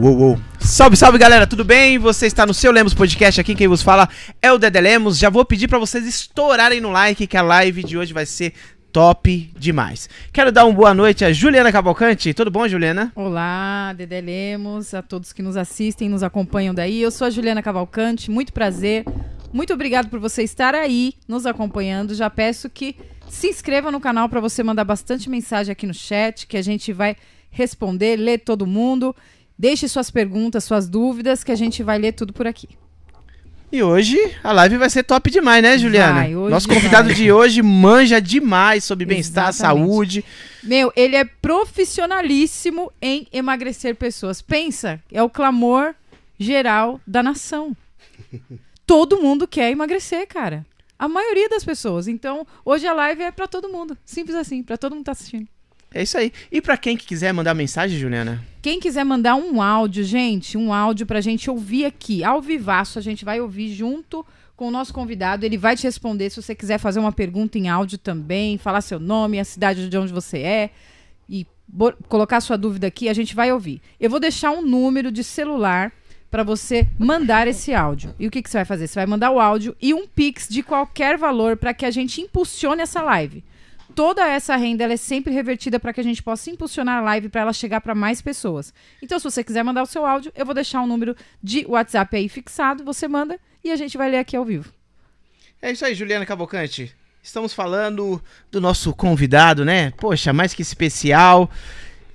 uou, uou. Salve, salve galera, tudo bem? Você está no seu Lemos Podcast, aqui quem vos fala é o Dedé Lemos. Já vou pedir para vocês estourarem no like que a live de hoje vai ser top demais. Quero dar uma boa noite a Juliana Cavalcante. Tudo bom, Juliana? Olá, Dedé Lemos, a todos que nos assistem, nos acompanham daí. Eu sou a Juliana Cavalcante, muito prazer. Muito obrigado por você estar aí nos acompanhando. Já peço que se inscreva no canal para você mandar bastante mensagem aqui no chat, que a gente vai responder, ler todo mundo. Deixe suas perguntas, suas dúvidas, que a gente vai ler tudo por aqui. E hoje a live vai ser top demais, né, Juliana? Vai, Nosso convidado vai. de hoje manja demais sobre bem-estar, saúde. Meu, ele é profissionalíssimo em emagrecer pessoas. Pensa, é o clamor geral da nação. Todo mundo quer emagrecer, cara. A maioria das pessoas. Então, hoje a live é pra todo mundo. Simples assim, pra todo mundo tá assistindo. É isso aí. E pra quem que quiser mandar mensagem, Juliana? Quem quiser mandar um áudio, gente, um áudio pra gente ouvir aqui, ao vivaço, a gente vai ouvir junto com o nosso convidado. Ele vai te responder se você quiser fazer uma pergunta em áudio também, falar seu nome, a cidade de onde você é e colocar sua dúvida aqui, a gente vai ouvir. Eu vou deixar um número de celular pra você mandar esse áudio. E o que, que você vai fazer? Você vai mandar o áudio e um pix de qualquer valor pra que a gente impulsione essa live toda essa renda ela é sempre revertida para que a gente possa impulsionar a live para ela chegar para mais pessoas. Então, se você quiser mandar o seu áudio, eu vou deixar um número de WhatsApp aí fixado, você manda e a gente vai ler aqui ao vivo. É isso aí, Juliana Cavalcante. Estamos falando do nosso convidado, né? Poxa, mais que especial.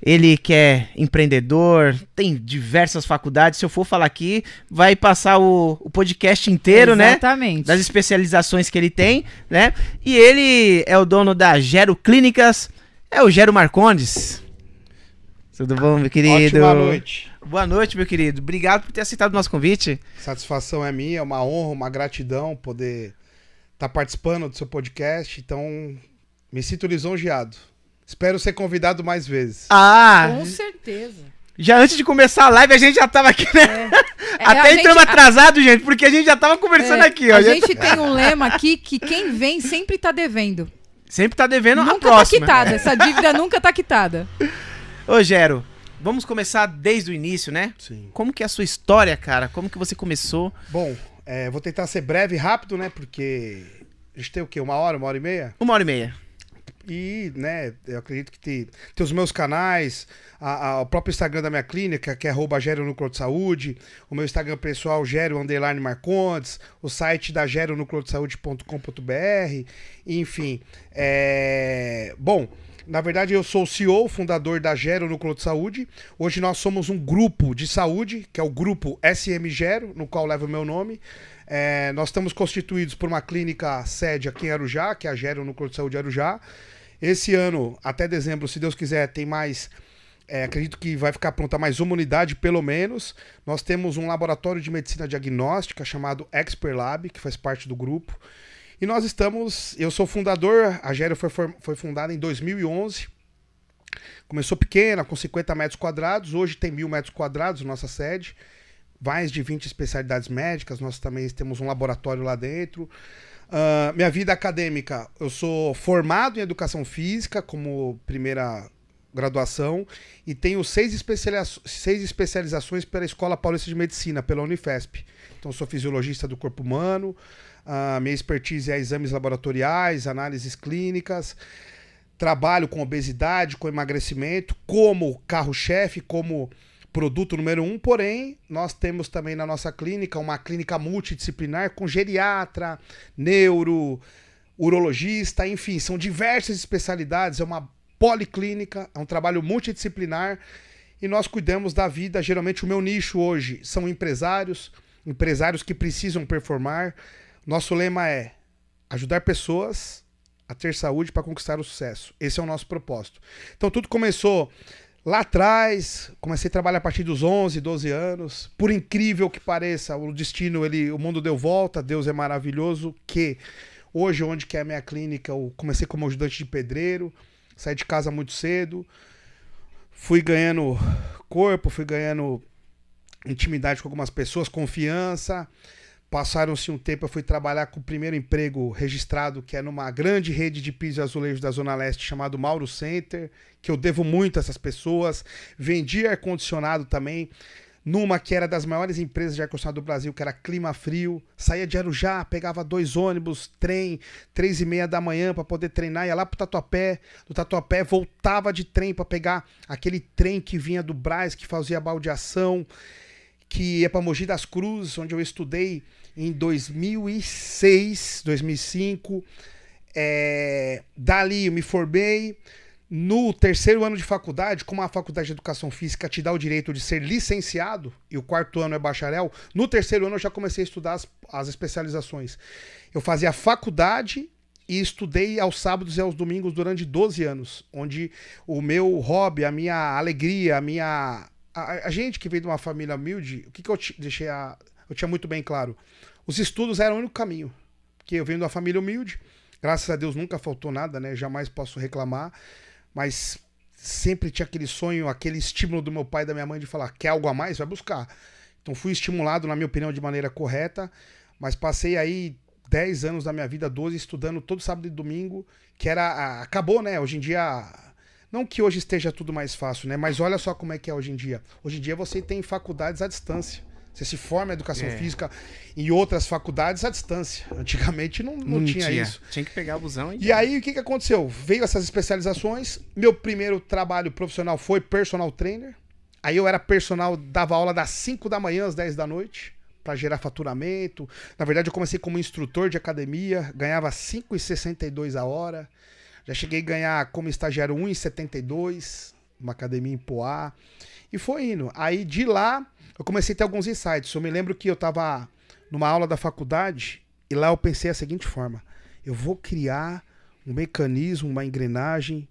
Ele que é empreendedor, tem diversas faculdades. Se eu for falar aqui, vai passar o, o podcast inteiro, né? Exatamente. Das especializações que ele tem, né? E ele é o dono da Gero Clínicas, é o Gero Marcondes. Tudo bom, meu querido? Ótima noite. Boa noite, meu querido. Obrigado por ter aceitado o nosso convite. Satisfação é minha, é uma honra, uma gratidão poder estar participando do seu podcast. Então, me sinto lisonjeado. Espero ser convidado mais vezes. Ah, Com certeza. já antes de começar a live, a gente já tava aqui, né? É, Até a gente- entramos atrasado, gente, porque a gente já tava conversando É, aqui, ó. A Já- gente tem um lema aqui que quem vem sempre tá devendo. Sempre tá devendo a nunca tá próxima. quitada. Essa dívida nunca tá quitada. Ô, Gero, vamos começar desde o início, né? Sim. Como que é a sua história, cara? Como que você começou? Bom, é, vou tentar ser breve e rápido, né? Porque a gente tem o quê? Uma hora, uma hora e meia? Uma hora e meia. E, né, eu acredito que tem, tem os meus canais, a- a- o próprio Instagram da minha clínica, que é Gero Núcleo de Saúde, o meu Instagram pessoal, Gero Underline Marcondes, o site da Gero de Saúde.com.br, enfim. É... Bom, na verdade eu sou o CEO, fundador da Gero Núcleo de Saúde. Hoje nós somos um grupo de saúde, que é o grupo SM Gero, no qual leva o meu nome. É, nós estamos constituídos por uma clínica sede aqui em Arujá, que é a Gero Núcleo de Saúde Arujá. Esse ano, até dezembro, se Deus quiser, tem mais. é, acredito que vai ficar pronta mais uma unidade, pelo menos. Nós temos um laboratório de medicina diagnóstica chamado Expert Lab, que faz parte do grupo. E nós estamos. Eu sou fundador, a Gero foi, foi fundada em 2011. Começou pequena, com 50 metros quadrados. Hoje tem mil metros quadrados, nossa sede. Mais de 20 especialidades médicas. Nós também temos um laboratório lá dentro. Ah, minha vida acadêmica, eu sou formado em educação física como primeira graduação e tenho seis, especializa- seis especializações pela Escola Paulista de Medicina, pela Unifesp. Então, sou fisiologista do corpo humano, ah, minha expertise é exames laboratoriais, análises clínicas, trabalho com obesidade, com emagrecimento, como carro-chefe, como produto número um, porém, nós temos também na nossa clínica uma clínica multidisciplinar com geriatra, neuro, urologista, enfim, são diversas especialidades, é uma policlínica, é um trabalho multidisciplinar e nós cuidamos da vida. Geralmente, o meu nicho hoje são empresários, empresários que precisam performar. Nosso lema é ajudar pessoas a ter saúde para conquistar o sucesso. Esse é o nosso propósito. Então, tudo começou lá atrás. Comecei a trabalhar a partir dos 11, 12 anos. Por incrível que pareça, o destino, ele, o mundo deu volta. Deus é maravilhoso. Que hoje, onde que é a minha clínica, eu comecei como ajudante de pedreiro. Saí de casa muito cedo. Fui ganhando corpo, fui ganhando intimidade com algumas pessoas, confiança. Passaram-se um tempo, eu fui trabalhar com o primeiro emprego registrado, que é numa grande rede de piso e azulejo da Zona Leste, chamado Mauro Center, que eu devo muito a essas pessoas. Vendi ar-condicionado também numa que era das maiores empresas de ar-condicionado do Brasil, que era Clima Frio. Saía de Arujá, pegava dois ônibus, trem, três e meia da manhã para poder treinar, ia lá pro Tatuapé. Do Tatuapé voltava de trem para pegar aquele trem que vinha do Braz, que fazia baldeação, que ia para Mogi das Cruzes, onde eu estudei em 2006, 2005. É, dali eu me formei. No terceiro ano de faculdade, como a faculdade de educação física te dá o direito de ser licenciado e o quarto ano é bacharel, no terceiro ano eu já comecei a estudar as, as especializações. Eu fazia faculdade e estudei aos sábados e aos domingos durante 12 anos, onde o meu hobby, a minha alegria, a minha. A, a gente que veio de uma família humilde, o que, que eu deixei a. Eu tinha muito bem claro. Os estudos eram o único caminho. Porque eu venho uma família humilde, graças a Deus nunca faltou nada, né? Jamais posso reclamar mas sempre tinha aquele sonho, aquele estímulo do meu pai e da minha mãe de falar: quer algo a mais? Vai buscar. Então fui estimulado, na minha opinião, de maneira correta, mas passei aí 10 anos da minha vida, 12, estudando todo sábado e domingo, que era. Acabou, né? Hoje em dia. Não que hoje esteja tudo mais fácil, né? Mas olha só como é que é hoje em dia. Hoje em dia você tem faculdades à distância. Você se forma em educação é. física em outras faculdades à distância. Antigamente não, não, não tinha, tinha, isso. Tinha que pegar o busão e. E aí o que, que aconteceu? Veio essas especializações. Meu primeiro trabalho profissional foi personal trainer. Aí eu era personal, dava aula das 5 da manhã às 10 da noite para gerar faturamento. Na verdade, eu comecei como instrutor de academia, ganhava 5,62 a hora. Já cheguei a ganhar como estagiário 1,72, uma academia em Poá. E foi indo. Aí de lá eu comecei a ter alguns insights. Eu me lembro que eu estava numa aula da faculdade e lá eu pensei a seguinte forma: eu vou criar um mecanismo, uma engrenagem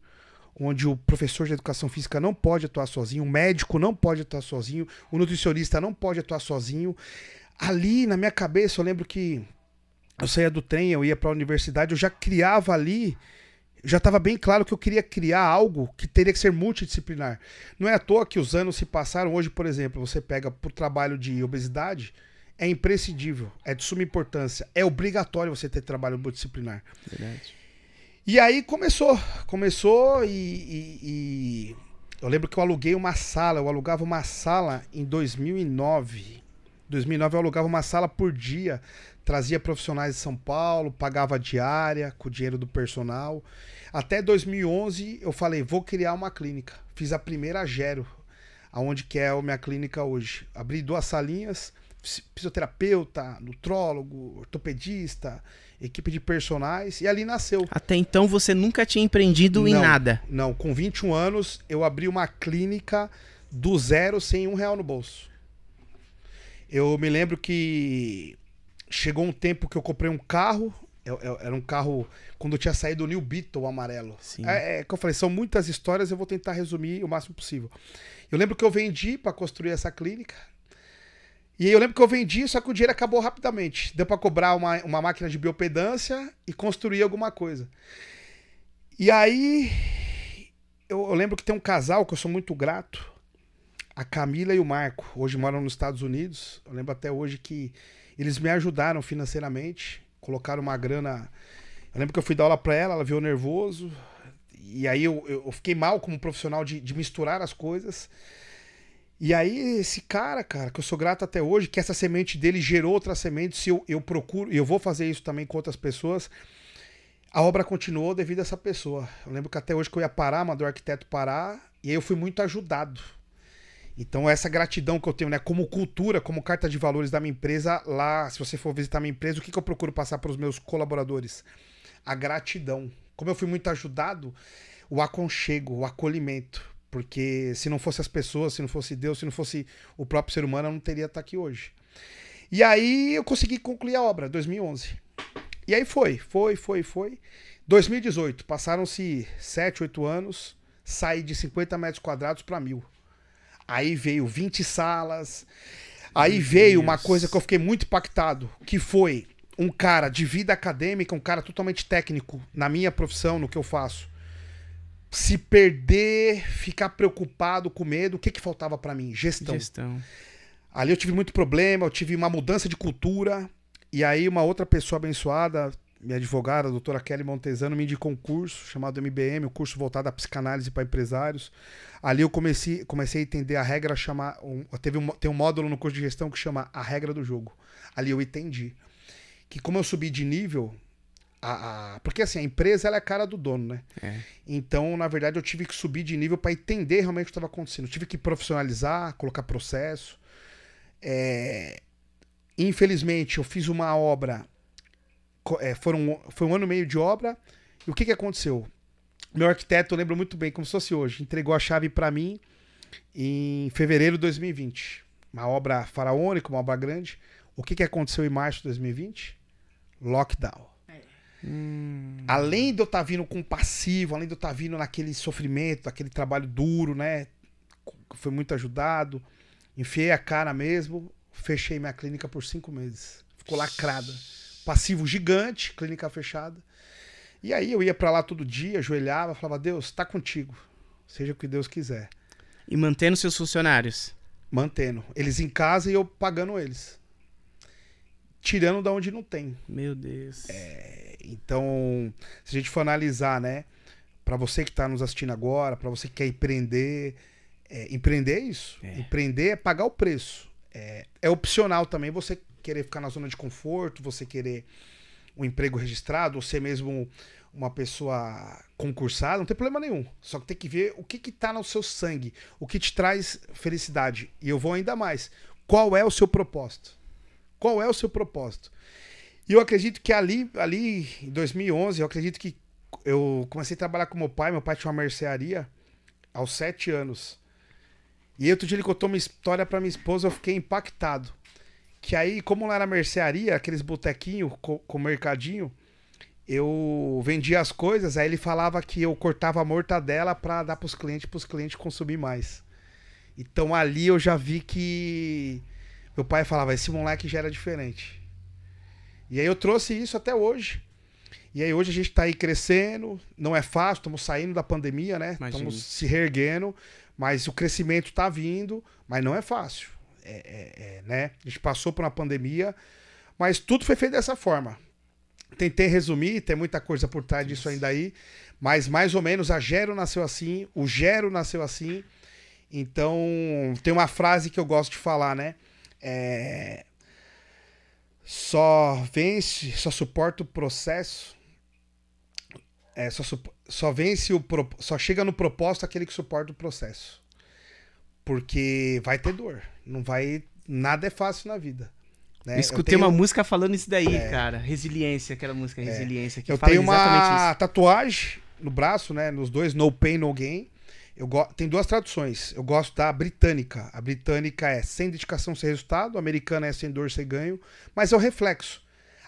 onde o professor de educação física não pode atuar sozinho, o médico não pode atuar sozinho, o nutricionista não pode atuar sozinho. Ali na minha cabeça, eu lembro que eu saía do trem, eu ia para a universidade, eu já criava ali já estava bem claro que eu queria criar algo que teria que ser multidisciplinar. Não é à toa que os anos se passaram. Hoje, por exemplo, você pega para o trabalho de obesidade, é imprescindível, é de suma importância, é obrigatório você ter trabalho multidisciplinar. Verdade. E aí começou, começou e, e, e, eu lembro que eu aluguei uma sala, eu alugava uma sala em 2009. 2009 eu alugava uma sala por dia, trazia profissionais de São Paulo, pagava diária com o dinheiro do personal. Até 2011 eu falei, vou criar uma clínica. Fiz a primeira Gero, aonde que é a minha clínica hoje. Abri duas salinhas, fisioterapeuta, nutrólogo, ortopedista, equipe de personagens e ali nasceu. Até então você nunca tinha empreendido não, em nada? Não, com 21 anos eu abri uma clínica do zero sem um real no bolso. Eu me lembro que chegou um tempo que eu comprei um carro era um carro quando eu tinha saído o New Beetle amarelo. É, é que eu falei, são muitas histórias, eu vou tentar resumir o máximo possível. Eu lembro que eu vendi para construir essa clínica. E eu lembro que eu vendi, só que o dinheiro acabou rapidamente. Deu para cobrar uma, uma máquina de biopedância e construir alguma coisa. E aí eu, eu lembro que tem um casal que eu sou muito grato, a Camila e o Marco. Hoje moram nos Estados Unidos. Eu lembro até hoje que eles me ajudaram financeiramente colocaram uma grana. Eu lembro que eu fui dar aula pra ela, ela viu nervoso. E aí eu, eu fiquei mal como profissional de, de misturar as coisas. E aí, esse cara, cara, que eu sou grato até hoje, que essa semente dele gerou outra semente, se eu, eu procuro, e eu vou fazer isso também com outras pessoas, a obra continuou devido a essa pessoa. Eu lembro que até hoje que eu ia parar, mandou o arquiteto parar, e aí eu fui muito ajudado. Então, essa gratidão que eu tenho, né, como cultura, como carta de valores da minha empresa, lá, se você for visitar minha empresa, o que, que eu procuro passar para os meus colaboradores? A gratidão. Como eu fui muito ajudado, o aconchego, o acolhimento. Porque se não fosse as pessoas, se não fosse Deus, se não fosse o próprio ser humano, eu não teria estar aqui hoje. E aí eu consegui concluir a obra, 2011. E aí foi, foi, foi, foi. 2018, passaram-se 7, 8 anos, saí de 50 metros quadrados para mil. Aí veio 20 salas. Aí Meu veio Deus. uma coisa que eu fiquei muito impactado, que foi um cara de vida acadêmica, um cara totalmente técnico na minha profissão, no que eu faço. Se perder, ficar preocupado, com medo, o que que faltava para mim? Gestão. Gestão. Ali eu tive muito problema, eu tive uma mudança de cultura. E aí uma outra pessoa abençoada minha advogada, a doutora Kelly Montesano, me indicou um curso chamado MBM, um curso voltado à psicanálise para empresários. Ali eu comecei, comecei a entender a regra, chamar, um, teve um, tem um módulo no curso de gestão que chama a regra do jogo. Ali eu entendi que como eu subi de nível, a, a, porque assim, a empresa ela é a cara do dono, né? É. Então, na verdade, eu tive que subir de nível para entender realmente o que estava acontecendo. Eu tive que profissionalizar, colocar processo. É, Infelizmente, eu fiz uma obra. É, foram, foi um ano e meio de obra. E o que, que aconteceu? Meu arquiteto, eu lembro muito bem, como se fosse hoje, entregou a chave para mim em fevereiro de 2020. Uma obra faraônica, uma obra grande. O que, que aconteceu em março de 2020? Lockdown. Hum. Além de eu estar tá vindo com passivo, além de eu estar tá vindo naquele sofrimento, aquele trabalho duro, né? Foi muito ajudado. Enfiei a cara mesmo fechei minha clínica por cinco meses. Ficou lacrada. Passivo gigante, clínica fechada. E aí eu ia para lá todo dia, ajoelhava, falava, Deus, tá contigo. Seja o que Deus quiser. E mantendo seus funcionários? Mantendo. Eles em casa e eu pagando eles. Tirando da onde não tem. Meu Deus. É, então, se a gente for analisar, né? Para você que está nos assistindo agora, para você que quer empreender, é, empreender é isso. É. Empreender é pagar o preço. É, é opcional também você querer ficar na zona de conforto, você querer um emprego registrado, ou ser mesmo uma pessoa concursada, não tem problema nenhum. Só que tem que ver o que que tá no seu sangue, o que te traz felicidade. E eu vou ainda mais. Qual é o seu propósito? Qual é o seu propósito? E eu acredito que ali, ali em 2011, eu acredito que eu comecei a trabalhar com meu pai. Meu pai tinha uma mercearia aos sete anos. E outro dia ele contou uma história pra minha esposa, eu fiquei impactado. Que aí, como lá era mercearia, aqueles botequinhos com, com mercadinho, eu vendia as coisas, aí ele falava que eu cortava a mortadela pra dar pros clientes, pros clientes consumir mais. Então ali eu já vi que meu pai falava, esse moleque já era diferente. E aí eu trouxe isso até hoje. E aí hoje a gente tá aí crescendo, não é fácil, estamos saindo da pandemia, né? Estamos se reerguendo. Mas o crescimento está vindo, mas não é fácil. É, é, é, né? A gente passou por uma pandemia, mas tudo foi feito dessa forma. Tentei resumir, tem muita coisa por trás disso ainda aí, mas mais ou menos a Gero nasceu assim, o Gero nasceu assim. Então, tem uma frase que eu gosto de falar, né? É... Só vence, só suporta o processo. É, só, só vence o só chega no propósito aquele que suporta o processo. Porque vai ter dor, não vai nada é fácil na vida. Né? Eu escutei eu tenho... uma música falando isso daí, é. cara. Resiliência, aquela música é. Resiliência que Eu tenho uma tatuagem no braço, né, nos dois No Pain No Gain. Eu go... Tem duas traduções. Eu gosto da britânica. A britânica é sem dedicação, sem resultado. A americana é sem dor, sem ganho. Mas é o reflexo.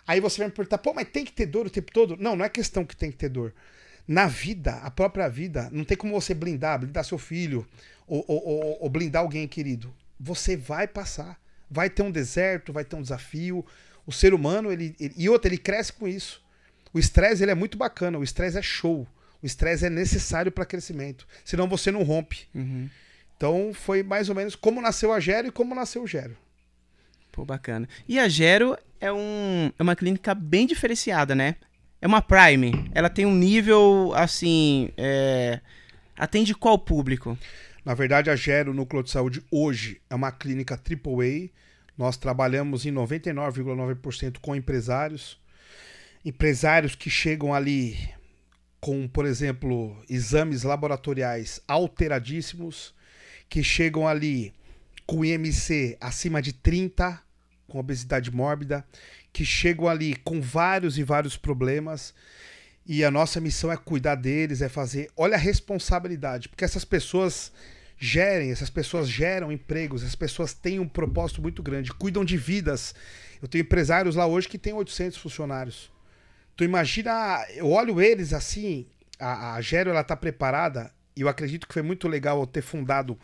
Aí você vai me perguntar, pô, mas tem que ter dor o tempo todo? Não, não é questão que tem que ter dor. Na vida, a própria vida, não tem como você blindar, blindar seu filho ou, ou, ou blindar alguém querido. Você vai passar. Vai ter um deserto, vai ter um desafio. O ser humano, ele, ele e outro, ele cresce com isso. O estresse, ele é muito bacana. O estresse é show. O estresse é necessário para crescimento. Senão você não rompe. Uhum. Então, foi mais ou menos como nasceu a Gero e como nasceu o Gero. Pô, bacana. E a Gero é, um, é uma clínica bem diferenciada, né? É uma Prime. Ela tem um nível, assim. É... Atende qual público? Na verdade, a Gero Núcleo de Saúde hoje é uma clínica AAA. Nós trabalhamos em 99,9% com empresários. Empresários que chegam ali com, por exemplo, exames laboratoriais alteradíssimos, que chegam ali com IMC acima de 30, com obesidade mórbida, que chegam ali com vários e vários problemas. E a nossa missão é cuidar deles, é fazer. Olha a responsabilidade, porque essas pessoas gerem, essas pessoas geram empregos, essas pessoas têm um propósito muito grande, cuidam de vidas. Eu tenho empresários lá hoje que têm 800 funcionários. Tu imagina, eu olho eles assim, a, a Gero ela tá preparada, e eu acredito que foi muito legal eu ter fundado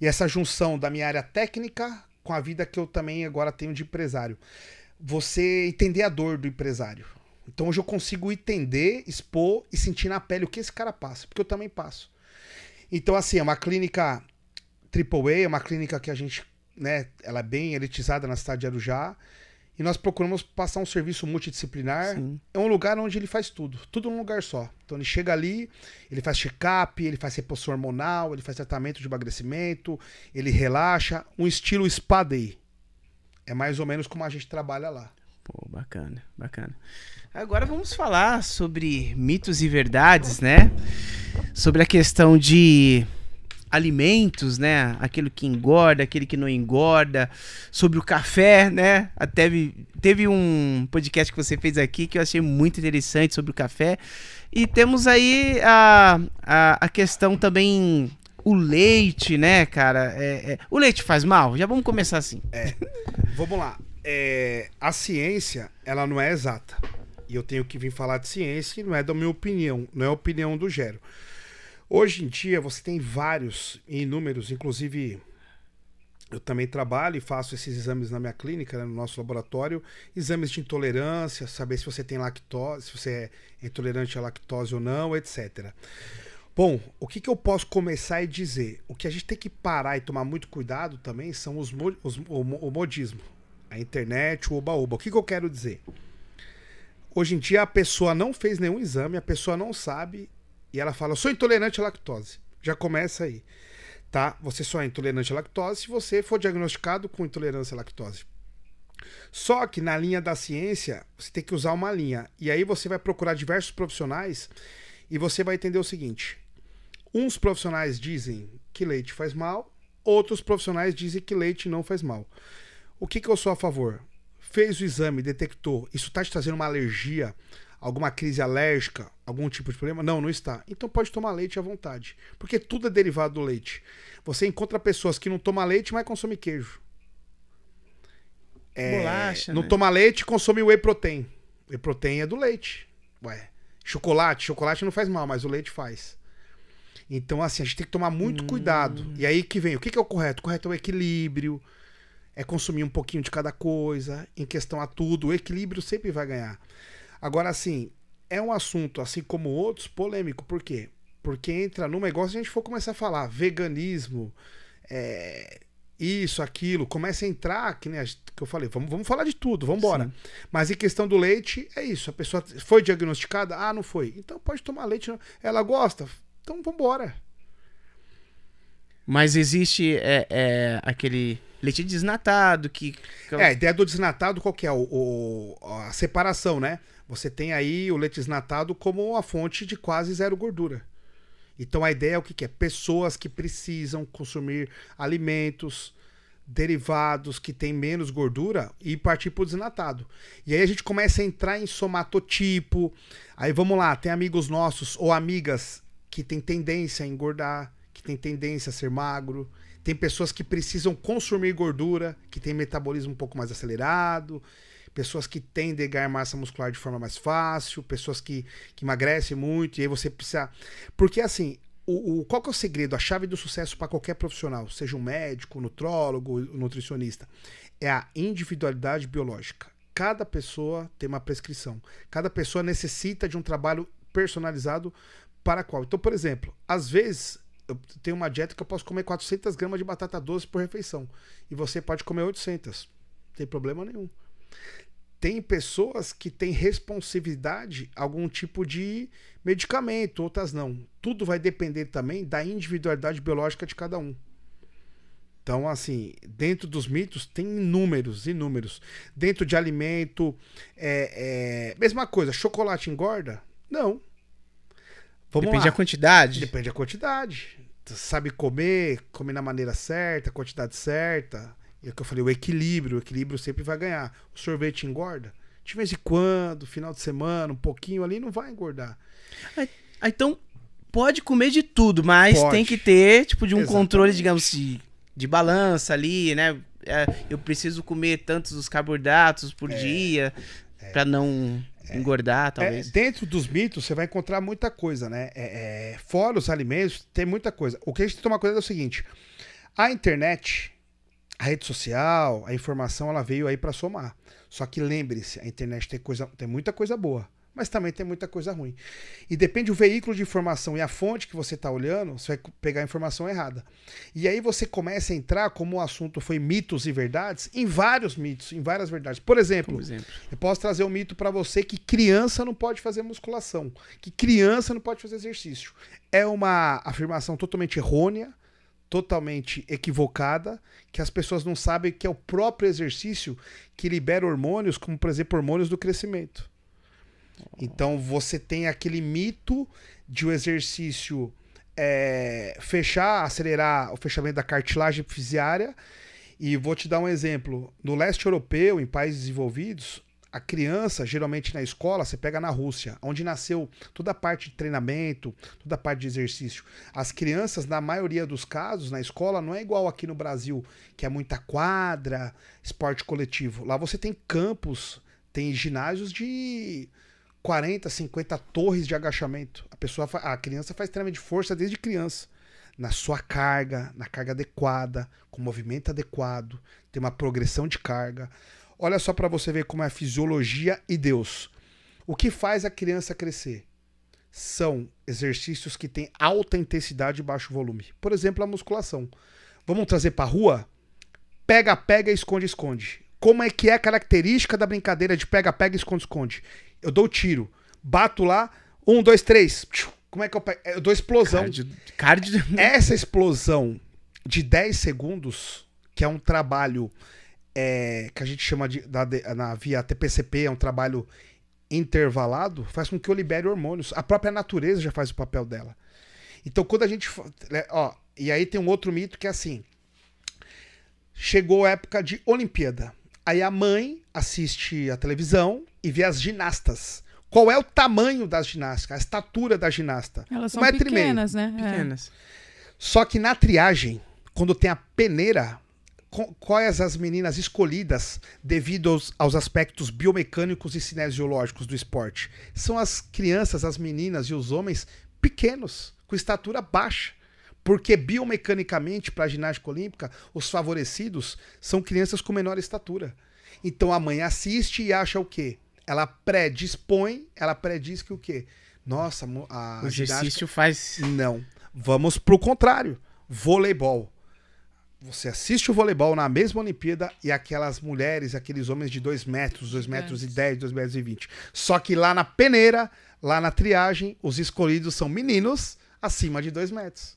e essa junção da minha área técnica com a vida que eu também agora tenho de empresário você entender a dor do empresário. Então hoje eu consigo entender, expor e sentir na pele o que esse cara passa, porque eu também passo. Então, assim, é uma clínica AAA, é uma clínica que a gente, né, ela é bem elitizada na cidade de Arujá. E nós procuramos passar um serviço multidisciplinar. Sim. É um lugar onde ele faz tudo, tudo num lugar só. Então ele chega ali, ele faz check-up, ele faz reposição hormonal, ele faz tratamento de emagrecimento, ele relaxa, um estilo spa day. É mais ou menos como a gente trabalha lá. Pô, bacana, bacana. Agora vamos falar sobre mitos e verdades, né? Sobre a questão de alimentos, né? Aquilo que engorda, aquele que não engorda, sobre o café, né? Até vi- teve um podcast que você fez aqui que eu achei muito interessante sobre o café. E temos aí a, a, a questão também. O leite, né, cara? É- é- o leite faz mal? Já vamos começar assim. Vamos lá. É, a ciência, ela não é exata. E eu tenho que vir falar de ciência e não é da minha opinião, não é a opinião do Gero. Hoje em dia você tem vários, inúmeros, inclusive eu também trabalho e faço esses exames na minha clínica, né, no nosso laboratório, exames de intolerância, saber se você tem lactose, se você é intolerante à lactose ou não, etc. Bom, o que, que eu posso começar e dizer? O que a gente tem que parar e tomar muito cuidado também são os, os- o, o modismo, a internet, o oba-oba. O que, que eu quero dizer? Hoje em dia a pessoa não fez nenhum exame, a pessoa não sabe e ela fala: "Eu sou intolerante à lactose". Já começa aí, tá? Você só é intolerante à lactose se você for diagnosticado com intolerância à lactose. Só que na linha da ciência, você tem que usar uma linha. E aí você vai procurar diversos profissionais e você vai entender o seguinte: uns profissionais dizem que leite faz mal, outros profissionais dizem que leite não faz mal. O que, que eu sou a favor? Fez o exame, detectou, isso está te trazendo uma alergia, alguma crise alérgica, algum tipo de problema? Não, não está. Então pode tomar leite à vontade. Porque tudo é derivado do leite. Você encontra pessoas que não tomam leite, mas consomem queijo. É, Bolacha, não né? toma leite, consome whey protein. Whey protein é do leite. Ué, chocolate, chocolate não faz mal, mas o leite faz. Então, assim, a gente tem que tomar muito cuidado. E aí que vem, o que, que é o correto? O correto é o equilíbrio, é consumir um pouquinho de cada coisa, em questão a tudo, o equilíbrio sempre vai ganhar. Agora, assim, é um assunto, assim como outros, polêmico. Por quê? Porque entra num negócio, a gente for começar a falar veganismo, é, isso, aquilo, começa a entrar, que, gente- que eu falei, vamos, vamos falar de tudo, vamos embora. Mas em questão do leite, é isso. A pessoa foi diagnosticada? Ah, não foi. Então pode tomar leite. Ela gosta? Então vambora. Mas existe é, é, aquele leite desnatado que. É, a ideia do desnatado, qual que é? O, o- a separação, né? Você tem aí o leite desnatado como a fonte de quase zero gordura. Então a ideia é o que, que é? Pessoas que precisam consumir alimentos derivados que têm menos gordura e partir para o desnatado. E aí a gente começa a entrar em somatotipo. Aí vamos lá, tem amigos nossos ou amigas que têm tendência a engordar, que têm tendência a ser magro. Tem pessoas que precisam consumir gordura, que têm metabolismo um pouco mais acelerado. Pessoas que tendem a ganhar massa muscular de forma mais fácil, pessoas que, que emagrecem muito, e aí você precisa. Porque assim, o, o- qual que é o segredo, a chave do sucesso para qualquer profissional, seja um médico, nutrólogo, nutricionista? É a individualidade biológica. Cada pessoa tem uma prescrição. Cada pessoa necessita de um trabalho personalizado para qual. Então, por exemplo, às vezes eu tenho uma dieta que eu posso comer 400 gramas de batata doce por refeição. E você pode comer 800. Não tem problema nenhum. Tem pessoas que têm responsividade a algum tipo de medicamento, outras não. Tudo vai depender também da individualidade biológica de cada um. Então, assim, dentro dos mitos tem inúmeros, inúmeros. Dentro de alimento, é, é, mesma coisa, chocolate engorda? Não. Vamos Depende lá. da quantidade. Depende da quantidade. Tu sabe comer, comer na maneira certa, quantidade certa. E é o que eu falei, o equilíbrio, o equilíbrio sempre vai ganhar. O sorvete engorda? De vez em quando, final de semana, um pouquinho ali, não vai engordar. Ah, Então, pode comer de tudo, mas Pode. tem que ter, tipo, de um Exatamente. controle, digamos, de, de balança ali, né? É, eu preciso comer tantos os carboidratos por dia pra não engordar, É, talvez. dentro dos mitos, você vai encontrar muita coisa, né? É, é, fora os alimentos, tem muita coisa. O que a gente tem que tomar cuidado é o seguinte: a internet, a rede social, a informação, ela veio aí para somar. Só que lembre-se, a internet tem, coisa, tem muita coisa boa, mas também tem muita coisa ruim. E depende do veículo de informação e a fonte que você está olhando, você vai pegar a informação errada. E aí você começa a entrar, como o assunto foi mitos e verdades, em vários mitos, em várias verdades. Por exemplo, Por exemplo. eu posso trazer um mito para você que criança não pode fazer musculação, que criança não pode fazer exercício. É uma afirmação totalmente errônea, totalmente equivocada, que as pessoas não sabem que é o próprio exercício que libera hormônios, como por exemplo hormônios do crescimento. Então você tem aquele mito de o exercício é, fechar, acelerar o fechamento da cartilagem epifisiária. E vou te dar um exemplo. No leste europeu, em países desenvolvidos, a criança, geralmente na escola, você pega na Rússia, onde nasceu toda a parte de treinamento, toda a parte de exercício. As crianças, na maioria dos casos, na escola, não é igual aqui no Brasil, que é muita quadra, esporte coletivo. Lá você tem campos, tem ginásios de 40, 50 torres de agachamento. A pessoa, a criança faz treinamento de força desde criança. Na sua carga, na carga adequada, com movimento adequado, tem uma progressão de carga. Olha só para você ver como é a fisiologia e Deus. O que faz a criança crescer? São exercícios que têm alta intensidade e baixo volume. Por exemplo, a musculação. Vamos trazer para rua? Pega, pega, esconde, esconde. Como é que é a característica da brincadeira de pega, pega, esconde, esconde? Eu dou tiro, bato lá, um, dois, três. Como é que eu pego? Eu dou explosão. Cardio, cardio- Essa explosão de 10 segundos, que é um trabalho é, que a gente chama de da- na via TPCP, é um trabalho intervalado, faz com que eu libere hormônios. A própria natureza já faz o papel dela. Então, quando a gente. né, Ó, e aí tem um outro mito que é assim: chegou a época de Olimpíada. Aí a mãe assiste a televisão e vê as ginastas. Qual é o tamanho das ginásticas, a estatura da ginasta? Elas Um são metro e meio. pequenas, né? É. Pequenas. Só que na triagem, quando tem a peneira, quais as meninas escolhidas devido aos, aos aspectos biomecânicos e cinesiológicos do esporte? São as crianças, as meninas e os homens pequenos, com estatura baixa. Porque biomecanicamente, para a ginástica olímpica, os favorecidos são crianças com menor estatura. Então a mãe assiste e acha o quê? Ela predispõe, ela prediz que o quê? Nossa, a O ginástica exercício faz. não. Vamos pro contrário. Voleibol. Você assiste o voleibol na mesma Olimpíada e aquelas mulheres, aqueles homens de 2 metros, 2 metros e 10, 2 metros e 20. Só que lá na peneira, lá na triagem, os escolhidos são meninos acima de 2 metros.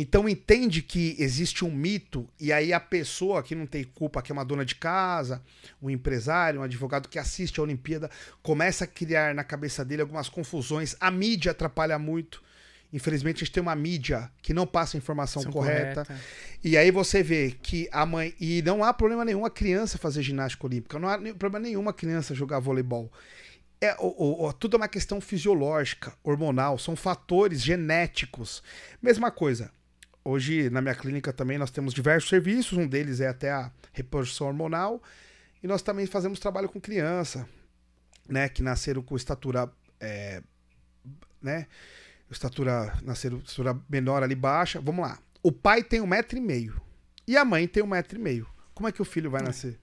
Então entende que existe um mito e aí a pessoa que não tem culpa, que é uma dona de casa, um empresário, um advogado que assiste a Olimpíada, começa a criar na cabeça dele algumas confusões. A mídia atrapalha muito. Infelizmente a gente tem uma mídia que não passa a informação correta. correta. E aí você vê que a mãe. E não há problema nenhum a criança fazer ginástica olímpica. Não há problema nenhum a criança jogar voleibol. É, o- o- o- tudo é uma questão fisiológica, hormonal, são fatores genéticos. Mesma coisa. Hoje, na minha clínica também, nós temos diversos serviços, um deles é até a reposição hormonal, e nós também fazemos trabalho com criança, né, que nasceram com estatura, é, né, estatura, nasceram estatura menor ali baixa. Vamos lá. O pai tem um metro e meio e a mãe tem um metro e meio. Como é que o filho vai nascer?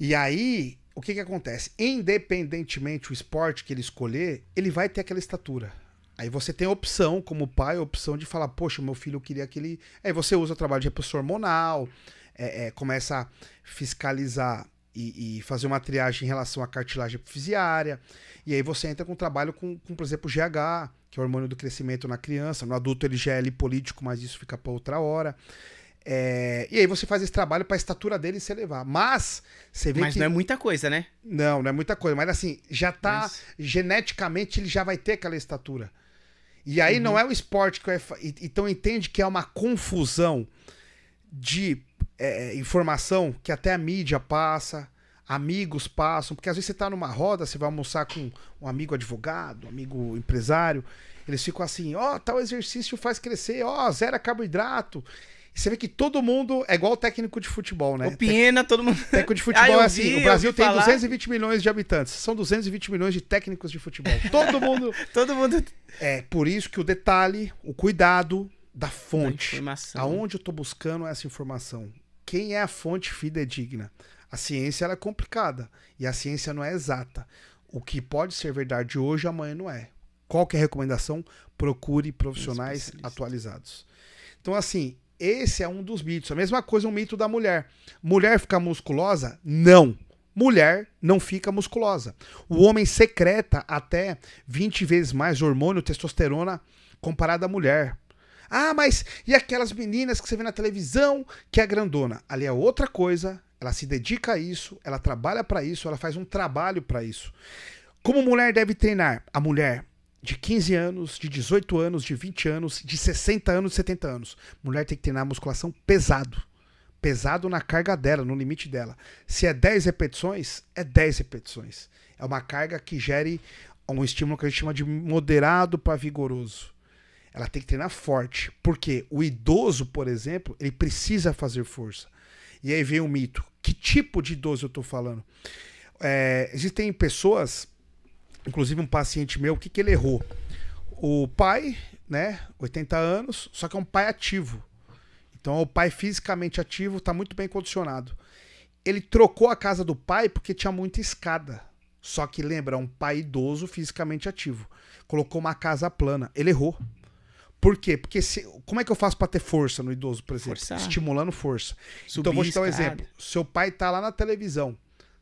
E aí, o que que acontece? Independentemente o esporte que ele escolher, ele vai ter aquela estatura. Aí você tem a opção, como pai, a opção de falar, poxa, meu filho queria aquele. Aí você usa o trabalho de reposição hormonal, é, é, começa a fiscalizar e, e fazer uma triagem em relação à cartilagem epifisiária. E aí você entra com trabalho com, com, por exemplo, o GH, que é o hormônio do crescimento na criança. No adulto ele já é lipolítico, mas isso fica para outra hora. É, e aí você faz esse trabalho para a estatura dele se elevar. Mas você vê Mas que não é muita coisa, né? não, não é muita coisa, mas assim, já tá Mas- geneticamente ele já vai ter aquela estatura. E aí não é o esporte que vai. Então entende que é uma confusão de é, informação que até a mídia passa, amigos passam, porque às vezes você tá numa roda, você vai almoçar com um amigo advogado, um amigo empresário, eles ficam assim, ó, tal exercício faz crescer, ó, zero carboidrato. E você vê que todo mundo é igual o técnico de futebol, né? O Piena, todo mundo. Técnico de Ah, futebol eu é assim, vi, o Brasil tem falar. 220 milhões de habitantes. São 220 milhões de técnicos de futebol. Todo mundo. Todo mundo. É por isso que o detalhe, o cuidado da Da fonte. informação. Aonde eu tô buscando essa informação? Quem é a fonte fidedigna? A ciência ela é complicada e a ciência não é exata. O que pode ser verdade hoje, amanhã não é. Qual que é recomendação? Procure profissionais atualizados. Então, assim, esse é um dos mitos. A mesma coisa um mito da mulher. Mulher fica musculosa? Não. Mulher não fica musculosa. O homem secreta até 20 vezes mais hormônio testosterona comparado à mulher. Ah, mas e aquelas meninas que você vê na televisão que é grandona? Ali é outra coisa. Ela se dedica a isso, ela trabalha para isso, ela faz um trabalho para isso. Como mulher deve treinar? A mulher de 15 anos, de 18 anos, de 20 anos, de 60 anos, 70 anos. Mulher tem que treinar musculação pesado. Pesado na carga dela, no limite dela. Se é 10 repetições, é 10 repetições. É uma carga que gere um estímulo que a gente chama de moderado para vigoroso. Ela tem que treinar forte. Porque o idoso, por exemplo, ele precisa fazer força. E aí vem o mito. Que tipo de idoso eu estou falando? É, existem pessoas, inclusive um paciente meu, o que, que ele errou? O pai, né, 80 anos, só que é um pai ativo. Então é o pai fisicamente ativo, está muito bem condicionado. Ele trocou a casa do pai porque tinha muita escada. Só que lembra, é um pai idoso fisicamente ativo. Colocou uma casa plana. Ele errou. Por quê? Porque se, como é que eu faço para ter força no idoso, por exemplo? Forçar. Estimulando força. Subir então vou te dar um escada. exemplo. Seu pai tá lá na televisão.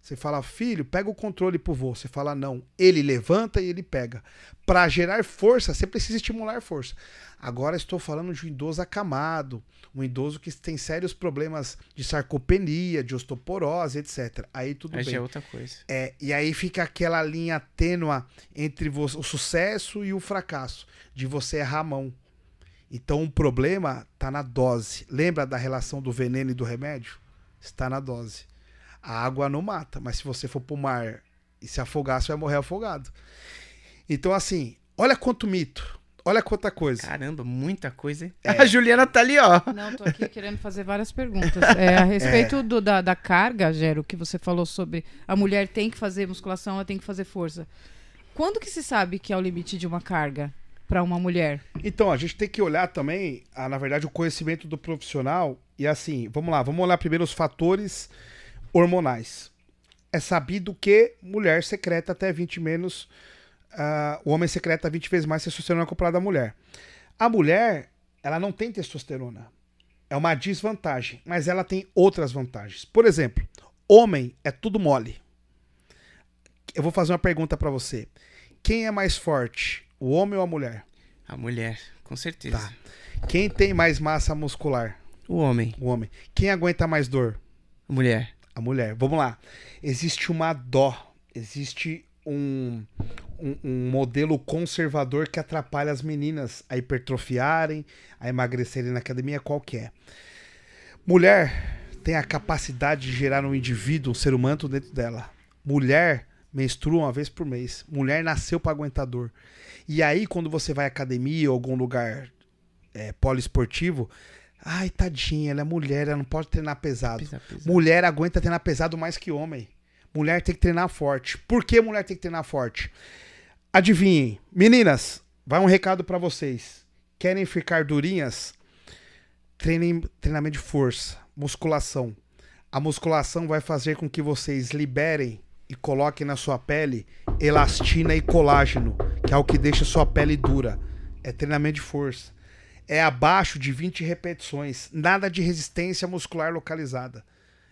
Você fala, filho, pega o controle pro vô. Você fala, não. Ele levanta e ele pega. Para gerar força, você precisa estimular força. Agora estou falando de um idoso acamado, um idoso que tem sérios problemas de sarcopenia, de osteoporose, etc. Aí tudo Aí bem. já é outra coisa. É, e aí fica aquela linha tênua entre o sucesso e o fracasso, de você errar a mão. Então o problema está na dose. Lembra da relação do veneno e do remédio? Está na dose. A água não mata, mas se você for pro mar e se afogar, você vai morrer afogado. Então, assim, olha quanto mito. Olha quanta coisa. Caramba, muita coisa, hein? É. A Juliana tá ali, ó. Não, tô aqui querendo fazer várias perguntas. É, a respeito do- da, da carga, Gero, que você falou sobre a mulher tem que fazer musculação, ela tem que fazer força. Quando que se sabe que é o limite de uma carga para uma mulher? Então, a gente tem que olhar também, ah, na verdade, o conhecimento do profissional. E assim, vamos lá, vamos olhar primeiro os fatores hormonais. É sabido que mulher secreta até 20 menos, ah, o homem secreta 20 vezes mais testosterona comparado à mulher. A mulher, ela não tem testosterona. É uma desvantagem, mas ela tem outras vantagens. Por exemplo, homem é tudo mole. Eu vou fazer uma pergunta pra você. Quem é mais forte, o homem ou a mulher? A mulher, com certeza. Tá. Quem tem mais massa muscular? O homem, O homem. Quem aguenta mais dor? a mulher. A mulher. Vamos lá. Existe uma dó. Existe um, um, um modelo conservador que atrapalha as meninas a hipertrofiarem, a emagrecerem na academia, qual que é? Mulher tem a capacidade de gerar um indivíduo, um ser humano dentro dela. Mulher menstrua uma vez por mês. Mulher nasceu para aguentar dor. E aí, quando você vai à academia ou algum lugar é, poliesportivo, ai, tadinha, ela é mulher, ela não pode treinar pesado. Pisa, pisa. Mulher aguenta treinar pesado mais que homem. Mulher tem que treinar forte. Por que mulher tem que treinar forte? Adivinhem, meninas, vai um recado pra vocês. Querem ficar durinhas? Treinem treinamento de força, musculação. A musculação vai fazer com que vocês liberem e coloquem na sua pele elastina e colágeno, que é o que deixa sua pele dura. É treinamento de força. É abaixo de 20 repetições, nada de resistência muscular localizada.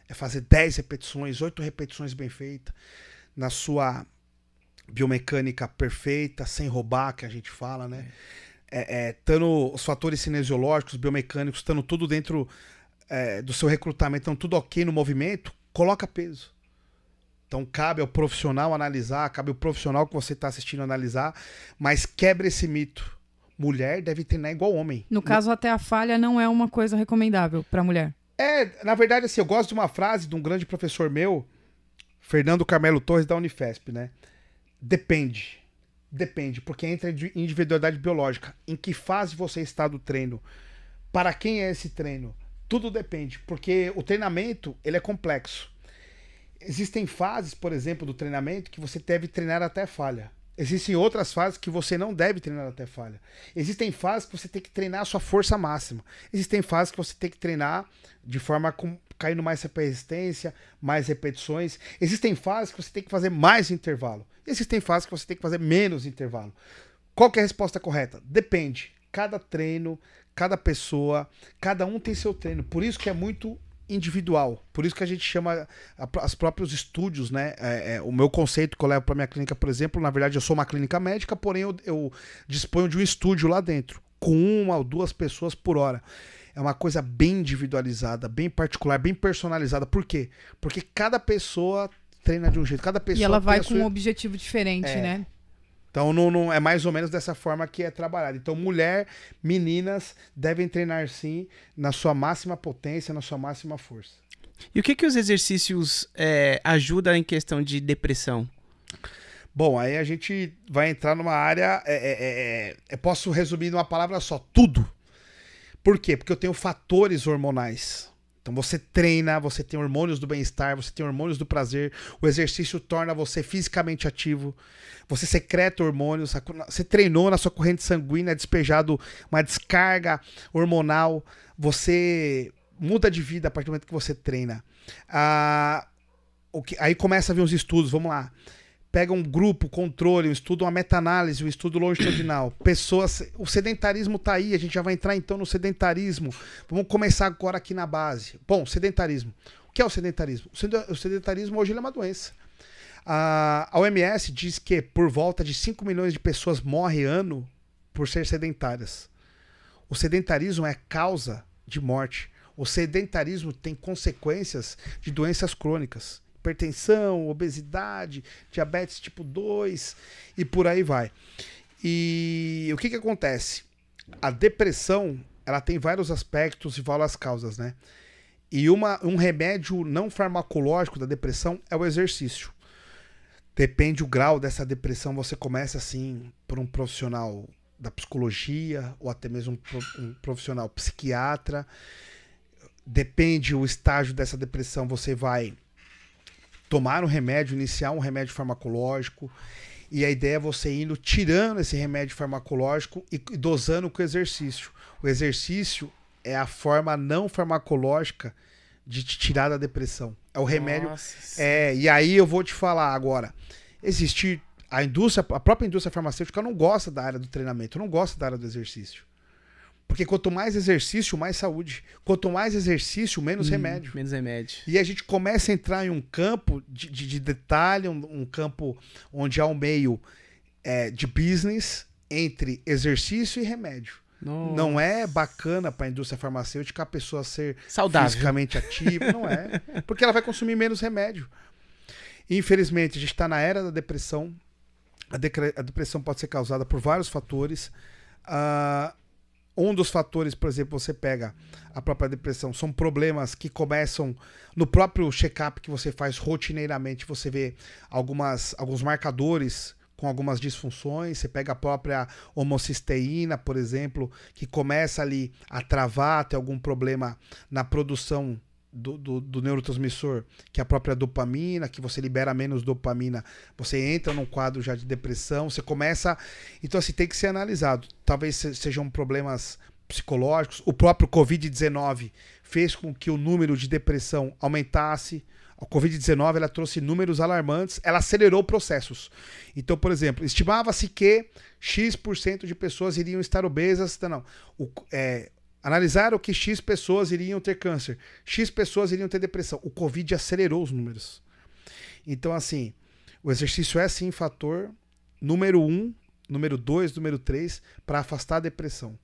É fazer 10 repetições, 8 repetições bem feitas, na sua biomecânica perfeita, sem roubar, que a gente fala, né? É, é, tando os fatores cinesiológicos, biomecânicos, estando tudo dentro é, do seu recrutamento, estando tudo ok no movimento, coloca peso. Então cabe ao profissional analisar, cabe ao profissional que você está assistindo analisar, mas quebra esse mito. Mulher deve treinar igual homem. No caso, até a falha não é uma coisa recomendável para mulher. É, na verdade, assim, eu gosto de uma frase de um grande professor meu, Fernando Carmelo Torres, da Unifesp, né? Depende. Depende, porque entra individualidade biológica. Em que fase você está do treino? Para quem é esse treino? Tudo depende, porque o treinamento, ele é complexo. Existem fases, por exemplo, do treinamento que você deve treinar até falha. Existem outras fases que você não deve treinar até falha. Existem fases que você tem que treinar a sua força máxima. Existem fases que você tem que treinar de forma com caindo mais resistência, mais repetições. Existem fases que você tem que fazer mais intervalo. Existem fases que você tem que fazer menos intervalo. Qual é a resposta correta? Depende. Cada treino, cada pessoa, cada um tem seu treino. Por isso que é muito individual. Por isso que a gente chama os próprios estúdios, né? É, é, o meu conceito que eu levo para minha clínica, por exemplo, na verdade eu sou uma clínica médica, porém eu, eu disponho de um estúdio lá dentro, com uma ou duas pessoas por hora. É uma coisa bem individualizada, bem particular, bem personalizada. Por quê? Porque cada pessoa treina de um jeito, cada pessoa. E ela vai com sua... um objetivo diferente, é. né? Então não, não, é mais ou menos dessa forma que é trabalhado. Então mulher, meninas devem treinar sim na sua máxima potência, na sua máxima força. E o que que os exercícios é, ajudam em questão de depressão? Bom, aí a gente vai entrar numa área. É, é, é, é posso resumir numa palavra só: tudo. Por quê? Porque eu tenho fatores hormonais. Então você treina, você tem hormônios do bem-estar, você tem hormônios do prazer, o exercício torna você fisicamente ativo, você secreta hormônios, você treinou na sua corrente sanguínea, é despejado uma descarga hormonal, você muda de vida a partir do momento que você treina. Ah, que, aí começa a vir os estudos, vamos lá pega um grupo, controle, um estudo, uma meta-análise, um estudo longitudinal. Pessoas. O sedentarismo tá aí, a gente já vai entrar então no sedentarismo. Vamos começar agora aqui na base. Bom, sedentarismo. O que é o sedentarismo? O sedentarismo hoje é uma doença. A OMS diz que por volta de 5 milhões de pessoas morrem ano por ser sedentárias. O sedentarismo é causa de morte. O sedentarismo tem consequências de doenças crônicas hipertensão, obesidade, diabetes tipo 2 e por aí vai. E o que, que acontece? A depressão ela tem vários aspectos e várias causas, né? E uma, um remédio não farmacológico da depressão é o exercício. Depende o grau dessa depressão, você começa assim por um profissional da psicologia ou até mesmo um profissional psiquiatra. Depende o estágio dessa depressão, você vai tomar um remédio, iniciar um remédio farmacológico. E a ideia é você indo tirando esse remédio farmacológico e dosando com o exercício. O exercício é a forma não farmacológica de te tirar da depressão. É o remédio. Nossa, é, e aí eu vou te falar agora. Existe a indústria, a própria indústria farmacêutica não gosta da área do treinamento, não gosta da área do exercício. Porque quanto mais exercício, mais saúde. Quanto mais exercício, menos hum, remédio. Menos remédio. E a gente começa a entrar em um campo de, de, de detalhe, um, um, campo onde há um meio é, de business entre exercício e remédio. Nossa. Não é bacana para a indústria farmacêutica a pessoa ser Saudável. fisicamente ativa, não é. Porque ela vai consumir menos remédio. Infelizmente, a gente está na era da depressão. A, a, depressão pode ser causada por vários fatores. Uh, um dos fatores, por exemplo, você pega a própria depressão, são problemas que começam no próprio check-up que você faz rotineiramente, você vê algumas, alguns marcadores com algumas disfunções, você pega a própria homocisteína, por exemplo, que começa ali a travar, tem algum problema na produção do, do, do, neurotransmissor, que é a própria dopamina, que você libera menos dopamina, você entra num quadro já de depressão, você começa. Então, assim, tem que ser analisado. Talvez sejam problemas psicológicos. O próprio Covid-19 fez com que o número de depressão aumentasse. A Covid-19 ela trouxe números alarmantes, ela acelerou processos. Então, por exemplo, estimava-se que X% de pessoas iriam estar obesas. Não, o, é, Analisaram que X pessoas iriam ter câncer, X pessoas iriam ter depressão. O Covid acelerou os números. Então, assim, o exercício é sim fator número um, número dois, número três, para afastar a depressão.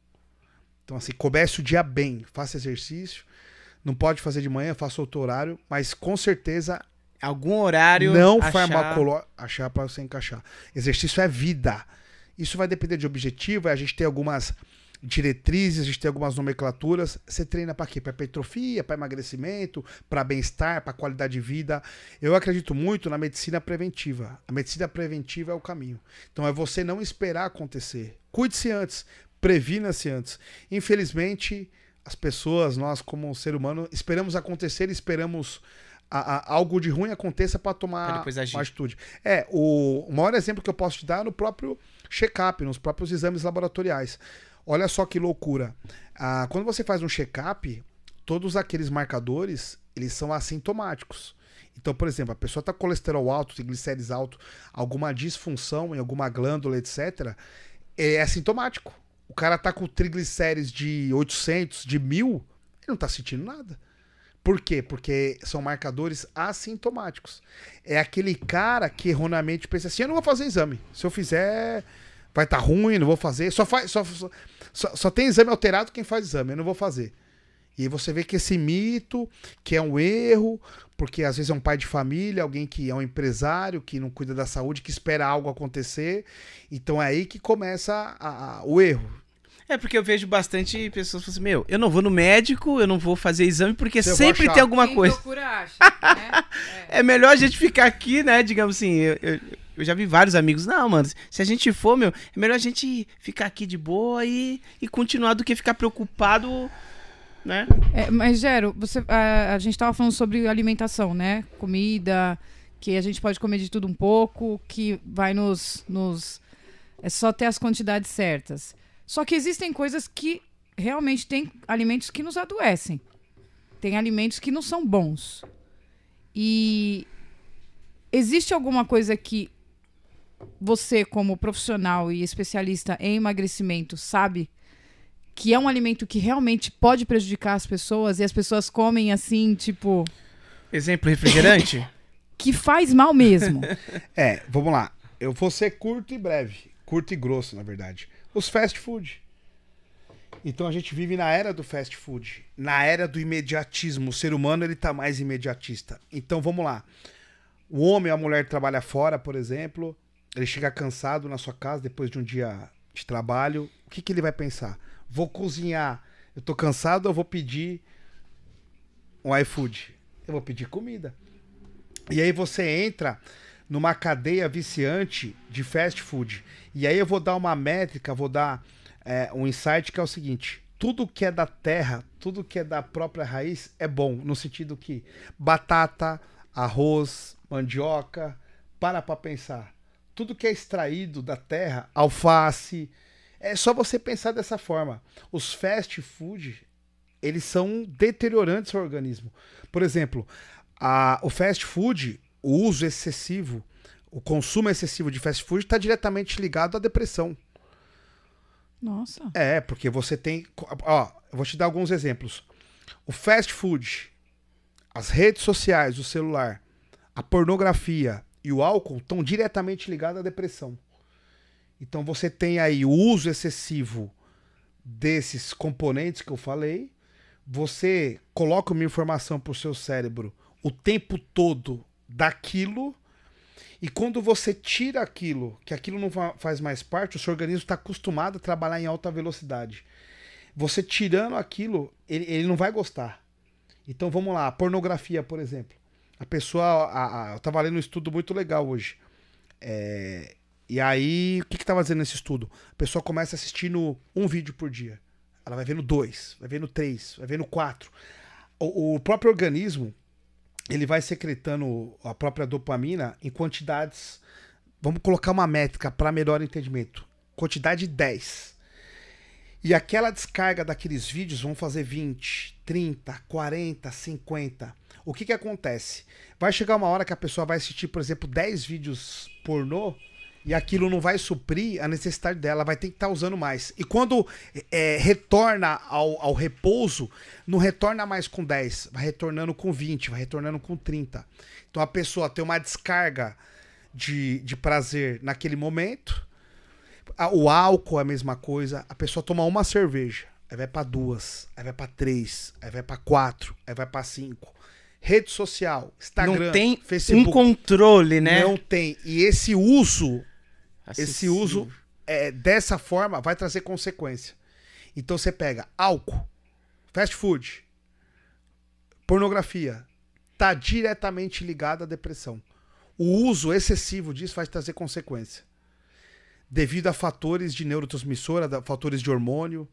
Então, assim, comece o dia bem, faça exercício. Não pode fazer de manhã, faça outro horário, mas com certeza. Algum horário. Não achar... farmacológico. Achar para você encaixar. Exercício é vida. Isso vai depender de objetivo, a gente tem algumas diretrizes, a gente tem algumas nomenclaturas. Você treina para quê? Para hipertrofia, para emagrecimento, para bem-estar, para qualidade de vida. Eu acredito muito na medicina preventiva. A medicina preventiva é o caminho. Então é você não esperar acontecer. Cuide-se antes, previna-se antes. Infelizmente, as pessoas, nós como ser humano, esperamos acontecer, esperamos a- a- algo de ruim aconteça para tomar uma atitude. É, o, o maior exemplo que eu posso te dar é no próprio check-up, nos próprios exames laboratoriais. Olha só que loucura. Ah, quando você faz um check-up, todos aqueles marcadores, eles são assintomáticos. Então, por exemplo, a pessoa está com colesterol alto, triglicérides alto, alguma disfunção em alguma glândula, etc., é assintomático. O cara tá com triglicérides de 800, de 1000, ele não tá sentindo nada. Por quê? Porque são marcadores assintomáticos. É aquele cara que erroneamente pensa assim: eu não vou fazer exame. Se eu fizer, vai estar ruim, não vou fazer. Só, faz, só, só, só, só tem exame alterado quem faz exame, eu não vou fazer. E aí você vê que esse mito, que é um erro, porque às vezes é um pai de família, alguém que é um empresário, que não cuida da saúde, que espera algo acontecer. Então é aí que começa a- a- o erro. É porque eu vejo bastante pessoas falando assim, meu, eu não vou no médico, eu não vou fazer exame, porque vou sempre tem alguma Quem coisa. procura acha, né? É melhor a gente ficar aqui, né? Digamos assim, eu, eu, eu já vi vários amigos. Não, mano, se a gente for, meu, é melhor a gente ficar aqui de boa e, e continuar do que ficar preocupado, né? É, mas, Gero, você, a, a gente tava falando sobre alimentação, né? Comida, que a gente pode comer de tudo um pouco, que vai nos. nos é só ter as quantidades certas. Só que existem coisas que realmente tem alimentos que nos adoecem. Tem alimentos que não são bons. E existe alguma coisa que você, como profissional e especialista em emagrecimento, sabe que é um alimento que realmente pode prejudicar as pessoas e as pessoas comem assim, tipo, Exemplo, refrigerante. que faz mal mesmo. É, vamos lá. Eu vou ser curto e breve. Curto e grosso, na verdade. Os fast food. Então a gente vive na era do fast food, na era do imediatismo. O ser humano ele tá mais imediatista. Então vamos lá. O homem ou a mulher trabalha fora, por exemplo, ele chega cansado na sua casa depois de um dia de trabalho. O que, que ele vai pensar? Vou cozinhar. Eu tô cansado, eu vou pedir um iFood. Eu vou pedir comida. E aí você entra numa cadeia viciante de fast food. E aí eu vou dar uma métrica, vou dar é, um insight que é o seguinte: tudo que é da terra, tudo que é da própria raiz é bom, no sentido que batata, arroz, mandioca, para pra pensar. Tudo que é extraído da terra, alface, é só você pensar dessa forma. Os fast food, eles são deteriorantes ao organismo. Por exemplo, a- o fast food, o uso excessivo, o consumo excessivo de fast food está diretamente ligado à depressão. Nossa. É, porque você tem. Ó, eu vou te dar alguns exemplos. O fast food, as redes sociais, o celular, a pornografia e o álcool estão diretamente ligados à depressão. Então você tem aí o uso excessivo desses componentes que eu falei. Você coloca uma informação para o seu cérebro o tempo todo daquilo. E quando você tira aquilo, que aquilo não fa- faz mais parte, o seu organismo está acostumado a trabalhar em alta velocidade. Você tirando aquilo, ele, ele não vai gostar. Então vamos lá, pornografia, por exemplo. A pessoa. A, a, eu tava lendo um estudo muito legal hoje. É, e aí, o que que tava dizendo nesse estudo? A pessoa começa assistindo um vídeo por dia. Ela vai vendo dois, vai vendo três, vai vendo quatro. O, o próprio organismo, ele vai secretando a própria dopamina em quantidades. Vamos colocar uma métrica para melhor entendimento. Quantidade 10. E aquela descarga daqueles vídeos vão fazer 20, 30, 40, 50. O que que acontece? Vai chegar uma hora que a pessoa vai assistir, por exemplo, 10 vídeos pornô e aquilo não vai suprir a necessidade dela, vai ter que estar usando mais. E quando é, retorna ao, ao repouso, não retorna mais com 10, vai retornando com 20, vai retornando com 30. Então a pessoa tem uma descarga de, de prazer naquele momento. O álcool é a mesma coisa. A pessoa toma uma cerveja, aí vai pra duas, aí vai pra três, aí vai pra quatro, aí vai pra cinco. Rede social, Instagram, não tem Facebook. um controle, né? Não tem. E esse uso esse uso é, dessa forma vai trazer consequência. Então você pega álcool, fast food, pornografia, tá diretamente ligado à depressão. O uso excessivo disso vai trazer consequência. Devido a fatores de neurotransmissora, fatores de hormônio.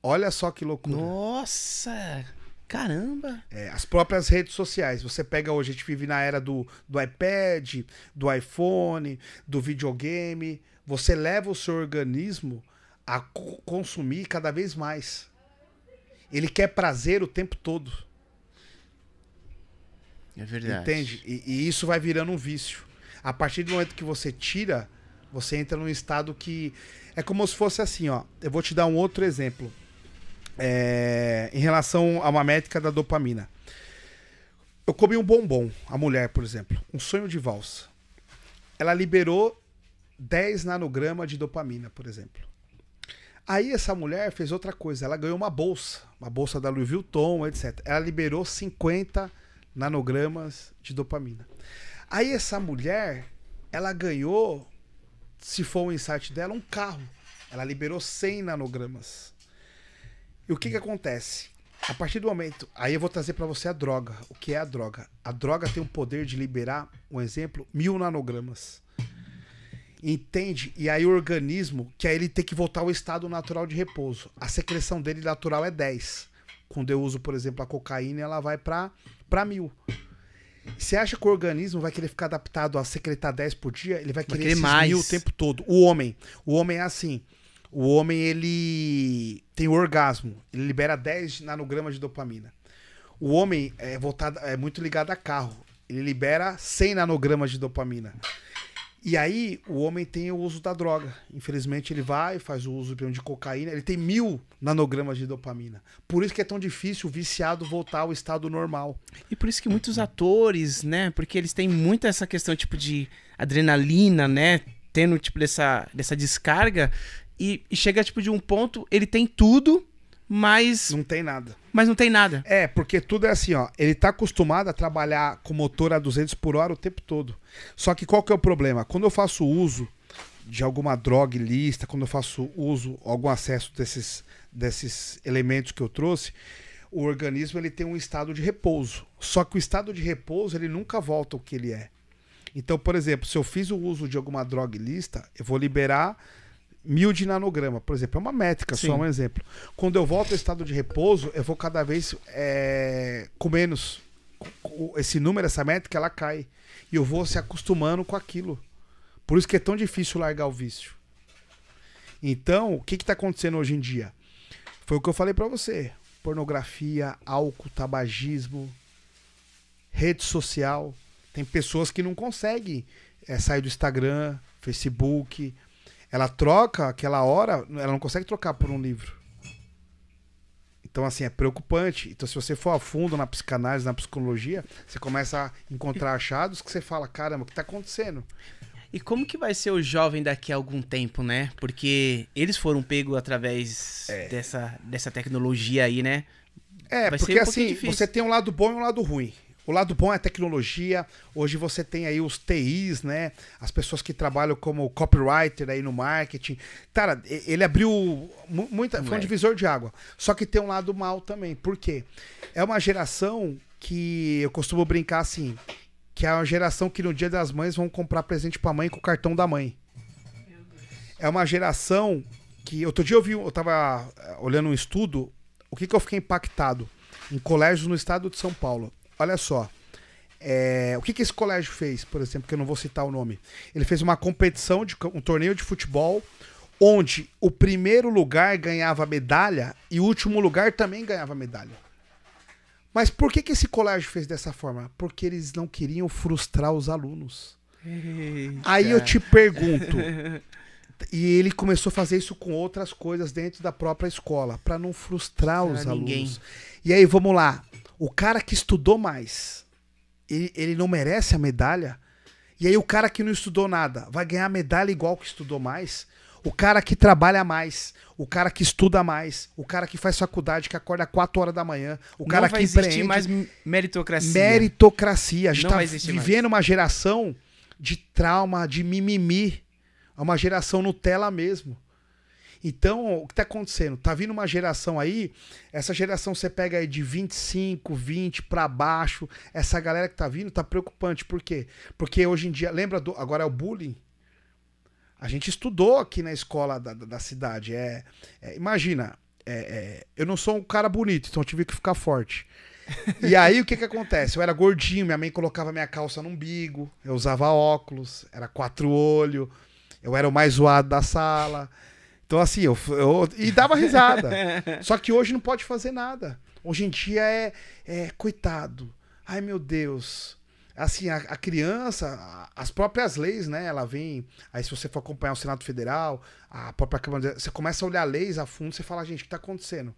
Olha só que loucura. Nossa! Caramba! É, as próprias redes sociais. Você pega hoje, a gente vive na era do, do iPad, do iPhone, do videogame. Você leva o seu organismo a co- consumir cada vez mais. Ele quer prazer o tempo todo. É verdade. Entende? E, e isso vai virando um vício. A partir do momento que você tira, você entra num estado que. É como se fosse assim, ó. Eu vou te dar um outro exemplo. É, em relação a uma métrica da dopamina. Eu comi um bombom, a mulher, por exemplo, um sonho de valsa. Ela liberou 10 nanogramas de dopamina, por exemplo. Aí essa mulher fez outra coisa, ela ganhou uma bolsa, uma bolsa da Louis Vuitton, etc. Ela liberou 50 nanogramas de dopamina. Aí essa mulher, ela ganhou, se for o insight dela, um carro. Ela liberou 100 nanogramas. E o que que acontece? A partir do momento, aí eu vou trazer para você a droga. O que é a droga? A droga tem o poder de liberar, um exemplo, mil nanogramas. Entende? E aí o organismo, que aí ele tem que voltar ao estado natural de repouso. A secreção dele natural é 10. Quando eu uso, por exemplo, a cocaína, ela vai para mil. Você acha que o organismo vai querer ficar adaptado a secretar 10 por dia? Ele vai querer, querer esses mais. mil o tempo todo. O homem. O homem é assim. O homem, ele tem orgasmo. Ele libera 10 nanogramas de dopamina. O homem é, voltado, é muito ligado a carro. Ele libera 100 nanogramas de dopamina. E aí, o homem tem o uso da droga. Infelizmente, ele vai, faz o uso de cocaína. Ele tem mil nanogramas de dopamina. Por isso que é tão difícil o viciado voltar ao estado normal. E por isso que muitos atores, né? Porque eles têm muito essa questão, tipo, de adrenalina, né? Tendo, tipo, dessa, dessa descarga. E, e chega, tipo, de um ponto, ele tem tudo, mas, Não tem nada. mas não tem nada. É, porque tudo é assim, ó. Ele tá acostumado a trabalhar com motor a 200 por hora o tempo todo. Só que qual que é o problema? Quando eu faço uso de alguma droga ilícita, quando eu faço uso, algum acesso desses, desses elementos que eu trouxe, o organismo ele tem um estado de repouso. Só que o estado de repouso ele nunca volta ao que ele é. Então, por exemplo, se eu fiz o uso de alguma droga ilícita, eu vou liberar mil de nanograma, por exemplo, é uma métrica, Sim. só um exemplo. Quando eu volto ao estado de repouso, eu vou cada vez é, com menos. Esse número, essa métrica, ela cai. E eu vou se acostumando com aquilo. Por isso que é tão difícil largar o vício. Então, o que está acontecendo hoje em dia? Foi o que eu falei para você: pornografia, álcool, tabagismo, rede social. Tem pessoas que não conseguem é, sair do Instagram, Facebook. Ela troca aquela hora, ela não consegue trocar por um livro. Então, assim, é preocupante. Então, se você for a fundo na psicanálise, na psicologia, você começa a encontrar achados que você fala: caramba, o que está acontecendo? E como que vai ser o jovem daqui a algum tempo, né? Porque eles foram pegos através dessa, dessa tecnologia aí, né? É, Vai porque um assim, você tem um lado bom e um lado ruim. O lado bom é a tecnologia. Hoje você tem aí os TIs, né? As pessoas que trabalham como copywriter aí no marketing. Cara, ele abriu mu- muita. Foi um divisor de água. Só que tem um lado mal também. Por quê? É uma geração que eu costumo brincar assim. Que é uma geração que no dia das mães vão comprar presente pra mãe com o cartão da mãe. É uma geração que. Outro dia eu vi, eu tava eh, olhando um estudo. O que, que eu fiquei impactado? Em colégios no estado de São Paulo. Olha só. é, o que, que esse colégio fez, por exemplo, que eu não vou citar o nome? Ele fez uma competição, de, um torneio de futebol, onde o primeiro lugar ganhava medalha e o último lugar também ganhava medalha. Mas por que, que esse colégio fez dessa forma? Porque eles não queriam frustrar os alunos. Aí eu te pergunto. E ele começou a fazer isso com outras coisas dentro da própria escola, para não frustrar os Pra ninguém. alunos. E aí, vamos lá. O cara que estudou mais, ele, ele não merece a medalha? E aí, o cara que não estudou nada vai ganhar a medalha igual que estudou mais? O cara que trabalha mais, o cara que estuda mais, o cara que faz faculdade, que acorda 4 horas da manhã, o cara não vai que existir empreende, mais meritocracia. meritocracia. A gente Não tá existir mais. vivendo uma geração de trauma, de mimimi. É uma geração Nutella mesmo. Então, o que tá acontecendo? Tá vindo uma geração aí, essa geração você pega aí de 25, 20 pra baixo, essa galera que tá vindo tá preocupante. Por quê? Porque hoje em dia, lembra do, agora é o bullying? A gente estudou aqui na escola da, da- da cidade. É, é, imagina, é, é, eu não sou um cara bonito, então eu tive que ficar forte. E aí o que que acontece? Eu era gordinho, minha mãe colocava minha calça no umbigo, eu usava óculos, era quatro olhos, eu era o mais zoado da sala. Então assim, eu, eu e dava risada. Só que hoje não pode fazer nada. Hoje em dia é, é coitado. Ai meu Deus. Assim, a, a criança, a- as próprias leis, né? Ela vem. Aí, se você for acompanhar o Senado Federal, a própria Câmara. Você começa a olhar leis a fundo, você fala, gente, o que tá acontecendo?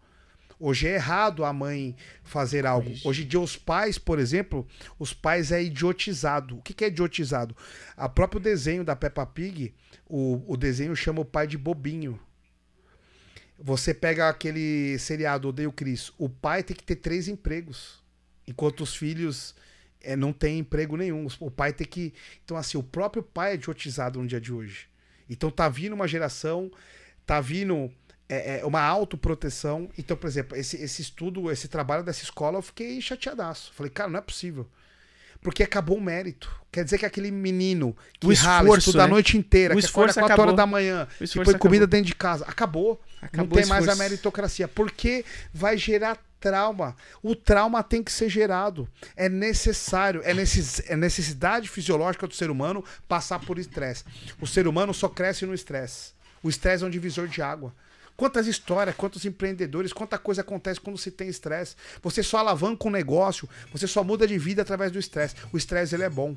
Hoje é errado a mãe fazer algo. Hoje em dia, os pais, por exemplo, os pais é idiotizado. O que, que é idiotizado? A próprio desenho da Peppa Pig, o, o desenho chama o pai de bobinho. Você pega aquele seriado Odeio Cris, o pai tem que ter três empregos, enquanto os filhos eh, não têm emprego nenhum. O pai tem que. Então, assim, o próprio pai é idiotizado no dia de hoje. Então tá vindo uma geração, tá vindo é, é, uma autoproteção. Então, por exemplo, esse, esse estudo, esse trabalho dessa escola, eu fiquei chateadaço. Falei, cara, não é possível. Porque acabou o mérito. Quer dizer que aquele menino que O rala, esforço, estuda a né? noite inteira, O que acorda esforço 4 acabou. horas da manhã, que põe comida dentro de casa. Acabou. Acabou não tem mais a meritocracia. Porque vai gerar trauma. O trauma tem que ser gerado. É necessário. É, necess... é necessidade fisiológica do ser humano passar por estresse. O ser humano só cresce no estresse. O estresse é um divisor de água. Quantas histórias, quantos empreendedores, quanta coisa acontece quando se tem estresse. Você só alavanca um negócio, você só muda de vida através do estresse. O estresse ele é bom.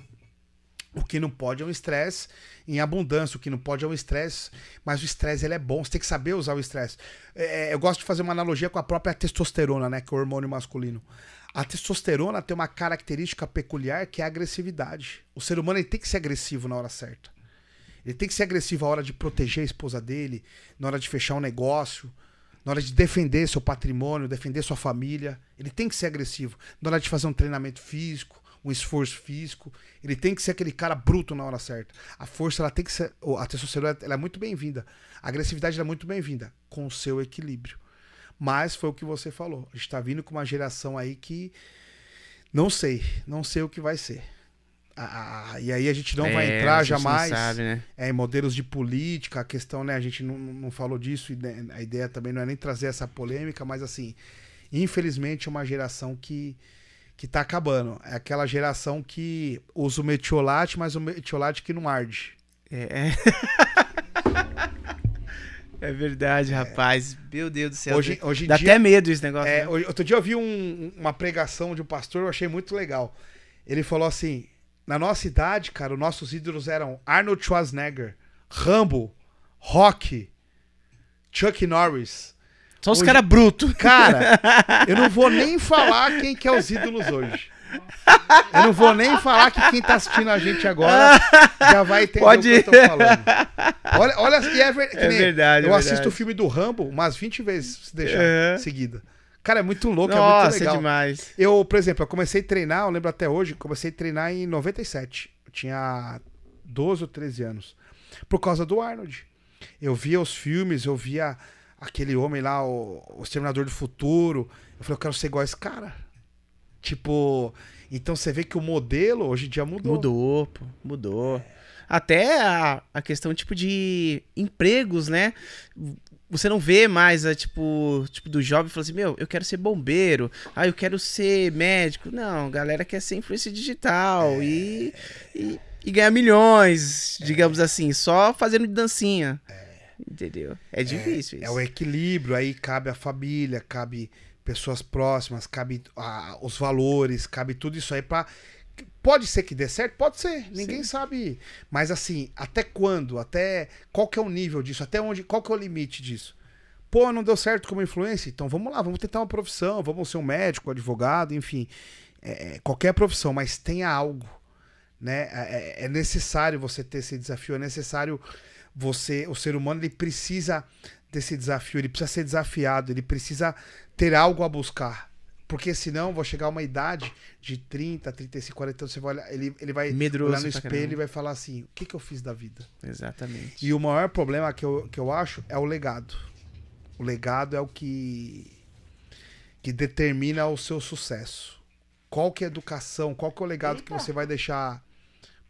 O que não pode é um estresse em abundância, o que não pode é um estresse, mas o estresse ele é bom, você tem que saber usar o estresse. É, eu gosto de fazer uma analogia com a própria testosterona, né, que é o hormônio masculino. A testosterona tem uma característica peculiar que é a agressividade. O ser humano tem que ser agressivo na hora certa. Ele tem que ser agressivo na hora de proteger a esposa dele, na hora de fechar um negócio, na hora de defender seu patrimônio, defender sua família. Ele tem que ser agressivo. Na hora de fazer um treinamento físico, um esforço físico. Ele tem que ser aquele cara bruto na hora certa. A força, ela tem que ser. A testosterona ela é muito bem-vinda. A agressividade é muito bem-vinda, com o seu equilíbrio. Mas foi o que você falou. A gente tá vindo com uma geração aí que. Não sei. Não sei o que vai ser. Ah, e aí a gente não vai É, a entrar jamais sabe, né? é, em modelos de política, a questão, né, a gente não, não falou disso, né, a ideia também não é nem trazer essa polêmica, mas assim, infelizmente é uma geração que, que tá acabando. É aquela geração que usa o metiolate, mas o metiolate que não arde. É, é. É verdade, rapaz. Meu Deus do céu. Hoje, hoje Dá dia, até medo esse negócio. é, né? hoje- outro dia eu vi um- uma pregação de um pastor, eu achei muito legal. Ele falou assim, na nossa idade, cara, os nossos ídolos eram Arnold Schwarzenegger, Rambo, Rock, Chuck Norris. Só os hoje- caras brutos. Cara, eu não vou nem falar quem que é os ídolos hoje. Eu não vou nem falar que quem tá assistindo a gente agora já vai entender Pode o que eu tô falando. Olha, olha e é, ver- É verdade, é Eu assisto verdade. o filme do Rambo umas 20 vezes, se deixar, É. seguida. Cara, é muito louco, é Nossa, muito é legal. demais. Eu, por exemplo, eu comecei a treinar, eu lembro até hoje, comecei a treinar em 97. Eu tinha 12 ou 13 anos. Por causa do Arnold. Eu via os filmes, eu via aquele homem lá, o, o Exterminador do Futuro. Eu falei, eu quero ser igual a esse cara. Tipo, então você vê que o modelo hoje em dia mudou. Mudou, pô, mudou. Até a, a questão, tipo, de empregos, né? Você não vê mais, a, tipo, tipo, do jovem falando assim, meu, eu quero ser bombeiro, ah, eu quero ser médico. Não, galera quer ser influência digital e, e, e ganhar milhões, digamos assim, só fazendo dancinha. Entendeu? É difícil É isso. o equilíbrio, aí cabe a família, cabe pessoas próximas, cabe ah, os valores, cabe tudo isso aí pra. Pode ser que dê certo? Pode ser, ninguém sabe. Mas assim, até quando? Até qual que é o nível disso? Até onde? Qual que é o limite disso? Pô, não deu certo como influência? Então vamos lá, vamos tentar uma profissão, vamos ser um médico, um advogado, enfim. É, qualquer profissão, mas tenha algo. Né? É, é necessário você ter esse desafio, é necessário você, o ser humano, ele precisa desse desafio, ele precisa ser desafiado, ele precisa ter algo a buscar. Porque senão, vou chegar a uma idade de 30, 35, 40 anos, você vai olhar, ele, ele vai Medroso olhar no espelho e vai falar assim: o que, que eu fiz da vida? Exatamente. E o maior problema que eu, que eu acho é o legado. O legado é o que, que determina o seu sucesso. Qual que é a educação, qual que é o legado que você vai deixar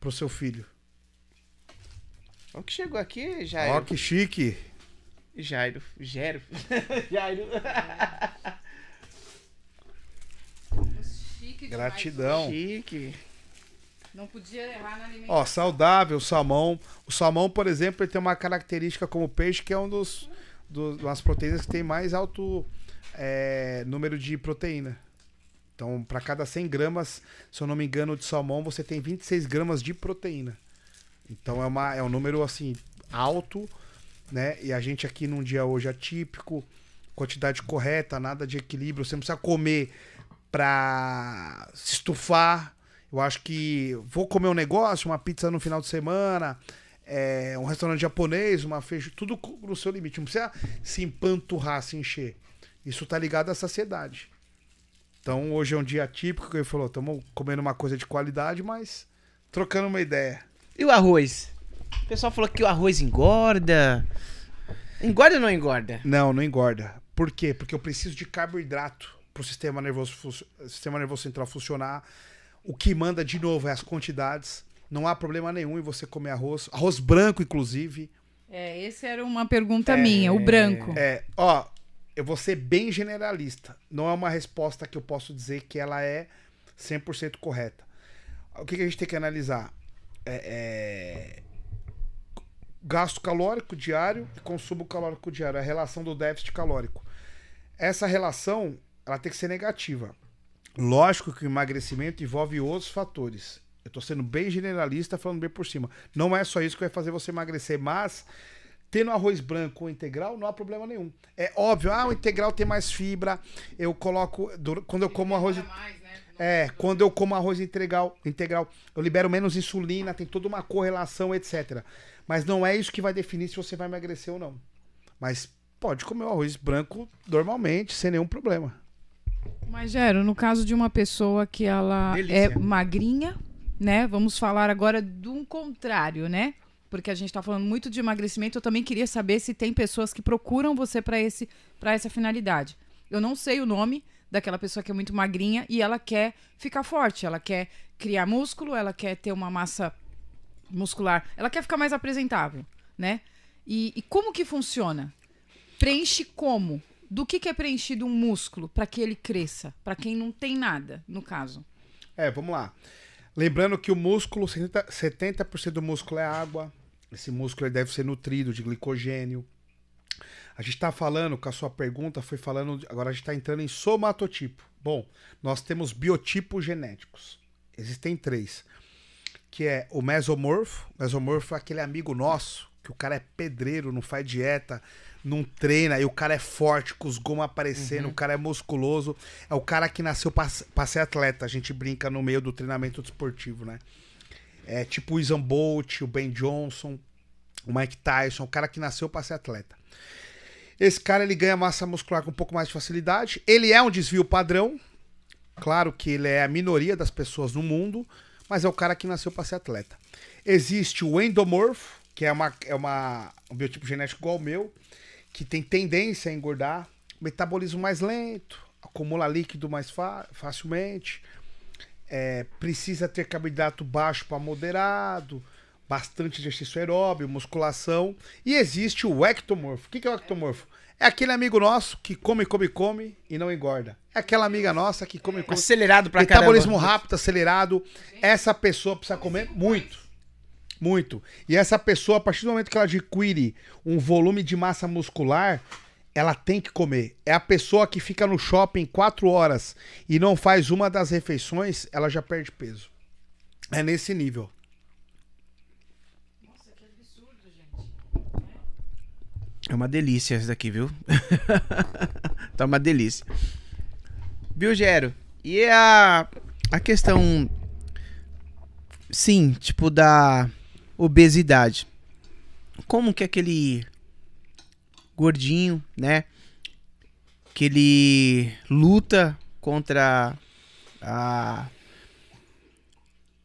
pro seu filho? O que chegou aqui já Ó, que chique. Jairo. Gero. Jairo. Chique demais. Gratidão. Chique. Não podia errar na alimentação. Ó, saudável, salmão. O salmão, por exemplo, ele tem uma característica como peixe que é um dos, dos das proteínas que tem mais alto é, número de proteína. Então, para cada 100 gramas, se eu não me engano, de salmão, você tem 26 gramas de proteína. Então é, uma, é um número assim alto, né? E a gente aqui num dia hoje atípico, quantidade correta, nada de equilíbrio. Você não precisa comer pra se estufar. Eu acho que vou comer um negócio, uma pizza no final de semana, é, um restaurante japonês, uma feijo, tudo no seu limite. Não precisa se empanturrar, se encher. Isso tá ligado à saciedade. Então hoje é um dia típico que ele falou, estamos comendo uma coisa de qualidade, mas trocando uma ideia. E o arroz? O pessoal falou que o arroz engorda. Engorda ou não engorda? Não, não engorda. Por quê? Porque eu preciso de carboidrato pro sistema nervoso, sistema nervoso central funcionar. O que manda de novo é as quantidades. Não há problema nenhum em você comer arroz. Arroz branco, inclusive. É, essa era uma pergunta minha, o branco. É, ó, eu vou ser bem generalista. Não é uma resposta que eu posso dizer que ela é 100% correta. O que, que a gente tem que analisar? É, é, gasto calórico diário e consumo calórico diário, a relação do déficit calórico. Essa relação, ela tem que ser negativa. Lógico que o emagrecimento envolve outros fatores. Eu tô sendo bem generalista, falando bem por cima. Não é só isso que vai fazer você emagrecer, mas tendo arroz branco ou integral, não há problema nenhum. É óbvio, ah, o integral tem mais fibra. Eu coloco. Quando eu como arroz. Né? É, quando eu como arroz integral, integral, eu libero menos insulina, tem toda uma correlação, etc. Mas não é isso que vai definir se você vai emagrecer ou não. Mas pode comer o arroz branco normalmente, sem nenhum problema. Mas, Gero, no caso de uma pessoa que ela Delícia. é magrinha, né? Vamos falar agora de um contrário, né? Porque a gente tá falando muito de emagrecimento. Eu também queria saber se tem pessoas que procuram você para esse para essa finalidade. Eu não sei o nome daquela pessoa que é muito magrinha e ela quer ficar forte, ela quer criar músculo, ela quer ter uma massa muscular, ela quer ficar mais apresentável, né? E, e como que funciona? Preenche como? Do que, que é preenchido um músculo para que ele cresça? Para quem não tem nada, no caso. É, vamos lá. Lembrando que o músculo, 70%, 70% do músculo é água. Esse músculo deve ser nutrido de glicogênio. A gente está falando, com a sua pergunta, foi falando. Agora a gente está entrando em somatotipo. Bom, nós temos biotipos genéticos. Existem três. Que é o mesomorfo. O mesomorfo é aquele amigo nosso, que o cara é pedreiro, não faz dieta, não treina, e o cara é forte, com os gomos aparecendo, o cara é musculoso. É o cara que nasceu pra, pra ser atleta. A gente brinca no meio do treinamento desportivo, né? É tipo o Isan Bolt, o Ben Johnson, o Mike Tyson, o cara que nasceu pra ser atleta. Esse cara ele ganha massa muscular com um pouco mais de facilidade. Ele é um desvio padrão. Claro que ele é a minoria das pessoas no mundo, mas é o cara que nasceu para ser atleta. Existe o endomorfo, que é, uma, é uma, um biotipo genético igual ao meu, que tem tendência a engordar, metabolismo mais lento, acumula líquido mais fa- facilmente, é, precisa ter carboidrato baixo para moderado, bastante exercício aeróbio, musculação. E existe o ectomorfo. O que é o ectomorfo? É aquele amigo nosso que come, come, come e não engorda. É aquela amiga nossa que come, come. Acelerado pra Metabolismo caramba. rápido, acelerado. Essa pessoa precisa comer muito. Muito. E essa pessoa, a partir do momento que ela adquire um volume de massa muscular, ela tem que comer. É a pessoa que fica no shopping quatro horas e não faz uma das refeições, ela já perde peso. É nesse nível. É uma delícia esse daqui, viu? tá uma delícia. Viu, Gero? E a, a questão, sim, tipo, da obesidade. Como que aquele gordinho, né? Que ele luta contra a,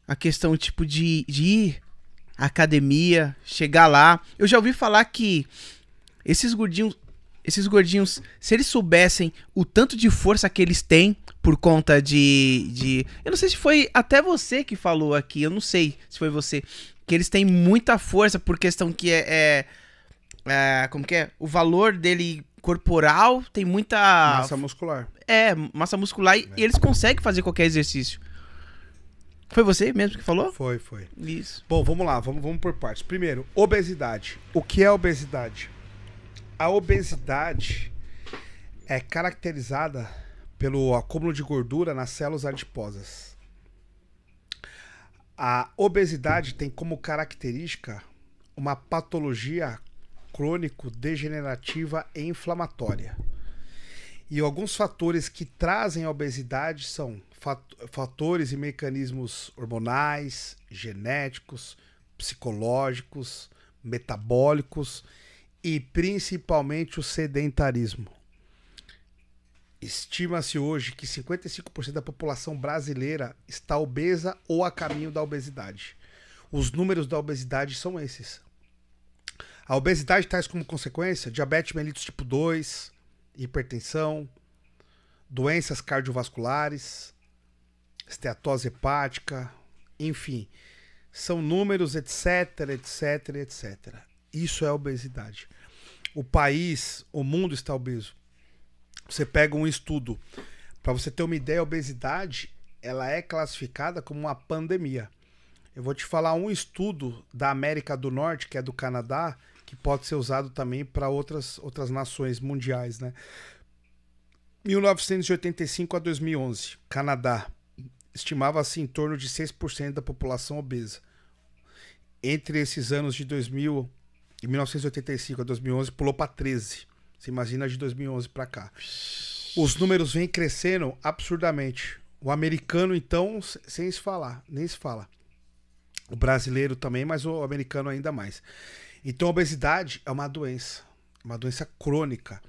a questão, tipo, de, de ir à academia, chegar lá. Eu já ouvi falar que esses gordinhos, esses gordinhos, se eles soubessem o tanto de força que eles têm por conta de, de, eu não sei se foi até você que falou aqui, eu não sei se foi você, que eles têm muita força por questão que é, é é, como que é? O valor dele corporal tem muita. Massa muscular. É, massa muscular e, e eles conseguem fazer qualquer exercício. Foi você mesmo que falou? Foi, foi. Isso. Bom, vamos lá, vamos, vamos por partes. Primeiro, obesidade. O que é obesidade? A obesidade é caracterizada pelo acúmulo de gordura nas células adiposas. A obesidade tem como característica uma patologia crônico-degenerativa e inflamatória. E alguns fatores que trazem a obesidade são fat- fatores e mecanismos hormonais, genéticos, psicológicos, metabólicos e principalmente o sedentarismo. Estima-se hoje que 55% da população brasileira está obesa ou a caminho da obesidade. Os números da obesidade são esses. A obesidade traz como consequência diabetes mellitus tipo 2, hipertensão, doenças cardiovasculares, esteatose hepática, enfim, são números, etc, etc, etc. Isso é obesidade. O país, o mundo está obeso. Você pega um estudo, para você ter uma ideia, a obesidade, ela é classificada como uma pandemia. Eu vou te falar um estudo da América do Norte, que é do Canadá, que pode ser usado também para outras, outras nações mundiais, né? 1985 a 2011, Canadá. Estimava-se em torno de 6% da população obesa. Entre esses anos de 2000 e 1985 a 2011 pulou para 13. Você imagina de 2011 para cá. Os números vêm crescendo absurdamente. O americano então, sem se falar, nem se fala. O brasileiro também, mas o americano ainda mais. Então a obesidade é uma doença, uma doença crônica.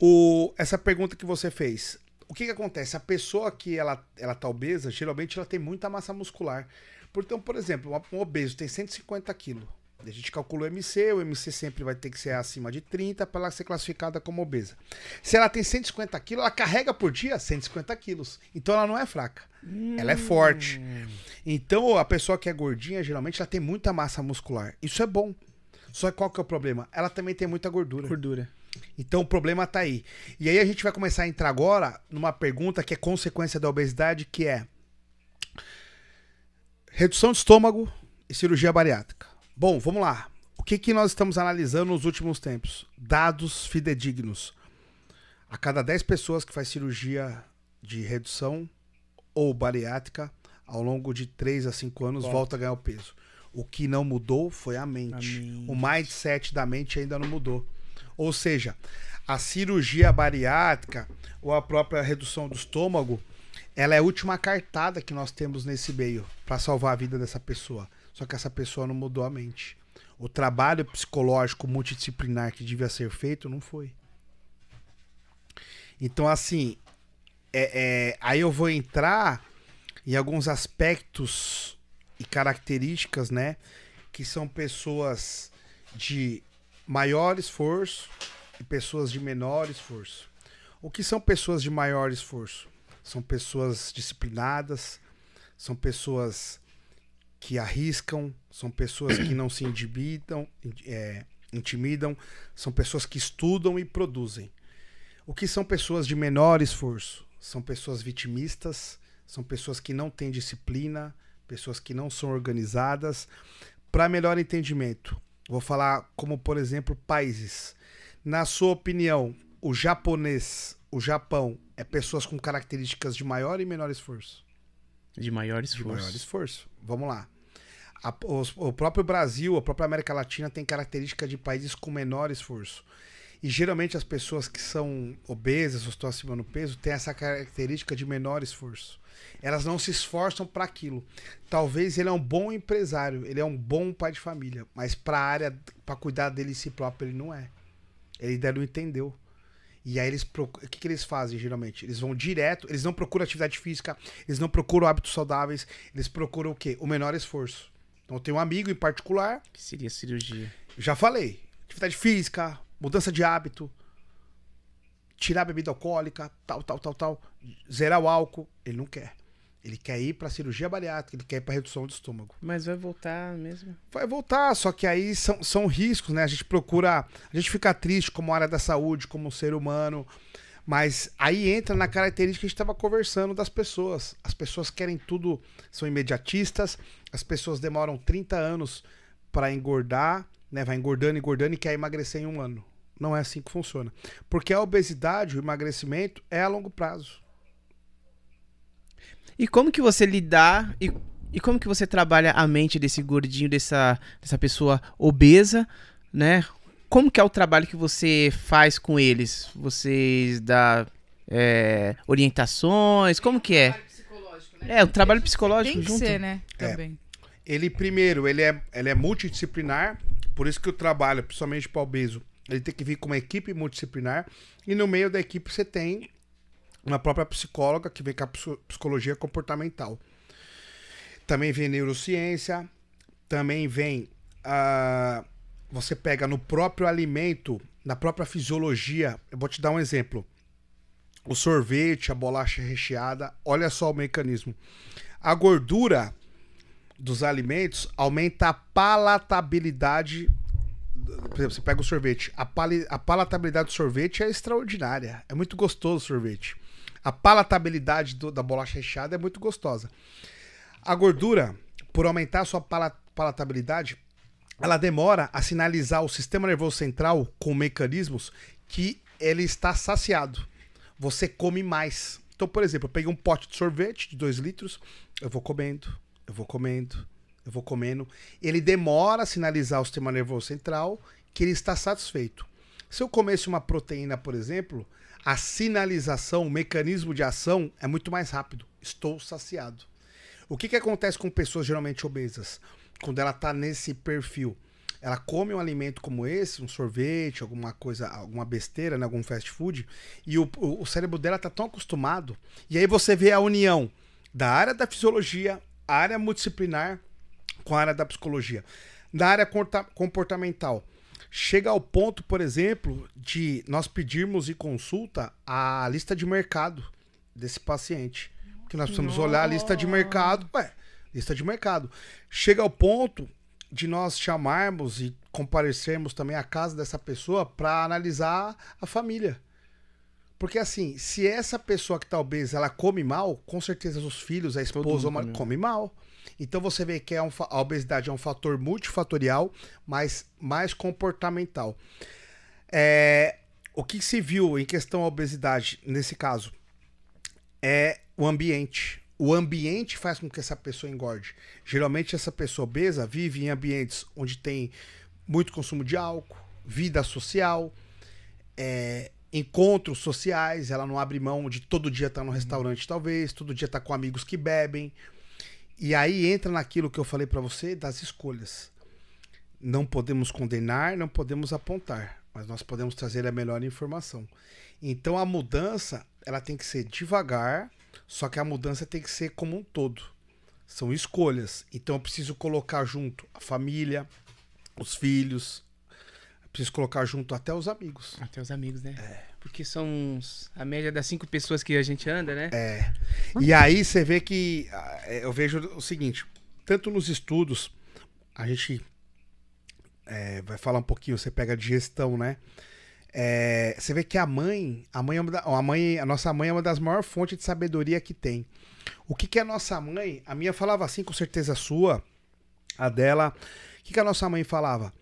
O, essa pergunta que você fez, o que, que acontece? A pessoa que ela, ela tá obesa, geralmente ela tem muita massa muscular. Então, por exemplo, um obeso tem 150 quilos. A gente calcula o MC, o MC sempre vai ter que ser acima de 30 para ela ser classificada como obesa. Se ela tem 150 quilos, ela carrega por dia 150 quilos. Então ela não é fraca, ela é forte. Então a pessoa que é gordinha, geralmente, ela tem muita massa muscular. Isso é bom. Só que qual que é o problema? Ela também tem muita gordura. Gordura. Então o problema tá aí. E aí a gente vai começar a entrar agora numa pergunta que é consequência da obesidade, que é redução de estômago e cirurgia bariátrica. Bom, vamos lá. O que, que nós estamos analisando nos últimos tempos? Dados fidedignos. A cada 10 pessoas que faz cirurgia de redução ou bariátrica, ao longo de 3 a 5 anos, Volta. volta a ganhar o peso. O que não mudou foi a mente. A mente. O mindset da mente ainda não mudou. Ou seja, a cirurgia bariátrica ou a própria redução do estômago, ela é a última cartada que nós temos nesse meio para salvar a vida dessa pessoa. Só que essa pessoa não mudou a mente. O trabalho psicológico multidisciplinar que devia ser feito não foi. Então, assim, é- é, aí eu vou entrar em alguns aspectos e características, né? Que são pessoas de maior esforço e pessoas de menor esforço. O que são pessoas de maior esforço? São pessoas disciplinadas, são pessoas que arriscam, são pessoas que não se intimidam, é, intimidam, são pessoas que estudam e produzem. O que são pessoas de menor esforço? São pessoas vitimistas, são pessoas que não têm disciplina, pessoas que não são organizadas. Para melhor entendimento, vou falar como, por exemplo, países. Na sua opinião, o japonês, o Japão, é pessoas com características de maior e menor esforço? De maior De esforço. maior esforço. Vamos lá. A- os- o próprio Brasil, a própria América Latina tem característica de países com menor esforço. E geralmente as pessoas que são obesas ou estão acima do peso têm essa característica de menor esforço. Elas não se esforçam para aquilo. Talvez ele é um bom empresário, ele é um bom pai de família, mas para a área, para cuidar dele si próprio, ele não é. Ele ainda não entendeu. E aí eles o que, que eles fazem geralmente? Eles vão direto, eles não procuram atividade física, eles não procuram hábitos saudáveis, eles procuram o quê? O menor esforço. Então tem um amigo em particular, Que seria cirurgia. já falei, atividade física, mudança de hábito, tirar a bebida alcoólica, tal, tal, tal, tal, zerar o álcool, ele não quer. Ele quer ir pra cirurgia bariátrica, ele quer ir pra redução do estômago. Mas vai voltar mesmo. Vai voltar, só que aí são, são riscos, né? A gente procura. A gente fica triste como área da saúde, como ser humano. Mas aí entra na característica que a gente estava conversando das pessoas. As pessoas querem tudo, são imediatistas, as pessoas demoram 30 anos para engordar, né? Vai engordando, engordando e quer emagrecer em um ano. Não é assim que funciona. Porque a obesidade, o emagrecimento, é a longo prazo. E como que você lidar e, e como que você trabalha a mente desse gordinho, dessa, dessa pessoa obesa, né? Como que é o trabalho que você faz com eles? Vocês dá é, orientações? Como que é? É, o trabalho psicológico Tem que junto. ser, né? É. Também. Ele, primeiro, ele é, ele é multidisciplinar, por isso que o trabalho, principalmente para obeso, ele tem que vir com uma equipe multidisciplinar, e no meio da equipe você tem uma própria psicóloga que vem com a psico- psicologia comportamental. Também vem neurociência, também vem. ah, você pega no próprio alimento, na própria fisiologia. Eu vou te dar um exemplo. O sorvete, a bolacha recheada, olha só o mecanismo. A gordura dos alimentos aumenta a palatabilidade. Por exemplo, você pega o sorvete. A, pali- a palatabilidade do sorvete é extraordinária. É muito gostoso o sorvete. A palatabilidade do- da bolacha recheada é muito gostosa. A gordura, por aumentar a sua pala- palatabilidade, ela demora a sinalizar o sistema nervoso central com mecanismos que ele está saciado. Você come mais. Então, por exemplo, eu peguei um pote de sorvete de 2 litros, eu vou comendo, eu vou comendo, eu vou comendo. Ele demora a sinalizar o sistema nervoso central que ele está satisfeito. Se eu comesse uma proteína, por exemplo, a sinalização, o mecanismo de ação é muito mais rápido. Estou saciado. O que, que acontece com pessoas geralmente obesas? Quando ela está nesse perfil. Ela come um alimento como esse, um sorvete, alguma coisa, alguma besteira, né, algum fast food, e o, o, cérebro dela tá tão acostumado. E aí você vê a união da área da fisiologia, área multidisciplinar com a área da psicologia. Na área comportamental, chega ao ponto, por exemplo, de nós pedirmos em consulta a lista de mercado desse paciente. Que nós precisamos olhar a lista de mercado. Ué, lista de mercado. Chega ao ponto de nós chamarmos e comparecermos também à casa dessa pessoa para analisar a família. Porque assim, se essa pessoa que tá obesa, ela come mal, com certeza os filhos, a esposa, uma- come mal. Então você vê que é um a obesidade é um fator multifatorial, mas mais comportamental. É, o que se viu em questão à obesidade, nesse caso, é o ambiente. O ambiente faz com que essa pessoa engorde. Geralmente, essa pessoa obesa vive em ambientes onde tem muito consumo de álcool, vida social, é, encontros sociais. Ela não abre mão de todo dia estar no restaurante, talvez, todo dia estar com amigos que bebem. E aí entra naquilo que eu falei pra você das escolhas. Não podemos condenar, não podemos apontar, mas nós podemos trazer a melhor informação. Então a mudança, ela tem que ser devagar, só que a mudança tem que ser como um todo. São escolhas. Então eu preciso colocar junto a família, os filhos, preciso colocar junto até os amigos. Até os amigos, né? Porque são a média das cinco pessoas que a gente anda, né? É. E aí você vê que ah, é, eu vejo o seguinte, tanto nos estudos, a gente é, vai falar um pouquinho, você pega a digestão, né? É, você vê que a mãe, a mãe, é a mãe, a nossa mãe é uma das maiores fontes de sabedoria que tem. O que, que a nossa mãe? A minha falava assim, com certeza sua, a dela. O que, que a nossa mãe falava?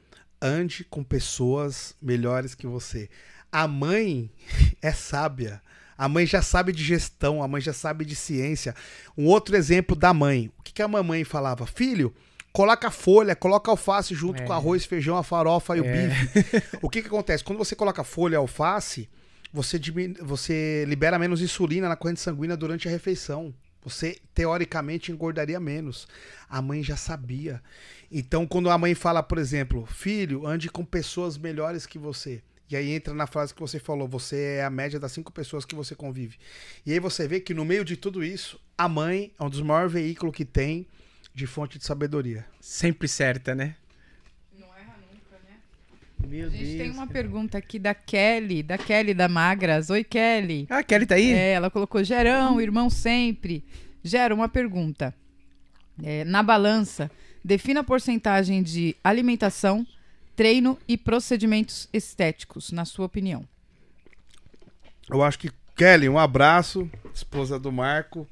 Ande com pessoas melhores que você. A mãe é sábia. A mãe já sabe de gestão, a mãe já sabe de ciência. Um outro exemplo da mãe. O que, que a mamãe falava? Filho, coloca folha, coloca alface junto É. com arroz, feijão, a farofa e o É. bife. O que, que acontece? Quando você coloca folha e alface, você, diminu- você libera menos insulina na corrente sanguínea durante a refeição. Você, teoricamente, engordaria menos. A mãe já sabia. Então, quando a mãe fala, por exemplo, filho, ande com pessoas melhores que você. E aí entra na frase que você falou, você é a média das cinco pessoas que você convive. E aí você vê que no meio de tudo isso, a mãe é um dos maiores veículos que tem de fonte de sabedoria. Sempre certa, né? Não erra nunca, né? Meu A gente tem uma cara. pergunta aqui da Kelly, da Kelly da Magras. Oi, Kelly. Ah, a Kelly tá aí? É, ela colocou Gerão, irmão sempre. Gera uma pergunta. É, na balança, defina a porcentagem de alimentação, treino e procedimentos estéticos, na sua opinião. Eu acho que Kelly, um abraço, esposa do Marco,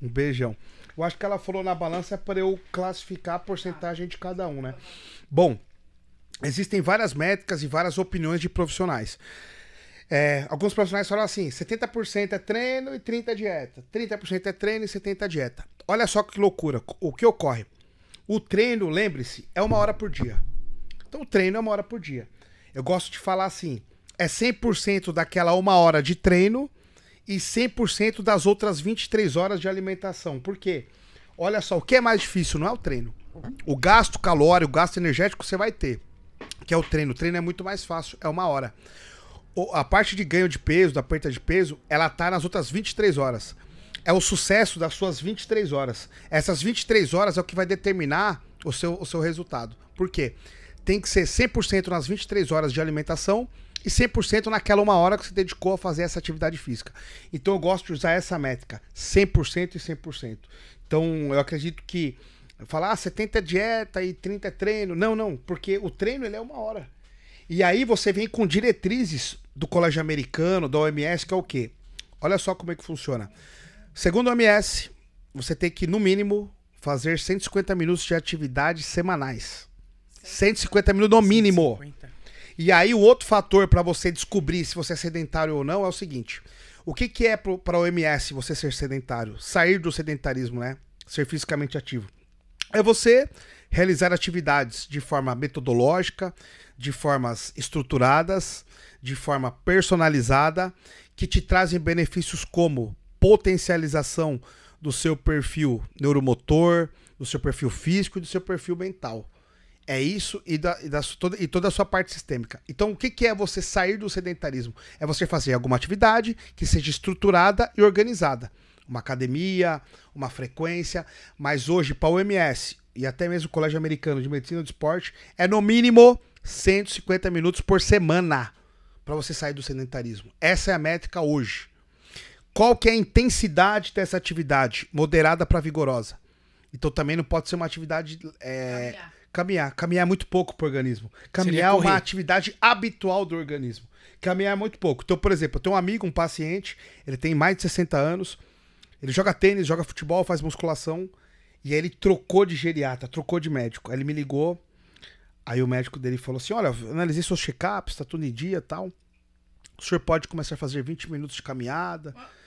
um beijão. Eu acho que ela falou na balança para eu classificar a porcentagem de cada um, né? Bom, existem várias métricas e várias opiniões de profissionais. É, alguns profissionais falam assim: 70% é treino e 30% é dieta. 30% é treino e 70% é dieta. Olha só que loucura. O que ocorre? O treino, lembre-se, é uma hora por dia. Então o treino é uma hora por dia. Eu gosto de falar assim: é 100% daquela uma hora de treino e 100% das outras 23 horas de alimentação. Por quê? Olha só, o que é mais difícil não é o treino. O gasto calórico, o gasto energético você vai ter, que é o treino. O treino é muito mais fácil, é uma hora. A parte de ganho de peso, da perda de peso, ela tá nas outras 23 horas. É o sucesso das suas 23 horas. Essas 23 horas é o que vai determinar o seu, o seu resultado. Por quê? Tem que ser 100% nas 23 horas de alimentação e 100% naquela uma hora que você dedicou a fazer essa atividade física. Então eu gosto de usar essa métrica, 100% e 100%. Então eu acredito que falar ah, 70 é dieta e 30 é treino. Não, não, porque o treino ele é uma hora. E aí você vem com diretrizes do colégio americano, da OMS, que é o quê? Olha só como é que funciona. Segundo a OMS, você tem que, no mínimo, fazer 150 minutos de atividades semanais. 150 minutos no mínimo. 150. E aí o outro fator para você descobrir se você é sedentário ou não é o seguinte: o que, que é para a OMS você ser sedentário? Sair do sedentarismo, né? Ser fisicamente ativo. É você realizar atividades de forma metodológica, de formas estruturadas, de forma personalizada, que te trazem benefícios como potencialização do seu perfil neuromotor, do seu perfil físico e do seu perfil mental. É isso e, da, e, da, toda, e toda a sua parte sistêmica. Então, o que, que é você sair do sedentarismo? É você fazer alguma atividade que seja estruturada e organizada. Uma academia, uma frequência, mas hoje, para o OMS e até mesmo o Colégio Americano de Medicina do Esporte, é no mínimo 150 minutos por semana para você sair do sedentarismo. Essa é a métrica hoje. Qual que é a intensidade dessa atividade? Moderada para vigorosa. Então também não pode ser uma atividade. É, Caminhar. Caminhar é muito pouco pro organismo. Caminhar é uma atividade habitual do organismo. Caminhar é muito pouco. Então, por exemplo, eu tenho um amigo, um paciente, ele tem mais de 60 anos, ele joga tênis, joga futebol, faz musculação, e aí ele trocou de geriatra, trocou de médico. Aí ele me ligou, aí o médico dele falou assim: Olha, analisei seus check-ups, tá tudo em dia tal. O senhor pode começar a fazer 20 minutos de caminhada. Ah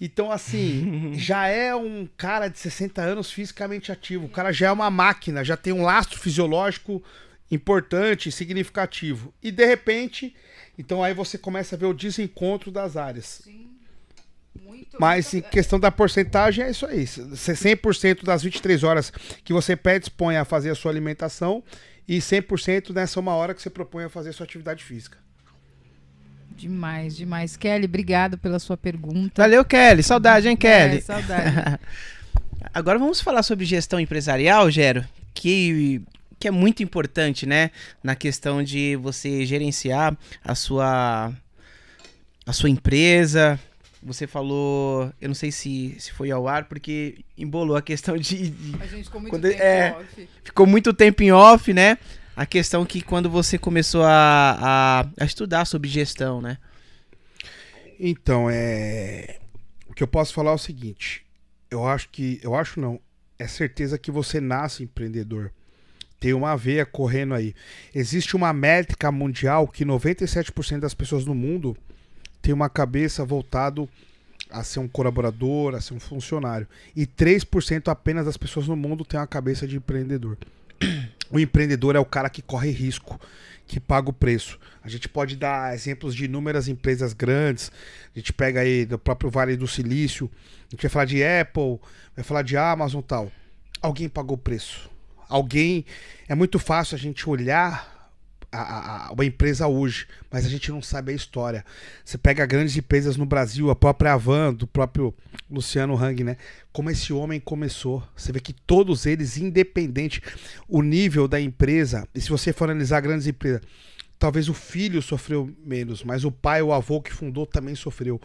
então, assim, já é um cara de 60 anos fisicamente ativo. O cara já é uma máquina, já tem um lastro fisiológico importante, significativo. E de repente, então aí você começa a ver o desencontro das áreas. Sim. Muito, Mas muito... em questão da porcentagem é isso aí. 100% das 23 horas que você predispõe a fazer a sua alimentação e 100% nessa uma hora que você propõe a fazer a sua atividade física. Demais, demais. Kelly, obrigado pela sua pergunta. Valeu, Kelly. Saudade, hein, Kelly? É, saudade. Agora vamos falar sobre gestão empresarial, Gero, que, que é muito importante, né? Na questão de você gerenciar a sua, a sua empresa. Você falou, eu não sei se, se foi ao ar, porque embolou a questão de. de a gente ficou muito quando, tempo é, off. Ficou muito tempo em off, né? A questão que quando você começou a, a, a, estudar sobre gestão, né? Então, é. O que eu posso falar é o seguinte. Eu acho que. Eu acho não. É certeza que você nasce empreendedor. Tem uma veia correndo aí. Existe uma métrica mundial que 97% das pessoas no mundo tem uma cabeça voltado a ser um colaborador, a ser um funcionário. E 3% apenas das pessoas no mundo tem uma cabeça de empreendedor. o empreendedor é o cara que corre risco, que paga o preço. A gente pode dar exemplos de inúmeras empresas grandes. A gente pega aí do próprio Vale do Silício. A gente vai falar de Apple, vai falar de Amazon tal. Alguém pagou o preço. Alguém. É muito fácil a gente olhar a, a, uma empresa hoje, mas a gente não sabe a história. Você pega grandes empresas no Brasil, a própria Avan, do próprio Luciano Hang, né? Como esse homem começou. Você vê que todos eles, independente o nível da empresa, e se você for analisar grandes empresas, talvez o filho sofreu menos, mas o pai, o avô que fundou também sofreu.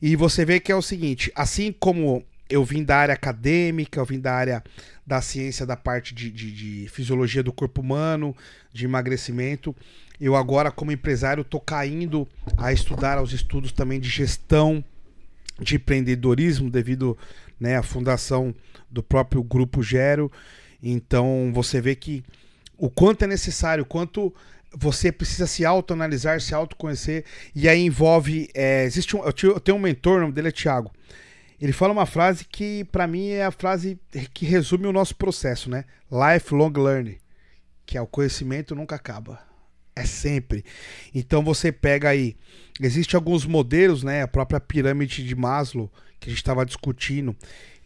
E você vê que é o seguinte, assim como eu vim da área acadêmica, eu vim da área da ciência, da parte de, de, de fisiologia do corpo humano, de emagrecimento. Eu agora, como empresário, estou caindo a estudar os estudos também de gestão, de empreendedorismo, devido né, à fundação do próprio Grupo Gero. Então, você vê que o quanto é necessário, o quanto você precisa se autoanalisar, se autoconhecer, e aí envolve. É, existe um, eu tenho um mentor, o nome dele é Thiago. Ele fala uma frase que, para mim, é a frase que resume o nosso processo, né? Lifelong learning, que é o conhecimento nunca acaba. É sempre. Então você pega aí. Existem alguns modelos, né? A própria pirâmide de Maslow, que a gente estava discutindo,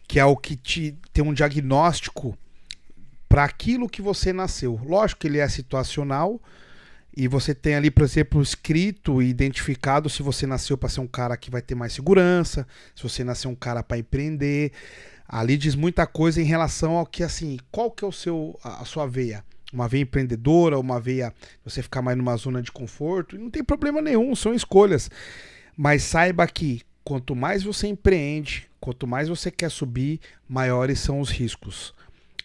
que é o que te tem um diagnóstico para aquilo que você nasceu. Lógico que ele é situacional, e você tem ali, por exemplo, escrito e identificado se você nasceu para ser um cara que vai ter mais segurança, se você nasceu um cara para empreender. Ali diz muita coisa em relação ao que assim, qual que é o seu a sua veia? Uma veia empreendedora, uma veia você ficar mais numa zona de conforto, não tem problema nenhum, são escolhas. Mas saiba que quanto mais você empreende, quanto mais você quer subir, maiores são os riscos.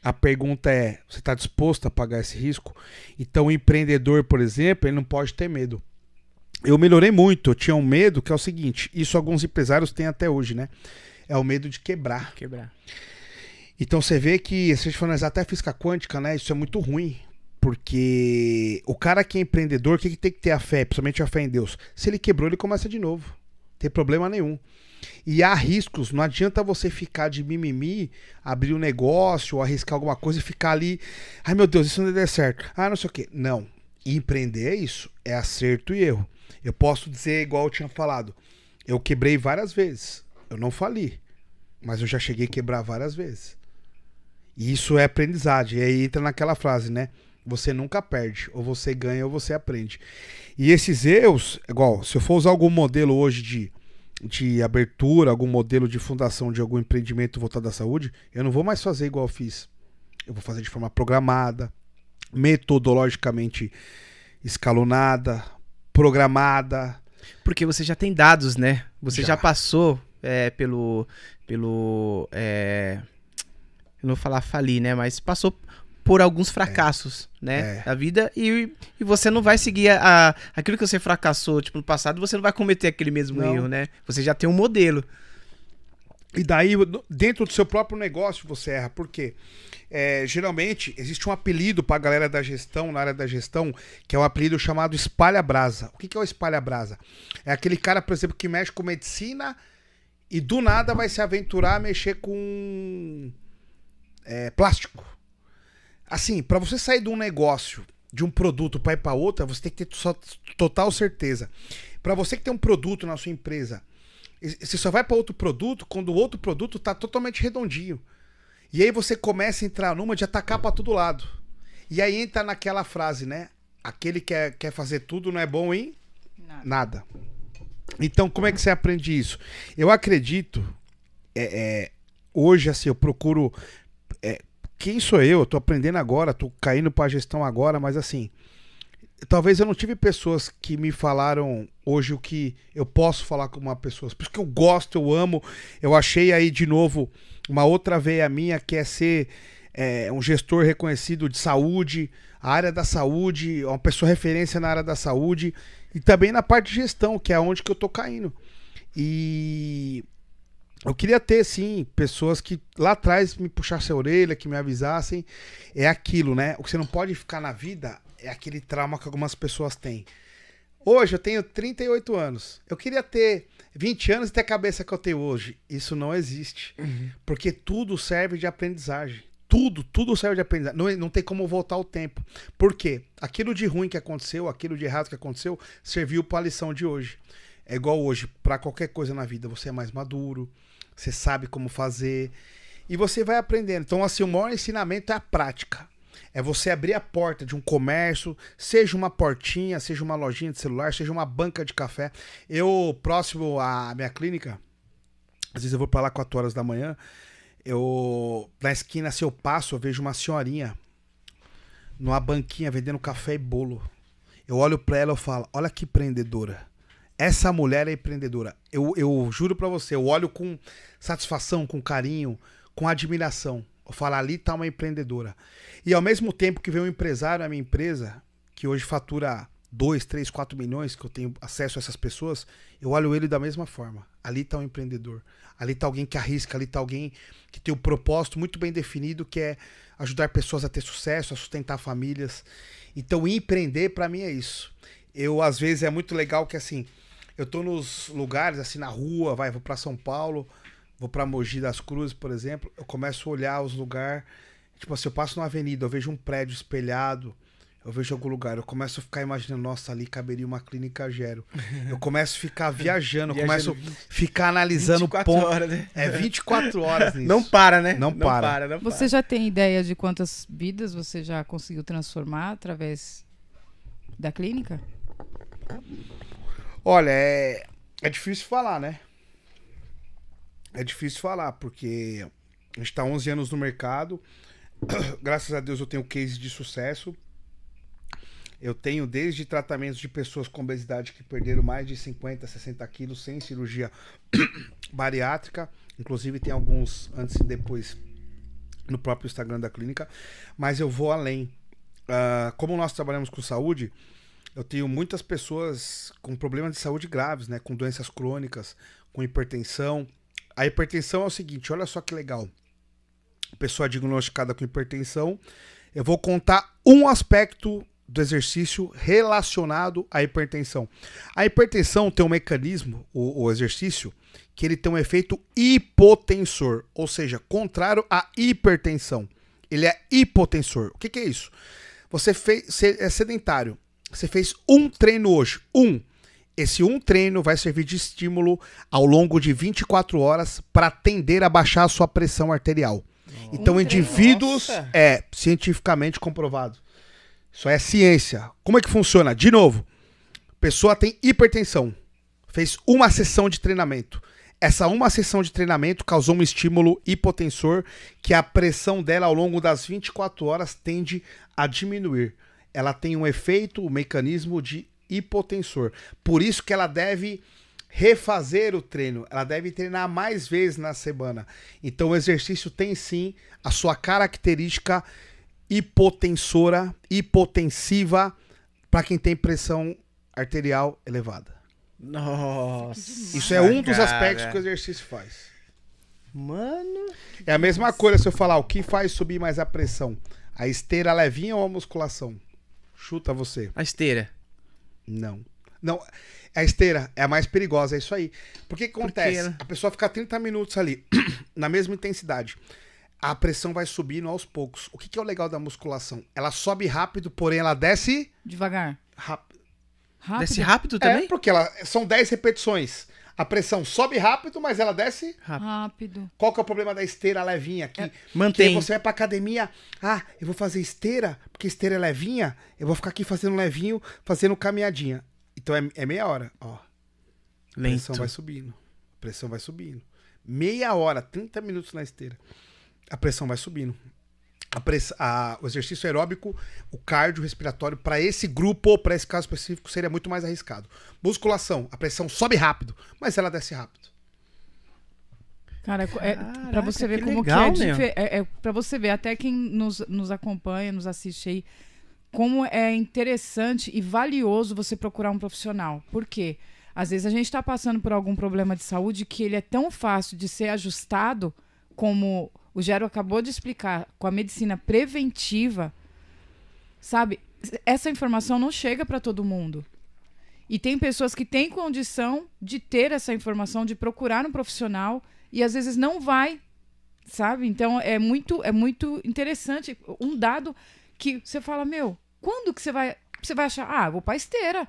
A pergunta é: você está disposto a pagar esse risco? Então, o empreendedor, por exemplo, ele não pode ter medo. Eu melhorei muito. Eu tinha um medo que é o seguinte: isso alguns empresários têm até hoje, né? É o medo de quebrar. Quebrar. Então você vê que, se a gente for analisar até a física quântica, né? Isso é muito ruim. Porque o cara que é empreendedor, o que, que tem que ter a fé? Principalmente a fé em Deus. Se ele quebrou, ele começa de novo. Não tem problema nenhum. E há riscos, não adianta você ficar de mimimi, abrir um negócio, arriscar alguma coisa e ficar ali. Ai meu Deus, isso não der certo. Ah, não sei o quê. Não. empreender é isso. É acerto e erro. Eu posso dizer, igual eu tinha falado, eu quebrei várias vezes. Eu não fali. Mas eu já cheguei a quebrar várias vezes. E isso é aprendizagem. E aí entra naquela frase, né? Você nunca perde. Ou você ganha ou você aprende. E esses erros, igual, se eu for usar algum modelo hoje de de abertura, algum modelo de fundação de algum empreendimento voltado à saúde, eu não vou mais fazer igual eu fiz. Eu vou fazer de forma programada, metodologicamente escalonada, programada. Porque você já tem dados, né? Você já, já passou é, pelo. pelo é, eu não vou falar falir, né? Mas passou por alguns fracassos, é. né, é. da vida e, e você não vai seguir a, a, aquilo que você fracassou, tipo, no passado, você não vai cometer aquele mesmo não. erro, né? Você já tem um modelo. E daí, dentro do seu próprio negócio, você erra. Por quê? É, geralmente, existe um apelido para a galera da gestão, na área da gestão, que é um apelido chamado espalha-brasa. O que, que é o espalha-brasa? É aquele cara, por exemplo, que mexe com medicina e do nada vai se aventurar a mexer com é, plástico. Assim, para você sair de um negócio, de um produto para ir para outra, você tem que ter só, total certeza. Para você que tem um produto na sua empresa, você só vai para outro produto quando o outro produto tá totalmente redondinho. E aí você começa a entrar numa de atacar para todo lado. E aí entra naquela frase, né? Aquele que quer, quer fazer tudo não é bom em nada. nada. Então, como é que você aprende isso? Eu acredito, é, é, hoje, assim, eu procuro é, quem sou eu? Eu tô aprendendo agora, tô caindo pra gestão agora, mas assim, talvez eu não tive pessoas que me falaram hoje o que eu posso falar com uma pessoa. Por isso que eu gosto, eu amo. Eu achei aí de novo uma outra veia minha que é ser é, um gestor reconhecido de saúde, a área da saúde, uma pessoa referência na área da saúde e também na parte de gestão, que é onde que eu tô caindo. E eu queria ter, sim, pessoas que lá atrás me puxassem a orelha, que me avisassem. É aquilo, né? O que você não pode ficar na vida é aquele trauma que algumas pessoas têm. Hoje eu tenho 38 anos. Eu queria ter 20 anos e ter a cabeça que eu tenho hoje. Isso não existe. Uhum. Porque tudo serve de aprendizagem. Tudo, tudo serve de aprendizagem. Não, não tem como voltar o tempo. Por quê? Aquilo de ruim que aconteceu, aquilo de errado que aconteceu, serviu para a lição de hoje. É igual hoje, para qualquer coisa na vida, você é mais maduro, você sabe como fazer e você vai aprendendo. Então, assim, o maior ensinamento é a prática. É você abrir a porta de um comércio, seja uma portinha, seja uma lojinha de celular, seja uma banca de café. Eu, próximo à minha clínica, às vezes eu vou para lá 4 horas da manhã, eu na esquina, se eu passo, eu vejo uma senhorinha numa banquinha vendendo café e bolo. Eu olho para ela e falo: "Olha que empreendedora. Essa mulher é empreendedora. Eu, eu juro pra você, eu olho com satisfação, com carinho, com admiração. Eu falo, ali tá uma empreendedora. E ao mesmo tempo que vem um empresário na minha empresa, que hoje fatura 2, 3, 4 milhões, que eu tenho acesso a essas pessoas, eu olho ele da mesma forma. Ali tá um empreendedor. Ali tá alguém que arrisca, ali tá alguém que tem o um propósito muito bem definido, que é ajudar pessoas a ter sucesso, a sustentar famílias. Então, empreender para mim é isso. Eu às vezes é muito legal que assim, eu tô nos lugares assim na rua, vai, vou para São Paulo, vou para Mogi das Cruzes, por exemplo, eu começo a olhar os lugares, tipo assim, eu passo numa avenida, eu vejo um prédio espelhado, eu vejo algum lugar, eu começo a ficar imaginando, nossa, ali caberia uma clínica Gero. Eu começo a ficar viajando, eu começo a ficar analisando 24 ponto. horas, né? É 24 horas nisso. Não para, né? Não para. não Você já tem ideia de quantas vidas você já conseguiu transformar através da clínica? Olha, é, é difícil falar, né? É difícil falar, porque a gente tá 11 anos no mercado. Graças a Deus eu tenho case de sucesso. Eu tenho desde tratamentos de pessoas com obesidade que perderam mais de 50, 60 quilos sem cirurgia bariátrica. Inclusive tem alguns antes e depois no próprio Instagram da clínica. Mas eu vou além. Uh, como nós trabalhamos com saúde, eu tenho muitas pessoas com problemas de saúde graves, né? Com doenças crônicas, com hipertensão. A hipertensão é o seguinte, olha só que legal. Pessoa diagnosticada com hipertensão. Eu vou contar um aspecto do exercício relacionado à hipertensão. A hipertensão tem um mecanismo, o, o, exercício, que ele tem um efeito hipotensor, ou seja, contrário à hipertensão. Ele é hipotensor. O que, que é isso? Você fez, é sedentário. Você fez um treino hoje, um. Esse um treino vai servir de estímulo ao longo de 24 horas para tender a baixar a sua pressão arterial. Então, um indivíduos treino, é cientificamente comprovado. Isso é ciência. Como é que funciona? De novo, pessoa tem hipertensão, fez uma sessão de treinamento. Essa uma sessão de treinamento causou um estímulo hipotensor que a pressão dela ao longo das 24 horas tende a diminuir. Ela tem um efeito, um mecanismo de hipotensor. Por isso que ela deve refazer o treino, ela deve treinar mais vezes na semana. Então o exercício tem sim a sua característica hipotensora, hipotensiva para quem tem pressão arterial elevada. Nossa. Isso é um dos aspectos que o exercício faz. Mano. É a mesma coisa se eu falar o que faz subir mais a pressão: a esteira levinha ou a musculação? Chuta você. A esteira. Não. Não, a esteira é a mais perigosa, é isso aí. Porque que acontece? Porque... A pessoa fica 30 minutos ali, na mesma intensidade a pressão vai subindo aos poucos. O que, que, é o legal da musculação? Ela sobe rápido, porém ela desce. Devagar. Rápido. rápido. Desce rápido também? É, porque ela, são 10 repetições. A pressão sobe rápido, mas ela desce rápido. Qual que é o problema da esteira levinha aqui? É, mantém. Que você vai pra academia, ah, eu vou fazer esteira, porque esteira é levinha, eu vou ficar aqui fazendo levinho, fazendo caminhadinha. Então é, é meia hora, ó. A Lento. pressão vai subindo. A pressão vai subindo. Meia hora, 30 minutos na esteira a pressão vai subindo. A o exercício aeróbico, o cardio respiratório, para esse grupo, para esse caso específico, seria muito mais arriscado. Musculação, a pressão sobe rápido, mas ela desce rápido. Cara, é, pra você ver que como legal, que é, é, é para você ver até quem nos, nos acompanha, nos assiste aí, como é interessante e valioso você procurar um profissional. Por quê? Às vezes a gente está passando por algum problema de saúde que ele é tão fácil de ser ajustado como o Gero acabou de explicar, com a medicina preventiva, sabe? Essa informação não chega para todo mundo. E tem pessoas que têm condição de ter essa informação, de procurar um profissional e às vezes não vai, sabe? Então é muito é muito interessante um dado que você fala, meu, quando que você vai você vai achar, ah, vou para esteira.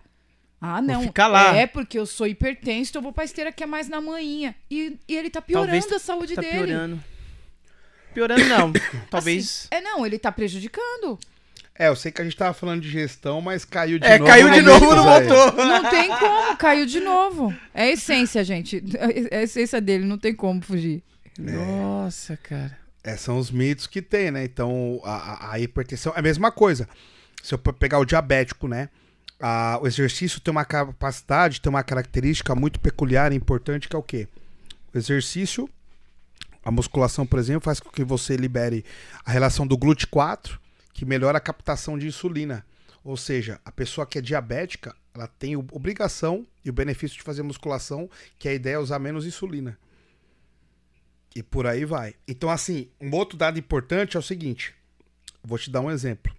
Ah, não. Ficar lá. É porque eu sou hipertenso, então eu vou pra esteira que é mais na manhinha. E, e ele tá piorando Talvez a saúde tá dele. Piorando. Piorando não. Talvez. Assim, é, não, ele tá prejudicando. É, eu sei que a gente tava falando de gestão, mas caiu de é, novo. É, caiu de novo no motor. Não tem como, caiu de novo. É a essência, gente. É a essência dele, não tem como fugir. É. Nossa, cara. É, são os mitos que tem, né? Então, a, a hipertensão é a mesma coisa. Se eu pegar o diabético, né? a- o exercício tem uma capacidade, tem uma característica muito peculiar e importante que é o quê? O exercício, a musculação, por exemplo, faz com que você libere a relação do GLUT4, que melhora a captação de insulina. Ou seja, a pessoa que é diabética, ela tem obrigação e o benefício de fazer musculação, que a ideia é usar menos insulina. E por aí vai. Então, assim, um outro dado importante é o seguinte: vou te dar um exemplo.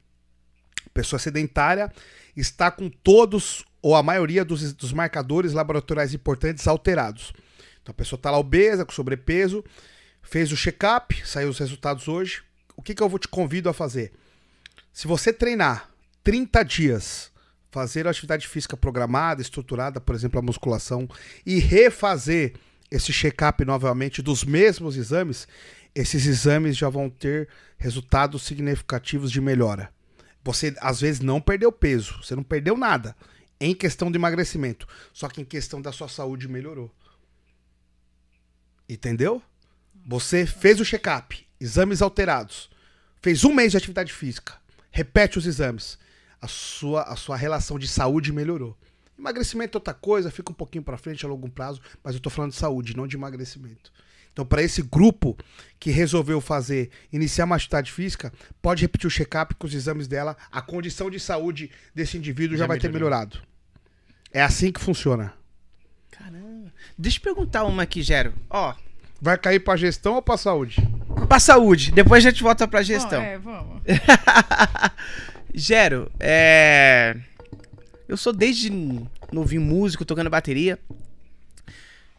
Pessoa sedentária está com todos ou a maioria dos, dos marcadores laboratoriais importantes alterados. Então a pessoa está lá obesa, com sobrepeso, fez o check-up, saiu os resultados hoje. O que, que eu vou te convido a fazer? Se você treinar 30 dias, fazer a atividade física programada, estruturada, por exemplo, a musculação, e refazer esse check-up novamente dos mesmos exames, esses exames já vão ter resultados significativos de melhora. Você às vezes não perdeu peso, você não perdeu nada em questão de emagrecimento, só que em questão da sua saúde melhorou. Entendeu? Você fez o check-up, exames alterados, fez um mês de atividade física, repete os exames, a sua, a sua relação de saúde melhorou. Emagrecimento é outra coisa, fica um pouquinho para frente a longo prazo, mas eu tô falando de saúde, não de emagrecimento. Então, para esse grupo que resolveu fazer, iniciar uma atividade física, pode repetir o check-up com os exames dela, a condição de saúde desse indivíduo já, Já vai ter melhorou. melhorado. É assim que funciona. Caramba. Deixa eu perguntar uma aqui, Gero. Ó, Vai cair pra gestão ou pra saúde? pra saúde. Depois a gente volta pra gestão. Bom, é, vamos. Gero, é. Eu sou desde novinho músico, tocando bateria.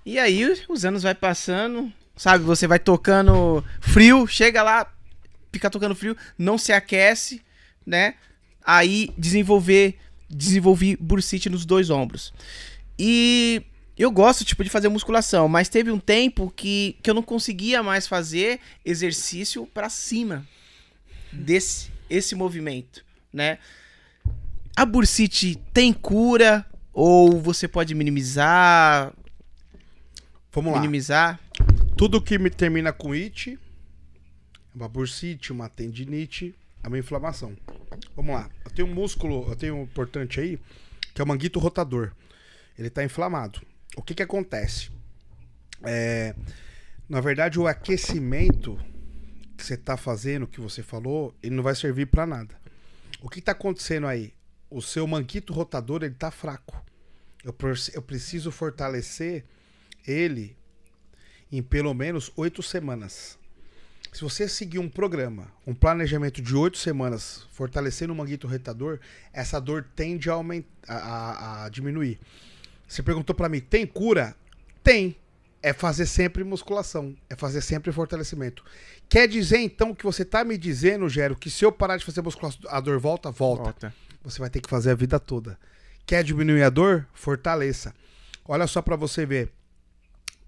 E aí os anos vai passando, sabe? Você vai tocando frio, chega lá, fica tocando frio, não se aquece, né? Aí desenvolver, desenvolvi bursite nos dois ombros. E eu gosto, tipo, de fazer musculação, mas teve um tempo que, que eu não conseguia mais fazer exercício pra cima desse esse movimento, né? A bursite tem cura ou você pode minimizar, Vamos lá. minimizar? Tudo que me termina com it, uma bursite, uma tendinite, é uma inflamação. Vamos lá. Eu tenho um músculo, eu tenho um importante aí, que é o manguito rotador. Ele está inflamado. O que que acontece? É, na verdade, o aquecimento que você está fazendo, que você falou, ele não vai servir para nada. O que está acontecendo aí? O seu manguito rotador, ele tá fraco. Eu, eu preciso fortalecer ele em pelo menos oito semanas. Se você seguir um programa, um planejamento de oito semanas, fortalecendo o manguito retador, essa dor tende a, aumentar, a- a diminuir. Você perguntou pra mim, tem cura? Tem. É fazer sempre musculação, é fazer sempre fortalecimento. Quer dizer então que você tá me dizendo, Gero, que se eu parar de fazer musculação, a dor volta? Volta você vai ter que fazer a vida toda. Quer diminuir a dor? Fortaleça. Olha só para você ver.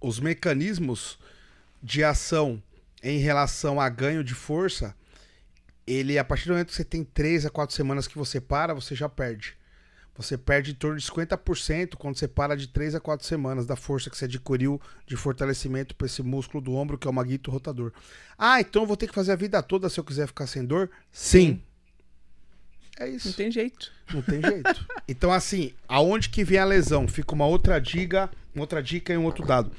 Os mecanismos de ação em relação a ganho de força, ele a partir do momento que você tem 3 a 4 semanas que você para, você já perde. Você perde em torno de 50% quando você para de 3 a 4 semanas da força que você adquiriu de fortalecimento para esse músculo do ombro, que é o maguito rotador. Ah, então eu vou ter que fazer a vida toda se eu quiser ficar sem dor? Sim. É isso. Não tem jeito. Não tem jeito. Então, assim, aonde que vem a lesão? Fica uma outra dica, outra dica e um outro dado.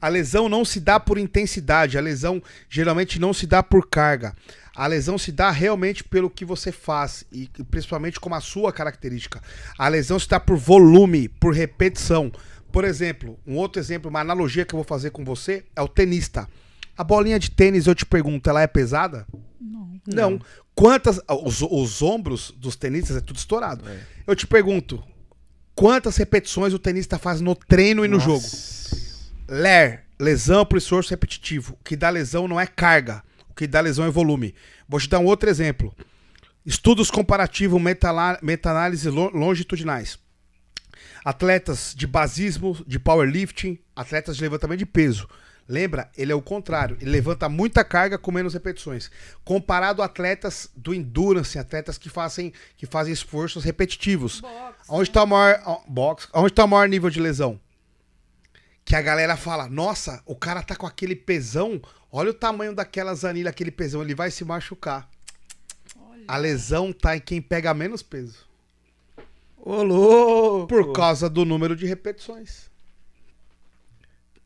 A lesão não se dá por intensidade, a lesão geralmente não se dá por carga. A lesão se dá realmente pelo que você faz e principalmente como a sua característica. A lesão se dá por volume, por repetição. Por exemplo, um outro exemplo, uma analogia que eu vou fazer com você é o tenista. A bolinha de tênis, eu te pergunto, ela é pesada? Não. Não. Quantas. Os, os ombros dos tenistas é tudo estourado. Eu te pergunto: quantas repetições o tenista faz no treino e no jogo? LER, lesão por esforço repetitivo. O que dá lesão não é carga. O que dá lesão é volume. Vou te dar um outro exemplo. Estudos comparativos metala- meta-análise lo- longitudinais. Atletas de basismo, de powerlifting, atletas de levantamento de peso. Lembra? Ele é o contrário. Ele levanta muita carga com menos repetições. Comparado a atletas do endurance, atletas que fazem, que fazem esforços repetitivos. Onde está o maior box? Onde está o maior nível de lesão? Que a galera fala: "Nossa, o cara tá com aquele pesão. Olha o tamanho daquelas anilhas, aquele pesão, ele vai se machucar". A lesão tá em quem pega menos peso. Ô, louco! Por causa do número de repetições.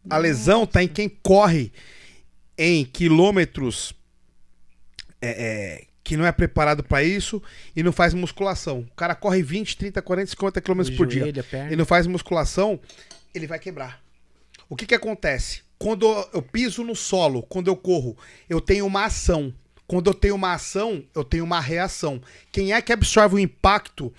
A lesão tá em quem corre em quilômetros é, é, que não é preparado para isso e não faz musculação. O cara corre 20, 30, 40, 50 quilômetros por dia. Ele não faz musculação, ele vai quebrar. O que que acontece? Quando eu piso no solo, quando eu corro, eu tenho uma ação. Quando eu tenho uma ação, eu tenho uma reação. Quem é que absorve o impacto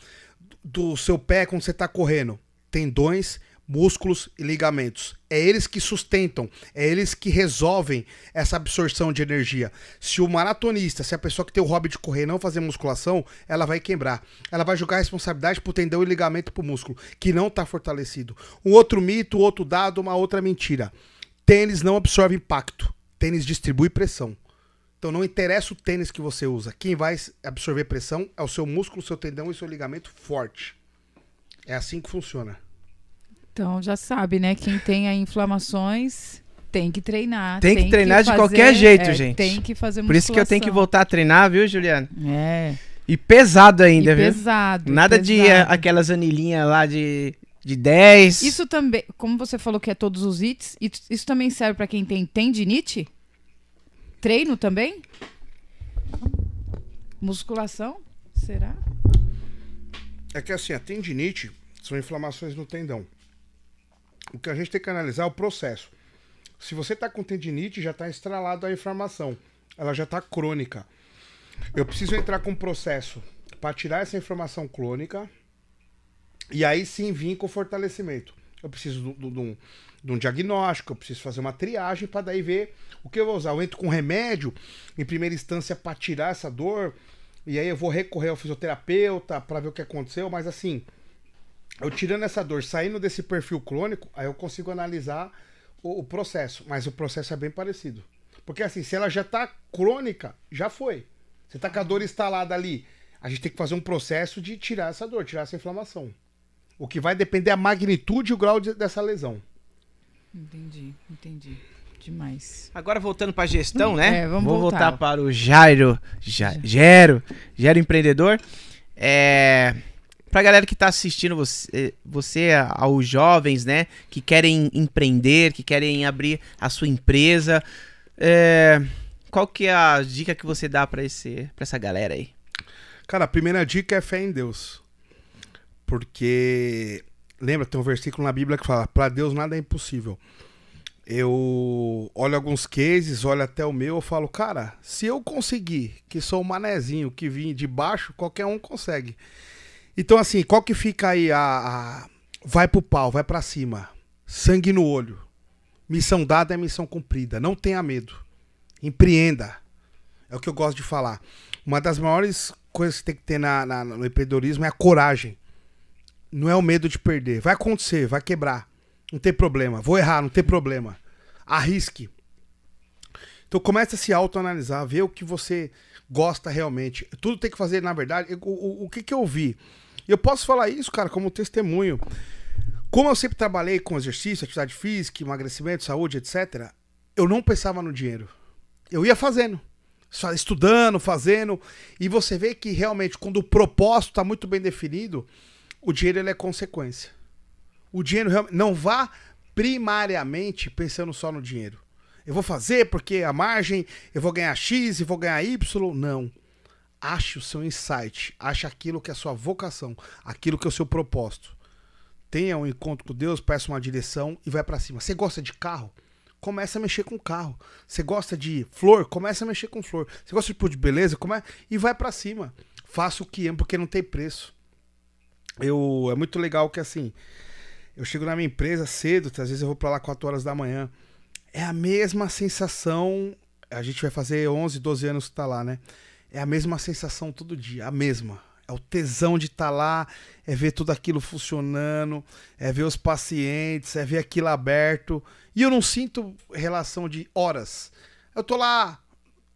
do seu pé quando você está correndo? Tendões, músculos e ligamentos. É eles que sustentam, é eles que resolvem essa absorção de energia. Se o maratonista, se a pessoa que tem o hobby de correr não fazer musculação, ela vai quebrar. Ela vai jogar a responsabilidade pro tendão e ligamento pro músculo, que não está fortalecido. Um outro mito, outro dado, uma outra mentira. Tênis não absorve impacto. Tênis distribui pressão. Então não interessa o tênis que você usa. Quem vai absorver pressão é o seu músculo, seu tendão e seu ligamento forte. É assim que funciona. Então já sabe, né? Quem tem aí inflamações tem que treinar. Tem que treinar de qualquer jeito, é, gente. Tem que fazer Por isso que eu tenho que musculação. voltar a treinar, viu, Juliana? É. E pesado ainda, E viu? pesado. Nada de pesado. eh, aquelas anilhinhas lá de, de 10. Isso também, como você falou que é todos os hits, isso- isso também serve pra quem tem tendinite? Treino também? Musculação? Será? É que assim, a tendinite são inflamações no tendão. O que a gente tem que analisar é o processo. Se você tá com tendinite, já tá estralado a inflamação. Ela já tá crônica. Eu preciso entrar com um processo para tirar essa inflamação crônica e aí sim vir com fortalecimento. Eu preciso de um- um diagnóstico, eu preciso fazer uma triagem para daí ver o que eu vou usar. Eu entro com remédio, em primeira instância, para tirar essa dor, e aí eu vou recorrer ao fisioterapeuta para ver o que aconteceu, mas assim, eu tirando essa dor, saindo desse perfil crônico, aí eu consigo analisar o, o processo, mas o processo é bem parecido. Porque assim, se ela já tá crônica, já foi. Você tá com a dor instalada ali, a gente tem que fazer um processo de tirar essa dor, tirar essa inflamação. O que vai depender da magnitude e o grau de- dessa lesão. Entendi, entendi. Demais. Agora voltando pra gestão, né? É, vamos Vou voltar. voltar para o Jairo. Ja, Gero. Gero empreendedor. É. Pra galera que tá assistindo você, você, aos jovens, né? Que querem empreender, que querem abrir a sua empresa. é, qual que é a dica que você dá pra, esse, pra essa galera aí? Cara, a primeira dica é fé em Deus. Porque lembra, tem um versículo na Bíblia que fala: "Pra Deus nada é impossível". Eu olho alguns cases, olho até o meu, eu falo: "Cara, se eu conseguir, que sou um manezinho que vim de baixo, qualquer um consegue". Então assim, qual que fica aí a, a- vai pro pau, vai pra cima. Sangue no olho. Missão dada é missão cumprida. Não tenha medo. Empreenda. É o que eu gosto de falar. Uma das maiores coisas que tem que ter na, na- no empreendedorismo é a coragem. Não é o medo de perder. Vai acontecer, vai quebrar. Não tem problema. Vou errar, não tem problema. Arrisque. Então começa a se autoanalisar, ver o que você gosta realmente. Tudo tem que fazer, na verdade, o, o, o que, que eu vi. Eu posso falar isso, cara, como testemunho. Como eu sempre trabalhei com exercício, atividade física, emagrecimento, saúde, etc., eu não pensava no dinheiro. Eu ia fazendo. Estudando, fazendo. E você vê que realmente, quando o propósito está muito bem definido, o dinheiro ele é consequência. O dinheiro. Não vá primariamente pensando só no dinheiro. Eu vou fazer porque a margem, eu vou ganhar X e vou ganhar Y. Não. Ache o seu insight. Ache aquilo que é a sua vocação. Aquilo que é o seu propósito. Tenha um encontro com Deus, peça uma direção e vai pra cima. Você gosta de carro? Começa a mexer com carro. Você gosta de flor? Começa a mexer com flor. Você gosta de de beleza? Come... E vai pra cima. Faça o que ama, porque não tem preço. Eu, é muito legal que assim, eu chego na minha empresa cedo, às vezes eu vou pra lá 4 horas da manhã. É a mesma sensação. A gente vai fazer 11, 12 anos que tá lá, né? É a mesma sensação todo dia, a mesma. É o tesão de estar lá, é ver tudo aquilo funcionando, é ver os pacientes, é ver aquilo aberto. E eu não sinto relação de horas. Eu tô lá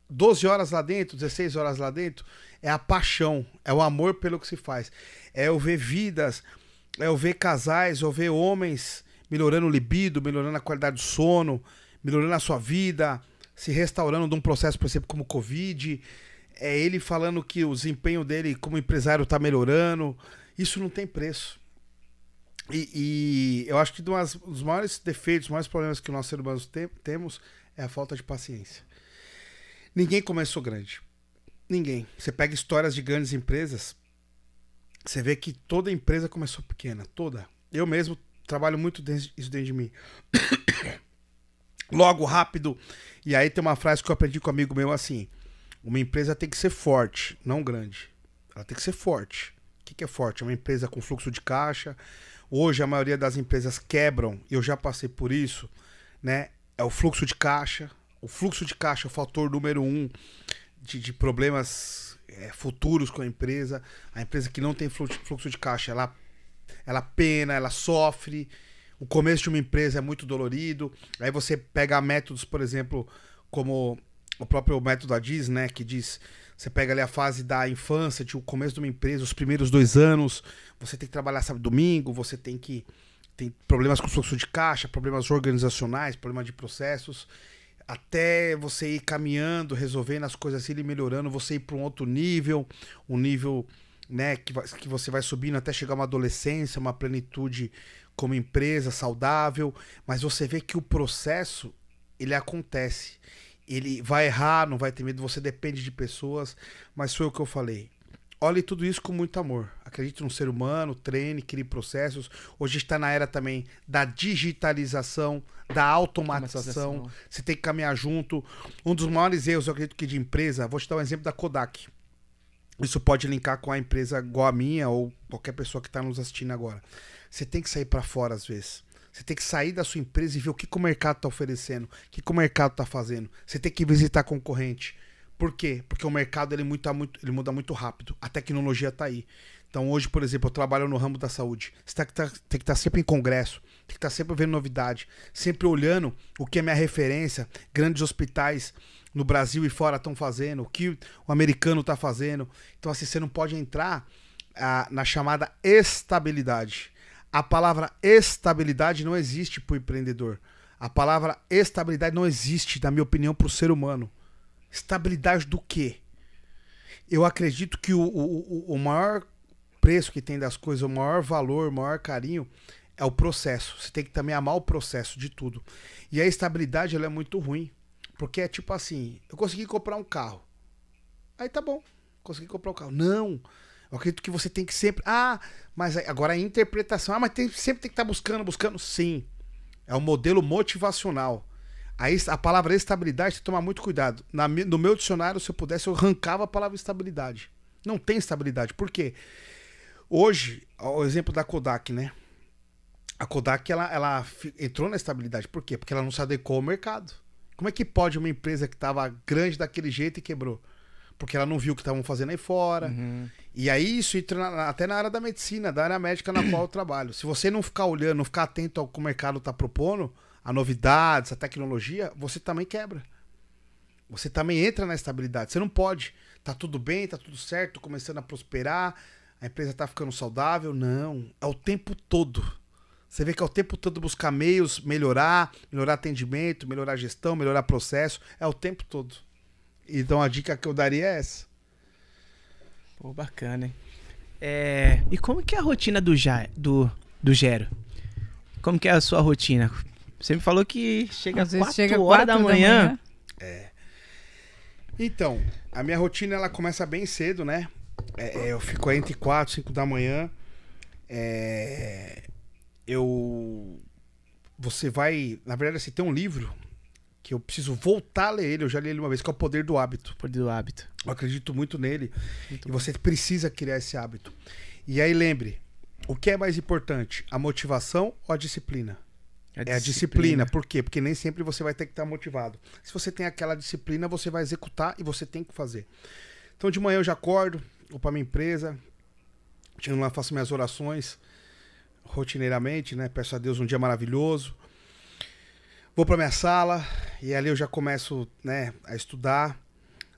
12 horas lá dentro, 16 horas lá dentro. É a paixão, é o amor pelo que se faz. É eu ver vidas, é eu ver casais, eu ver homens melhorando o libido, melhorando a qualidade do sono, melhorando a sua vida, se restaurando de um processo, por exemplo, como Covid. É ele falando que o desempenho dele como empresário tá melhorando. Isso não tem preço. E, e eu acho que um dos maiores defeitos, os maiores problemas que nós seres humanos te, temos é a falta de paciência. Ninguém começou grande. Ninguém. Você pega histórias de grandes empresas, você vê que toda empresa começou pequena. Toda. Eu mesmo trabalho muito isso dentro de mim. Logo, rápido. E aí tem uma frase que eu aprendi com um amigo meu assim: uma empresa tem que ser forte, não grande. Ela tem que ser forte. O que, que é forte? É uma empresa com fluxo de caixa. Hoje a maioria das empresas quebram, eu já passei por isso, né? É o fluxo de caixa. O fluxo de caixa é o fator número um de, de problemas é, futuros com a empresa. A empresa que não tem fluxo de caixa, ela, ela pena, ela sofre. O começo de uma empresa é muito dolorido. Aí você pega métodos, por exemplo, como o próprio método Adis, né, que diz, você pega ali a fase da infância, de o começo de uma empresa, os primeiros dois anos, você tem que trabalhar sábado domingo, você tem que tem problemas com fluxo de caixa, problemas organizacionais, problemas de processos, até você ir caminhando, resolvendo as coisas, ir melhorando, você ir para um outro nível, um nível né, que, que você vai subindo até chegar uma adolescência, uma plenitude como empresa saudável, mas você vê que o processo ele acontece ele vai errar, não vai ter medo, você depende de pessoas, mas foi o que eu falei. Olhe tudo isso com muito amor. Acredite no ser humano, treine, crie processos. Hoje está na era também da digitalização, da automatização. Você tem que caminhar junto. Um dos maiores erros, eu acredito que de empresa, vou te dar um exemplo da Kodak. Isso pode linkar com a empresa igual a minha ou qualquer pessoa que está nos assistindo agora. Você tem que sair para fora às vezes. Você tem que sair da sua empresa e ver o que, que o mercado está oferecendo, o que, que o mercado está fazendo. Você tem que visitar concorrente. Por quê? Porque o mercado ele muda muito, ele muda muito rápido. A tecnologia está aí. Então hoje, por exemplo, eu trabalho no ramo da saúde. Você tá, tá, tem que estar tá sempre em congresso, tem que estar tá sempre vendo novidade, sempre olhando o que é minha referência, grandes hospitais no Brasil e fora estão fazendo, o que o americano está fazendo. Então assim, você não pode entrar ah, na chamada estabilidade. A palavra estabilidade não existe para o empreendedor. A palavra estabilidade não existe, na minha opinião, para o ser humano. Estabilidade do quê? Eu acredito que o, o, o maior preço que tem das coisas, o maior valor, o maior carinho é o processo. Você tem que também amar o processo de tudo. E a estabilidade ela é muito ruim. Porque é tipo assim, eu consegui comprar um carro. Aí tá bom, consegui comprar um carro. Não, eu acredito que você tem que sempre. Ah, mas agora a interpretação. Ah, mas tem, sempre tem que estar tá buscando, buscando. Sim. É um modelo motivacional. Aí a palavra estabilidade tem que tomar muito cuidado. Na, no meu dicionário, se eu pudesse, eu arrancava a palavra estabilidade. Não tem estabilidade. Por quê? Hoje, o exemplo da Kodak, né? A Kodak ela, ela entrou na estabilidade. Por quê? Porque ela não se adequou ao mercado. Como é que pode uma empresa que estava grande daquele jeito e quebrou? Porque ela não viu o que estavam fazendo aí fora. Uhum. E aí isso entra na, até na área da medicina, da área médica na qual eu trabalho. Se você não ficar olhando, não ficar atento ao que o mercado está propondo, a novidades, a tecnologia, você também quebra. Você também entra na estabilidade. Você não pode. Tá tudo bem, tá tudo certo, começando a prosperar, a empresa tá ficando saudável. Não. É o tempo todo. Você vê que é o tempo todo buscar meios, melhorar, melhorar atendimento, melhorar gestão, melhorar processo. É o tempo todo. Então a dica que eu daria é essa. Pô, bacana, hein? É... E como que é a rotina do, ja... do, do Gero? Como que é a sua rotina? Você me falou que chega às 4 chega horas da manhã. da manhã. É. Então, a minha rotina ela começa bem cedo, né? É, é eu fico entre 4 e 5 da manhã. É... Eu. Você vai. Na verdade, você assim, tem um livro que eu preciso voltar a ler ele, eu já li ele uma vez, que é o Poder do Hábito. Poder do Hábito. Eu acredito muito nele. Muito e bom. você precisa criar esse hábito. E aí lembre, o que é mais importante, a motivação ou a disciplina? A é a disciplina. Por quê? Porque nem sempre você vai ter que estar motivado. Se você tem aquela disciplina, você vai executar e você tem que fazer. Então de manhã eu já acordo, vou para minha empresa, chego lá, faço minhas orações rotineiramente, né? Peço a Deus um dia maravilhoso. Vou para minha sala e ali eu já começo né, a estudar.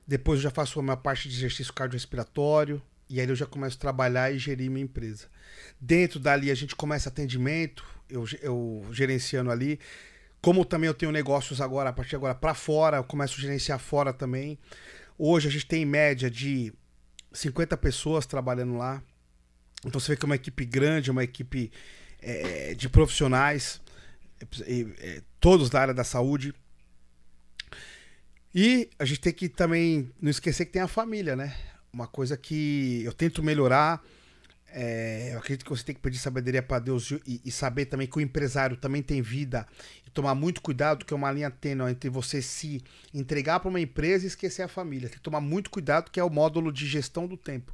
Depois eu já faço a minha parte de exercício cardiorrespiratório. E aí eu já começo a trabalhar e gerir minha empresa. Dentro dali a gente começa atendimento, eu, eu gerenciando ali. Como também eu tenho negócios agora, a partir de agora para fora, eu começo a gerenciar fora também. Hoje a gente tem em média de 50 pessoas trabalhando lá. Então você vê que é uma equipe grande, uma equipe é, de profissionais, é, é, todos da área da saúde. E a gente tem que também não esquecer que tem a família, né? Uma coisa que eu tento melhorar. É, eu acredito que você tem que pedir sabedoria para Deus e, e, saber também que o empresário também tem vida e tomar muito cuidado, que é uma linha tênue entre você se entregar para uma empresa e esquecer a família. Tem que tomar muito cuidado, que é o módulo de gestão do tempo.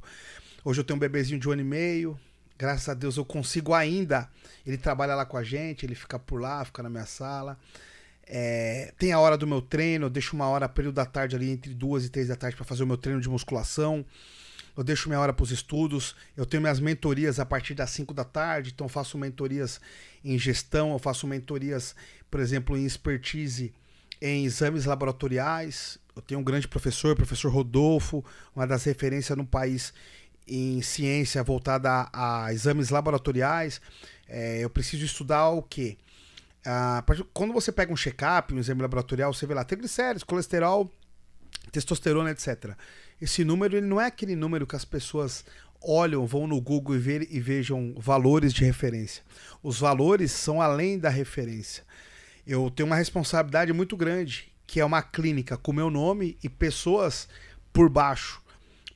Hoje eu tenho um bebezinho de um ano e meio, graças a Deus eu consigo ainda. Ele trabalha lá com a gente, ele fica por lá, fica na minha sala. É, tem a hora do meu treino, eu deixo uma hora, período da tarde ali, entre duas e três da tarde, para fazer o meu treino de musculação. Eu deixo minha hora para os estudos. Eu tenho minhas mentorias a partir das 5 da tarde, então faço mentorias em gestão, eu faço mentorias, por exemplo, em expertise em exames laboratoriais. Eu tenho um grande professor, o professor Rodolfo, uma das referências no país em ciência voltada a, a exames laboratoriais. É, eu preciso estudar o quê? Ah, quando você pega um check-up, um exame laboratorial, você vê lá triglicéridos, colesterol, testosterona, etc. Esse número ele não é aquele número que as pessoas olham, vão no Google e, ver, e vejam valores de referência. Os valores são além da referência. Eu tenho uma responsabilidade muito grande, que é uma clínica com meu nome e pessoas por baixo.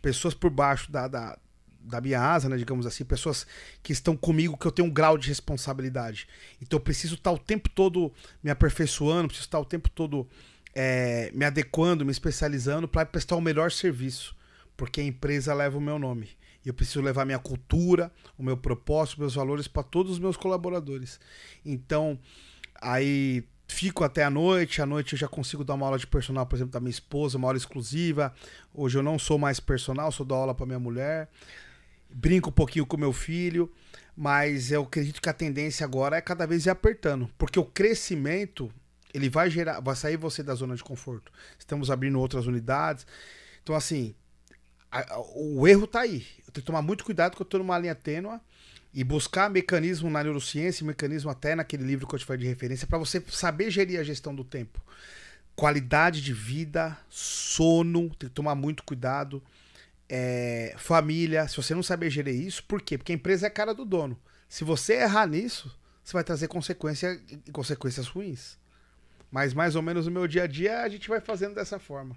Pessoas por baixo da, da da minha asa, né, digamos assim, pessoas que estão comigo, que eu tenho um grau de responsabilidade. Então eu preciso estar o tempo todo me aperfeiçoando, preciso estar o tempo todo é, me adequando, me especializando para prestar o melhor serviço, porque a empresa leva o meu nome. E eu preciso levar minha cultura, o meu propósito, meus valores para todos os meus colaboradores. Então, aí fico até a noite. À noite eu já consigo dar uma aula de personal, por exemplo, da minha esposa, uma aula exclusiva. Hoje eu não sou mais personal, só dou aula para minha mulher brinco um pouquinho com meu filho, mas eu acredito que a tendência agora é cada vez ir apertando, porque o crescimento ele vai gerar, vai sair você da zona de conforto. Estamos abrindo outras unidades, então assim, a, a, o erro está aí. Eu tenho que tomar muito cuidado que eu estou numa linha tênue e buscar mecanismo na neurociência, mecanismo até naquele livro que eu te falei de referência, para você saber gerir a gestão do tempo. Qualidade de vida, sono, tem que tomar muito cuidado é, família, se você não saber gerir isso, por quê? Porque a empresa é a cara do dono. Se você errar nisso, você vai trazer consequência, consequências ruins. Mas mais ou menos no meu dia a dia a gente vai fazendo dessa forma.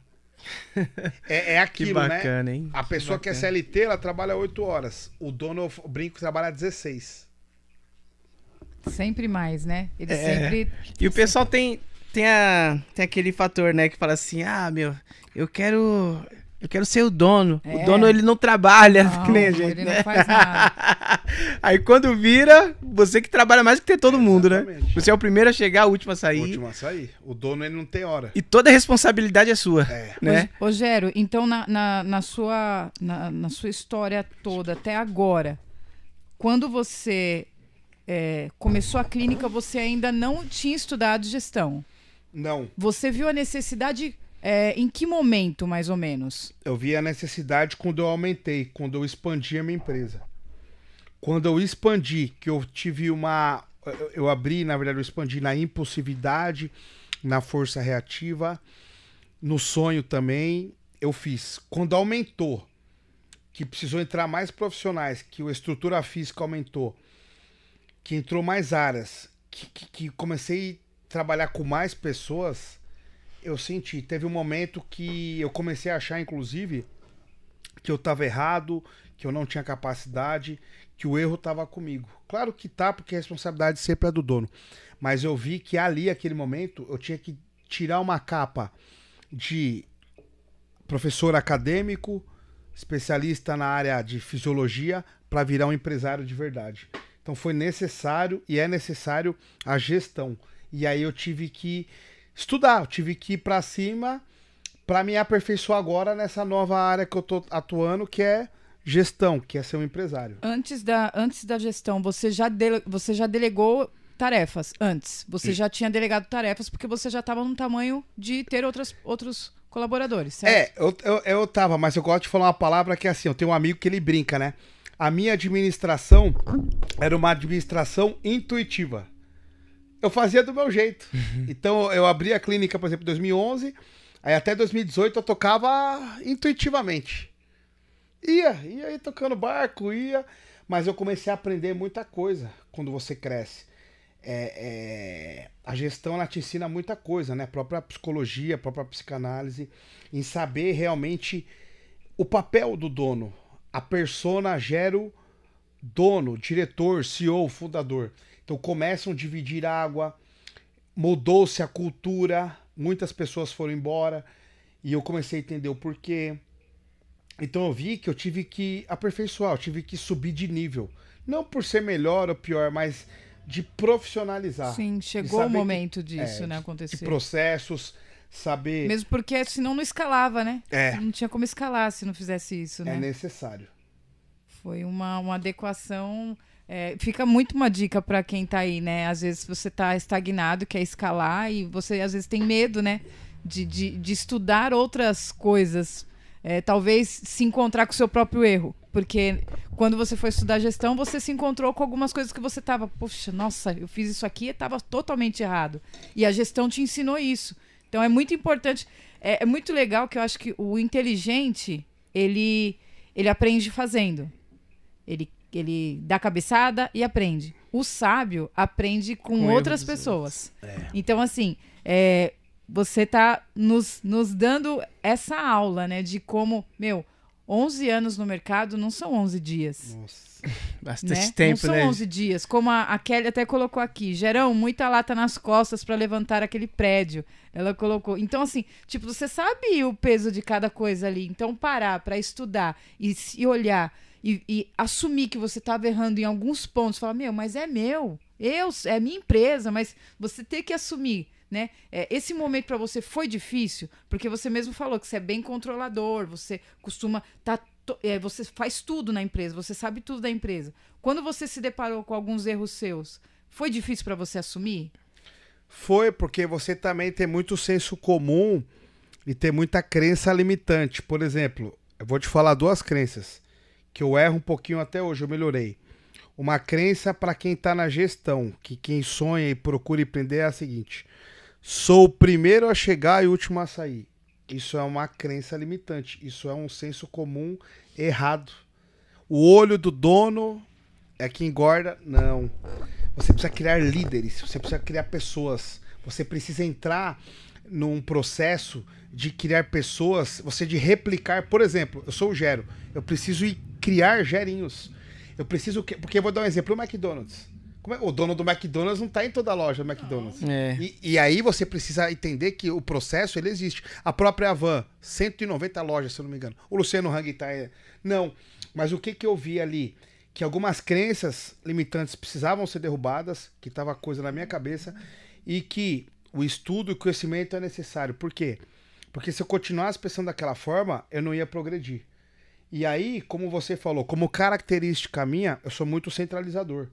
É, é aquilo, que né? bacana, né? Hein? A pessoa que, que é CLT, ela trabalha 8 horas. O dono, o brinco, trabalha 16. Sempre mais, né? Ele é. sempre. E o pessoal tem, tem, a, tem aquele fator, né? Que fala assim: ah, meu, eu quero eu quero ser o dono. É. O dono ele não trabalha, não, que nem a gente. Ele né? não faz nada. Aí quando vira, você que trabalha mais que ter todo é, mundo, né? Você é o primeiro a chegar, o último a sair. O último a sair. O dono ele não tem hora. E toda a responsabilidade é sua. É. Né? Rogério, então na, na, na sua, na, na, sua história toda, até agora, quando você é, começou a clínica, você ainda não tinha estudado gestão? Não. Você viu a necessidade é, em que momento, mais ou menos? Eu vi a necessidade quando eu aumentei, quando eu expandi a minha empresa. Quando eu expandi, que eu tive uma. Eu abri, na verdade, eu expandi na impulsividade, na força reativa, no sonho também, eu fiz. Quando aumentou, que precisou entrar mais profissionais, que a estrutura física aumentou, que entrou mais áreas, que, que, que comecei a trabalhar com mais pessoas eu senti. Teve um momento que eu comecei a achar, inclusive, que eu estava errado, que eu não tinha capacidade, que o erro estava comigo. Claro que tá, porque a responsabilidade sempre é do dono. Mas eu vi que ali, aquele momento, eu tinha que tirar uma capa de professor acadêmico, especialista na área de fisiologia, para virar um empresário de verdade. Então foi necessário e é necessário a gestão. E aí eu tive que estudar. Eu tive que ir para cima para me aperfeiçoar agora nessa nova área que eu tô atuando, que é gestão, que é ser um empresário. Antes da, antes da gestão, você já, dele, você já delegou tarefas antes. Você Sim. já tinha delegado tarefas porque você já estava no tamanho de ter outras, outros colaboradores, certo? É, eu, eu, eu tava, mas eu gosto de falar uma palavra que é assim, eu tenho um amigo que ele brinca, né? A minha administração era uma administração intuitiva eu fazia do meu jeito. Uhum. Então eu abri a clínica, por exemplo, em 2011, aí até 2018 eu tocava intuitivamente. Ia, ia tocando barco, ia. Mas eu comecei a aprender muita coisa quando você cresce. É, é, a gestão ela te ensina muita coisa, né? A própria psicologia, a própria psicanálise, em saber realmente o papel do dono. A persona gera o dono, diretor, CEO, fundador. Então começam a dividir água, mudou-se a cultura, muitas pessoas foram embora e eu comecei a entender o porquê. Então eu vi que eu tive que aperfeiçoar, eu tive que subir de nível. Não por ser melhor ou pior, mas de profissionalizar. Sim, chegou o momento que, disso, é, né, acontecer. De processos, saber... Mesmo porque senão não escalava, né? É. Não tinha como escalar se não fizesse isso, né? É necessário. Foi uma, uma adequação... É, fica muito uma dica para quem tá aí, né? Às vezes você tá estagnado, quer escalar e você às vezes tem medo, né? De, de, de estudar outras coisas. É, talvez se encontrar com o seu próprio erro. Porque quando você foi estudar gestão, você se encontrou com algumas coisas que você tava, poxa, nossa, eu fiz isso aqui e estava totalmente errado. E a gestão te ensinou isso. Então é muito importante. É, é muito legal que eu acho que o inteligente, ele, ele aprende fazendo. Ele ele dá cabeçada e aprende. O sábio aprende com, com outras pessoas. É. Então, assim, é, você está nos, nos dando essa aula, né? De como, meu, 11 anos no mercado não são 11 dias. Nossa. Bastante né? tempo, Não são né? 11 dias. Como a, a, Kelly até colocou aqui. Gerão, muita lata nas costas para levantar aquele prédio. Ela colocou. Então, assim, tipo, você sabe o peso de cada coisa ali. Então, parar para estudar e se olhar e, e assumir que você estava errando em alguns pontos, falar, meu, mas é meu, eu, é minha empresa, mas você tem que assumir, né? É, esse momento para você foi difícil, porque você mesmo falou que você é bem controlador, você costuma tá é, você faz tudo na empresa, você sabe tudo da empresa. Quando você se deparou com alguns erros seus, foi difícil para você assumir? Foi, porque você também tem muito senso comum e tem muita crença limitante. Por exemplo, eu vou te falar duas crenças que eu erro um pouquinho até hoje, eu melhorei. Uma crença para quem está na gestão, que quem sonha e procura empreender é a seguinte: sou o primeiro a chegar e o último a sair. Isso é uma crença limitante, isso é um senso comum errado. O olho do dono é que engorda? Não. Você precisa criar líderes, você precisa criar pessoas, você precisa entrar num processo de criar pessoas, você de replicar, por exemplo, eu sou o Gero, eu preciso ir criar gerinhos. Eu preciso. Que... Porque eu vou dar um exemplo: o McDonald's. É? O dono do McDonald's não está em toda a loja do McDonald's. É. E, e, aí você precisa entender que o processo ele existe. A própria Avan, 190 lojas, se eu não me engano. O Luciano Hang tá. Não. Mas o que, que eu vi ali? Que algumas crenças limitantes precisavam ser derrubadas, que estava coisa na minha cabeça, e que o estudo e o conhecimento é necessário. Por quê? Porque se eu continuasse pensando daquela forma, eu não ia progredir. E aí, como você falou, como característica minha, eu sou muito centralizador.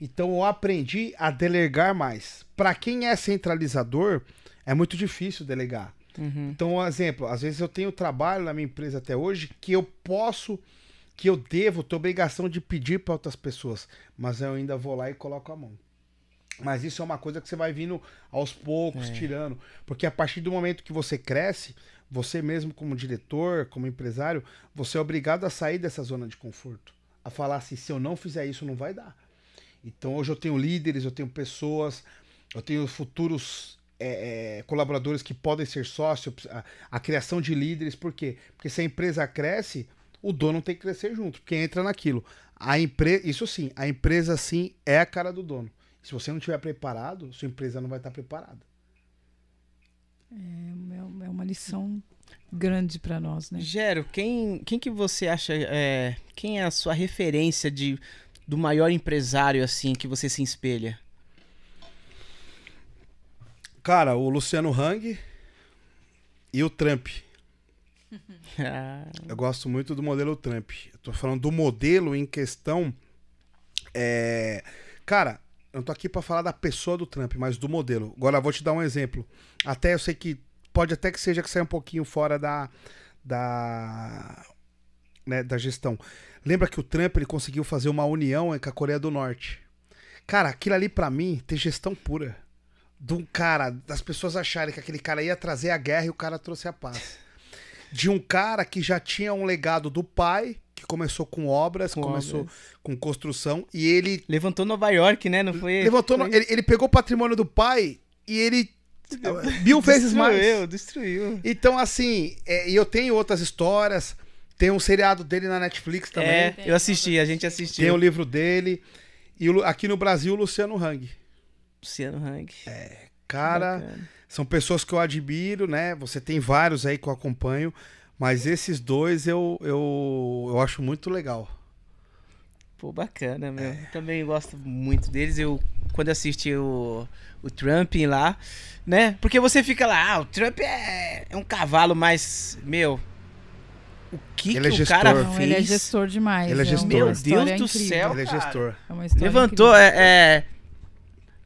Então eu aprendi a delegar mais. Para quem é centralizador, é muito difícil delegar. Uhum. Então, um exemplo, às vezes eu tenho trabalho na minha empresa até hoje que eu posso, que eu devo, tenho obrigação de pedir para outras pessoas, mas eu ainda vou lá e coloco a mão. Mas isso é uma coisa que você vai vindo aos poucos, é. tirando. Porque a partir do momento que você cresce, você mesmo como diretor, como empresário, você é obrigado a sair dessa zona de conforto. A falar assim, se eu não fizer isso, não vai dar. Então hoje eu tenho líderes, eu tenho pessoas, eu tenho futuros é, é, colaboradores que podem ser sócios, a, a, criação de líderes, por quê? Porque se a empresa cresce, o dono tem que crescer junto, porque entra naquilo. A empresa, isso sim, a empresa sim é a cara do dono. Se você não estiver preparado, sua empresa não vai estar preparada. É, é uma lição grande para nós, né? Gero, quem, quem que você acha, é, quem é a sua referência de, do maior empresário, assim, que você se espelha? Cara, o Luciano Hang e o Trump. Eu gosto muito do modelo Trump. Eu tô falando do modelo em questão. É... Cara, eu não tô aqui para falar da pessoa do Trump, mas do modelo. Agora eu vou te dar um exemplo. Até eu sei que pode até que seja que saia um pouquinho fora da da né, da gestão. Lembra que o Trump ele conseguiu fazer uma união com a Coreia do Norte. Cara, aquilo ali para mim tem gestão pura. De um cara, das pessoas acharem que aquele cara ia trazer a guerra e o cara trouxe a paz. De um cara que já tinha um legado do pai, que começou com obras, Com começou obras. com construção e ele Levantou Nova York, né? Não foi? levantou, no- foi... ele, ele pegou o patrimônio do pai e ele mil vezes mais. Destruiu, destruiu. Então, assim, é, e eu tenho outras histórias. Tem um seriado dele na Netflix também. É, eu assisti, a gente assistiu. Tem o livro dele. E o aqui no Brasil, o Luciano Hang. Luciano Hang. Cara, Bacana. são pessoas que eu admiro, né? Você tem vários aí que eu acompanho. Mas esses dois eu, eu, eu acho muito legal. Pô, bacana, meu. É. Também gosto muito deles. Eu, quando assisti o, o Trump lá, né? Porque você fica lá, ah, o Trump é, é um cavalo, mas, meu, o que, Ele é que o cara gestor. fez? Não, ele é gestor demais. Ele é uma gestor. Meu Deus do incrível. céu. Ele é cara. gestor. É uma história Levantou, incrível. é, é,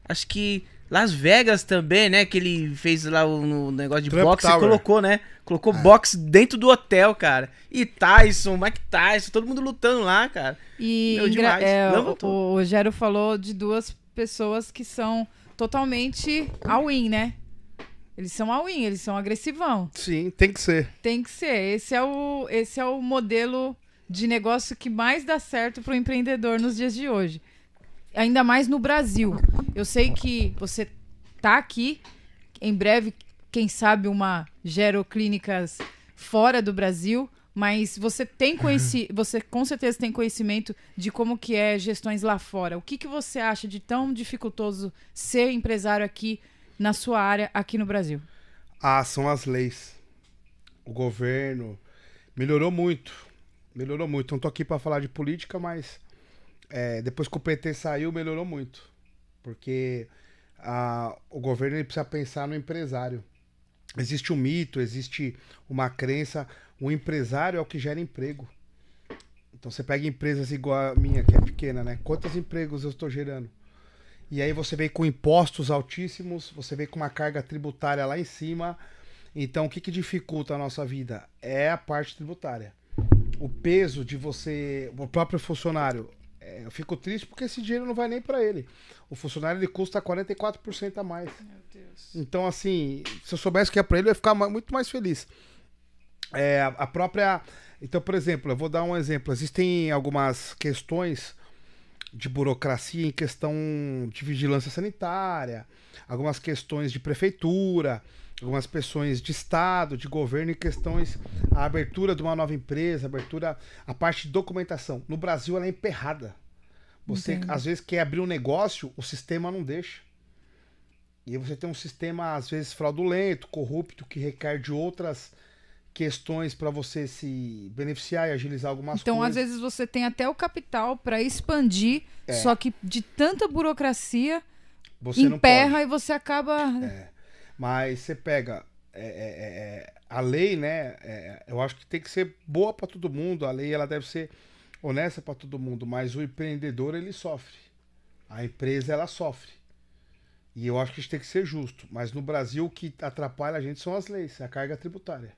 Acho que Las Vegas também, né? Que ele fez lá o negócio de Trump boxe e Tower. colocou, né? Colocou boxe dentro do hotel, cara. E Tyson, Mike Tyson, todo mundo lutando lá, cara. E Meu, demais. é, Levantou. o, o Gero falou de duas pessoas que são totalmente all-in, né? Eles são all-in, eles são agressivão. Sim, tem que ser. Tem que ser. Esse é o, esse é o modelo de negócio que mais dá certo para o empreendedor nos dias de hoje. Ainda mais no Brasil. Eu sei que você tá aqui, em breve, quem sabe uma Geroclínicas fora do Brasil, mas você tem conheci você com certeza tem conhecimento de como que é gestões lá fora. O que, que você acha de tão dificultoso ser empresário aqui na sua área aqui no Brasil? Ah, são as leis. O governo melhorou muito. Melhorou muito. Não tô aqui pra falar de política, mas é, depois que o PT saiu, melhorou muito. Porque ah, o governo ele precisa pensar no empresário. Existe um mito, existe uma crença. O empresário é o que gera emprego. Então você pega empresas igual a minha, que é pequena, né? Quantos empregos eu estou gerando? E aí você vem com impostos altíssimos, você vem com uma carga tributária lá em cima. Então o que, que dificulta a nossa vida? É a parte tributária. O peso de você, o próprio funcionário. É, eu fico triste porque esse dinheiro não vai nem para ele. O funcionário ele custa 44% a mais. Meu Deus. Então, assim, se eu soubesse que é pra ele, eu ia ficar muito mais feliz. É, a- a própria. Então, por exemplo, eu vou dar um exemplo. Existem algumas questões de burocracia em questão de vigilância sanitária, algumas questões de prefeitura, algumas questões de estado, de governo em questões a abertura de uma nova empresa, abertura a parte de documentação. No Brasil ela é emperrada. Você Entendo. às vezes quer abrir um negócio, o sistema não deixa. E você tem um sistema, às vezes, fraudulento, corrupto, que requer de outras questões para você se beneficiar e agilizar algumas Então, às coisas. vezes, você tem até o capital para expandir, É. só que de tanta burocracia você emperra e você acaba. Mas você pega é, é, é, a lei, né? é, eu acho que tem que ser boa para todo mundo. A lei ela deve ser honesta para todo mundo. Mas o empreendedor ele sofre. A empresa ela sofre. E eu acho que isso tem que ser justo. Mas no Brasil o que atrapalha a gente são as leis, a carga tributária.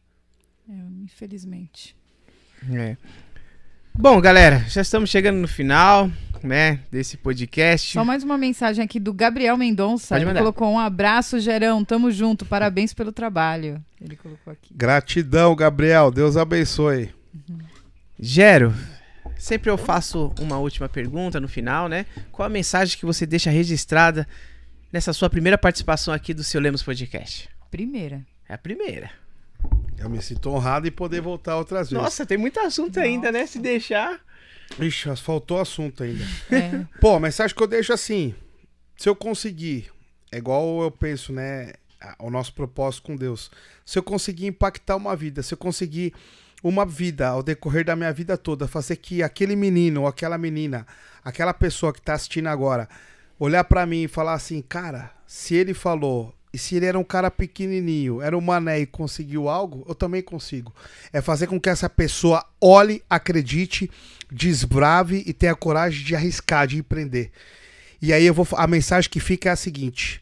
É, infelizmente. É. Bom, galera, já estamos chegando no final, né, desse podcast. Só mais uma mensagem aqui do Gabriel Mendonça. Ele colocou um abraço, Gerão. Tamo junto. Parabéns pelo trabalho. Ele colocou aqui. Gratidão, Gabriel. Deus abençoe. Gero, sempre eu faço uma última pergunta no final, né? Qual a mensagem que você deixa registrada nessa sua primeira participação aqui do seu Lemos Podcast? Primeira. É a primeira. Eu me sinto honrado em poder voltar outras vezes. Nossa, tem muito assunto ainda, né? Se deixar. Ixi, faltou assunto ainda. É. Pô, a mensagem que eu deixo assim: se eu conseguir, é igual eu penso, né? O nosso propósito com Deus. Se eu conseguir impactar uma vida, se eu conseguir uma vida ao decorrer da minha vida toda, fazer que aquele menino ou aquela menina, aquela pessoa que tá assistindo agora, olhar pra mim e falar assim, cara, se ele falou, e se ele era um cara pequenininho, era um mané e conseguiu algo, eu também consigo. É fazer com que essa pessoa olhe, acredite, desbrave e tenha coragem de arriscar, de empreender. E aí eu vou a mensagem que fica é a seguinte: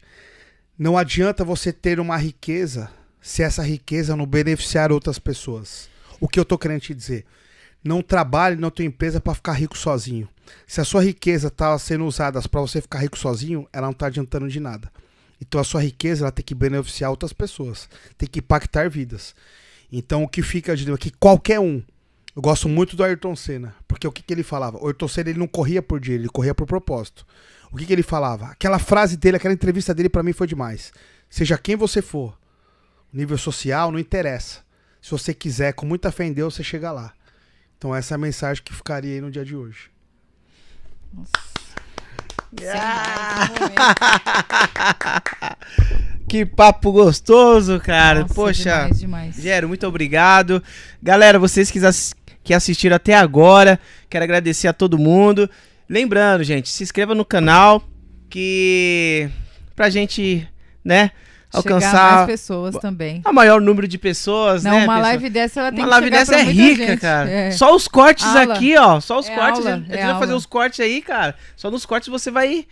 não adianta você ter uma riqueza se essa riqueza não beneficiar outras pessoas. O que eu tô querendo te dizer? Não trabalhe na tua empresa para ficar rico sozinho. Se a sua riqueza tá sendo usada para você ficar rico sozinho, ela não tá adiantando de nada. Então a sua riqueza ela tem que beneficiar outras pessoas, tem que impactar vidas. Então o que fica de que qualquer um, Eu gosto muito do Ayrton Senna, porque o que, que ele falava? O Ayrton Senna ele não corria por dinheiro, ele corria por propósito. O que, que ele falava? Aquela frase dele, aquela entrevista dele pra mim foi demais. Seja quem você for, nível social não interessa. Se você quiser, com muita fé em Deus, você chega lá. Então essa é a mensagem que ficaria aí no dia de hoje. Sem mais um momento. Que papo gostoso, cara. Nossa, Poxa. Demais, demais. Gero, muito obrigado. Galera, vocês que assistiram até agora, quero agradecer a todo mundo. Lembrando, gente, se inscreva no canal que pra gente, né, Chegar alcançar mais pessoas também. a maior número de pessoas, Não, né? uma pessoal? live dessa ela tem Uma que live dessa é rica, gente. cara. É. Só os cortes Aula. aqui, ó. Só os É cortes. aula, a gente é vai fazer os cortes aí, cara. Só nos cortes você vai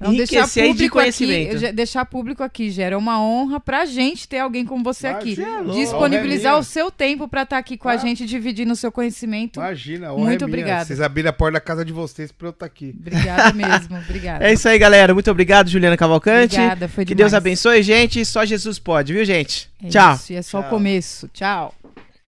Não, deixar público aqui, deixar público aqui, Gera, é uma honra pra gente ter alguém como você aqui. Imagina, louco. Disponibilizar honra é o seu tempo pra estar aqui com a Ah. gente, dividindo o seu conhecimento. Imagina, a Muito honra é minha. obrigada. Vocês abriram a porta da casa de vocês pra eu estar aqui. Obrigada mesmo, obrigada. É isso aí, galera. Muito obrigado, Juliana Cavalcante. Obrigada, foi que Deus demais. abençoe, gente. Só Jesus pode, viu, gente? É Tchau. Isso, e é só Tchau. o começo. Tchau.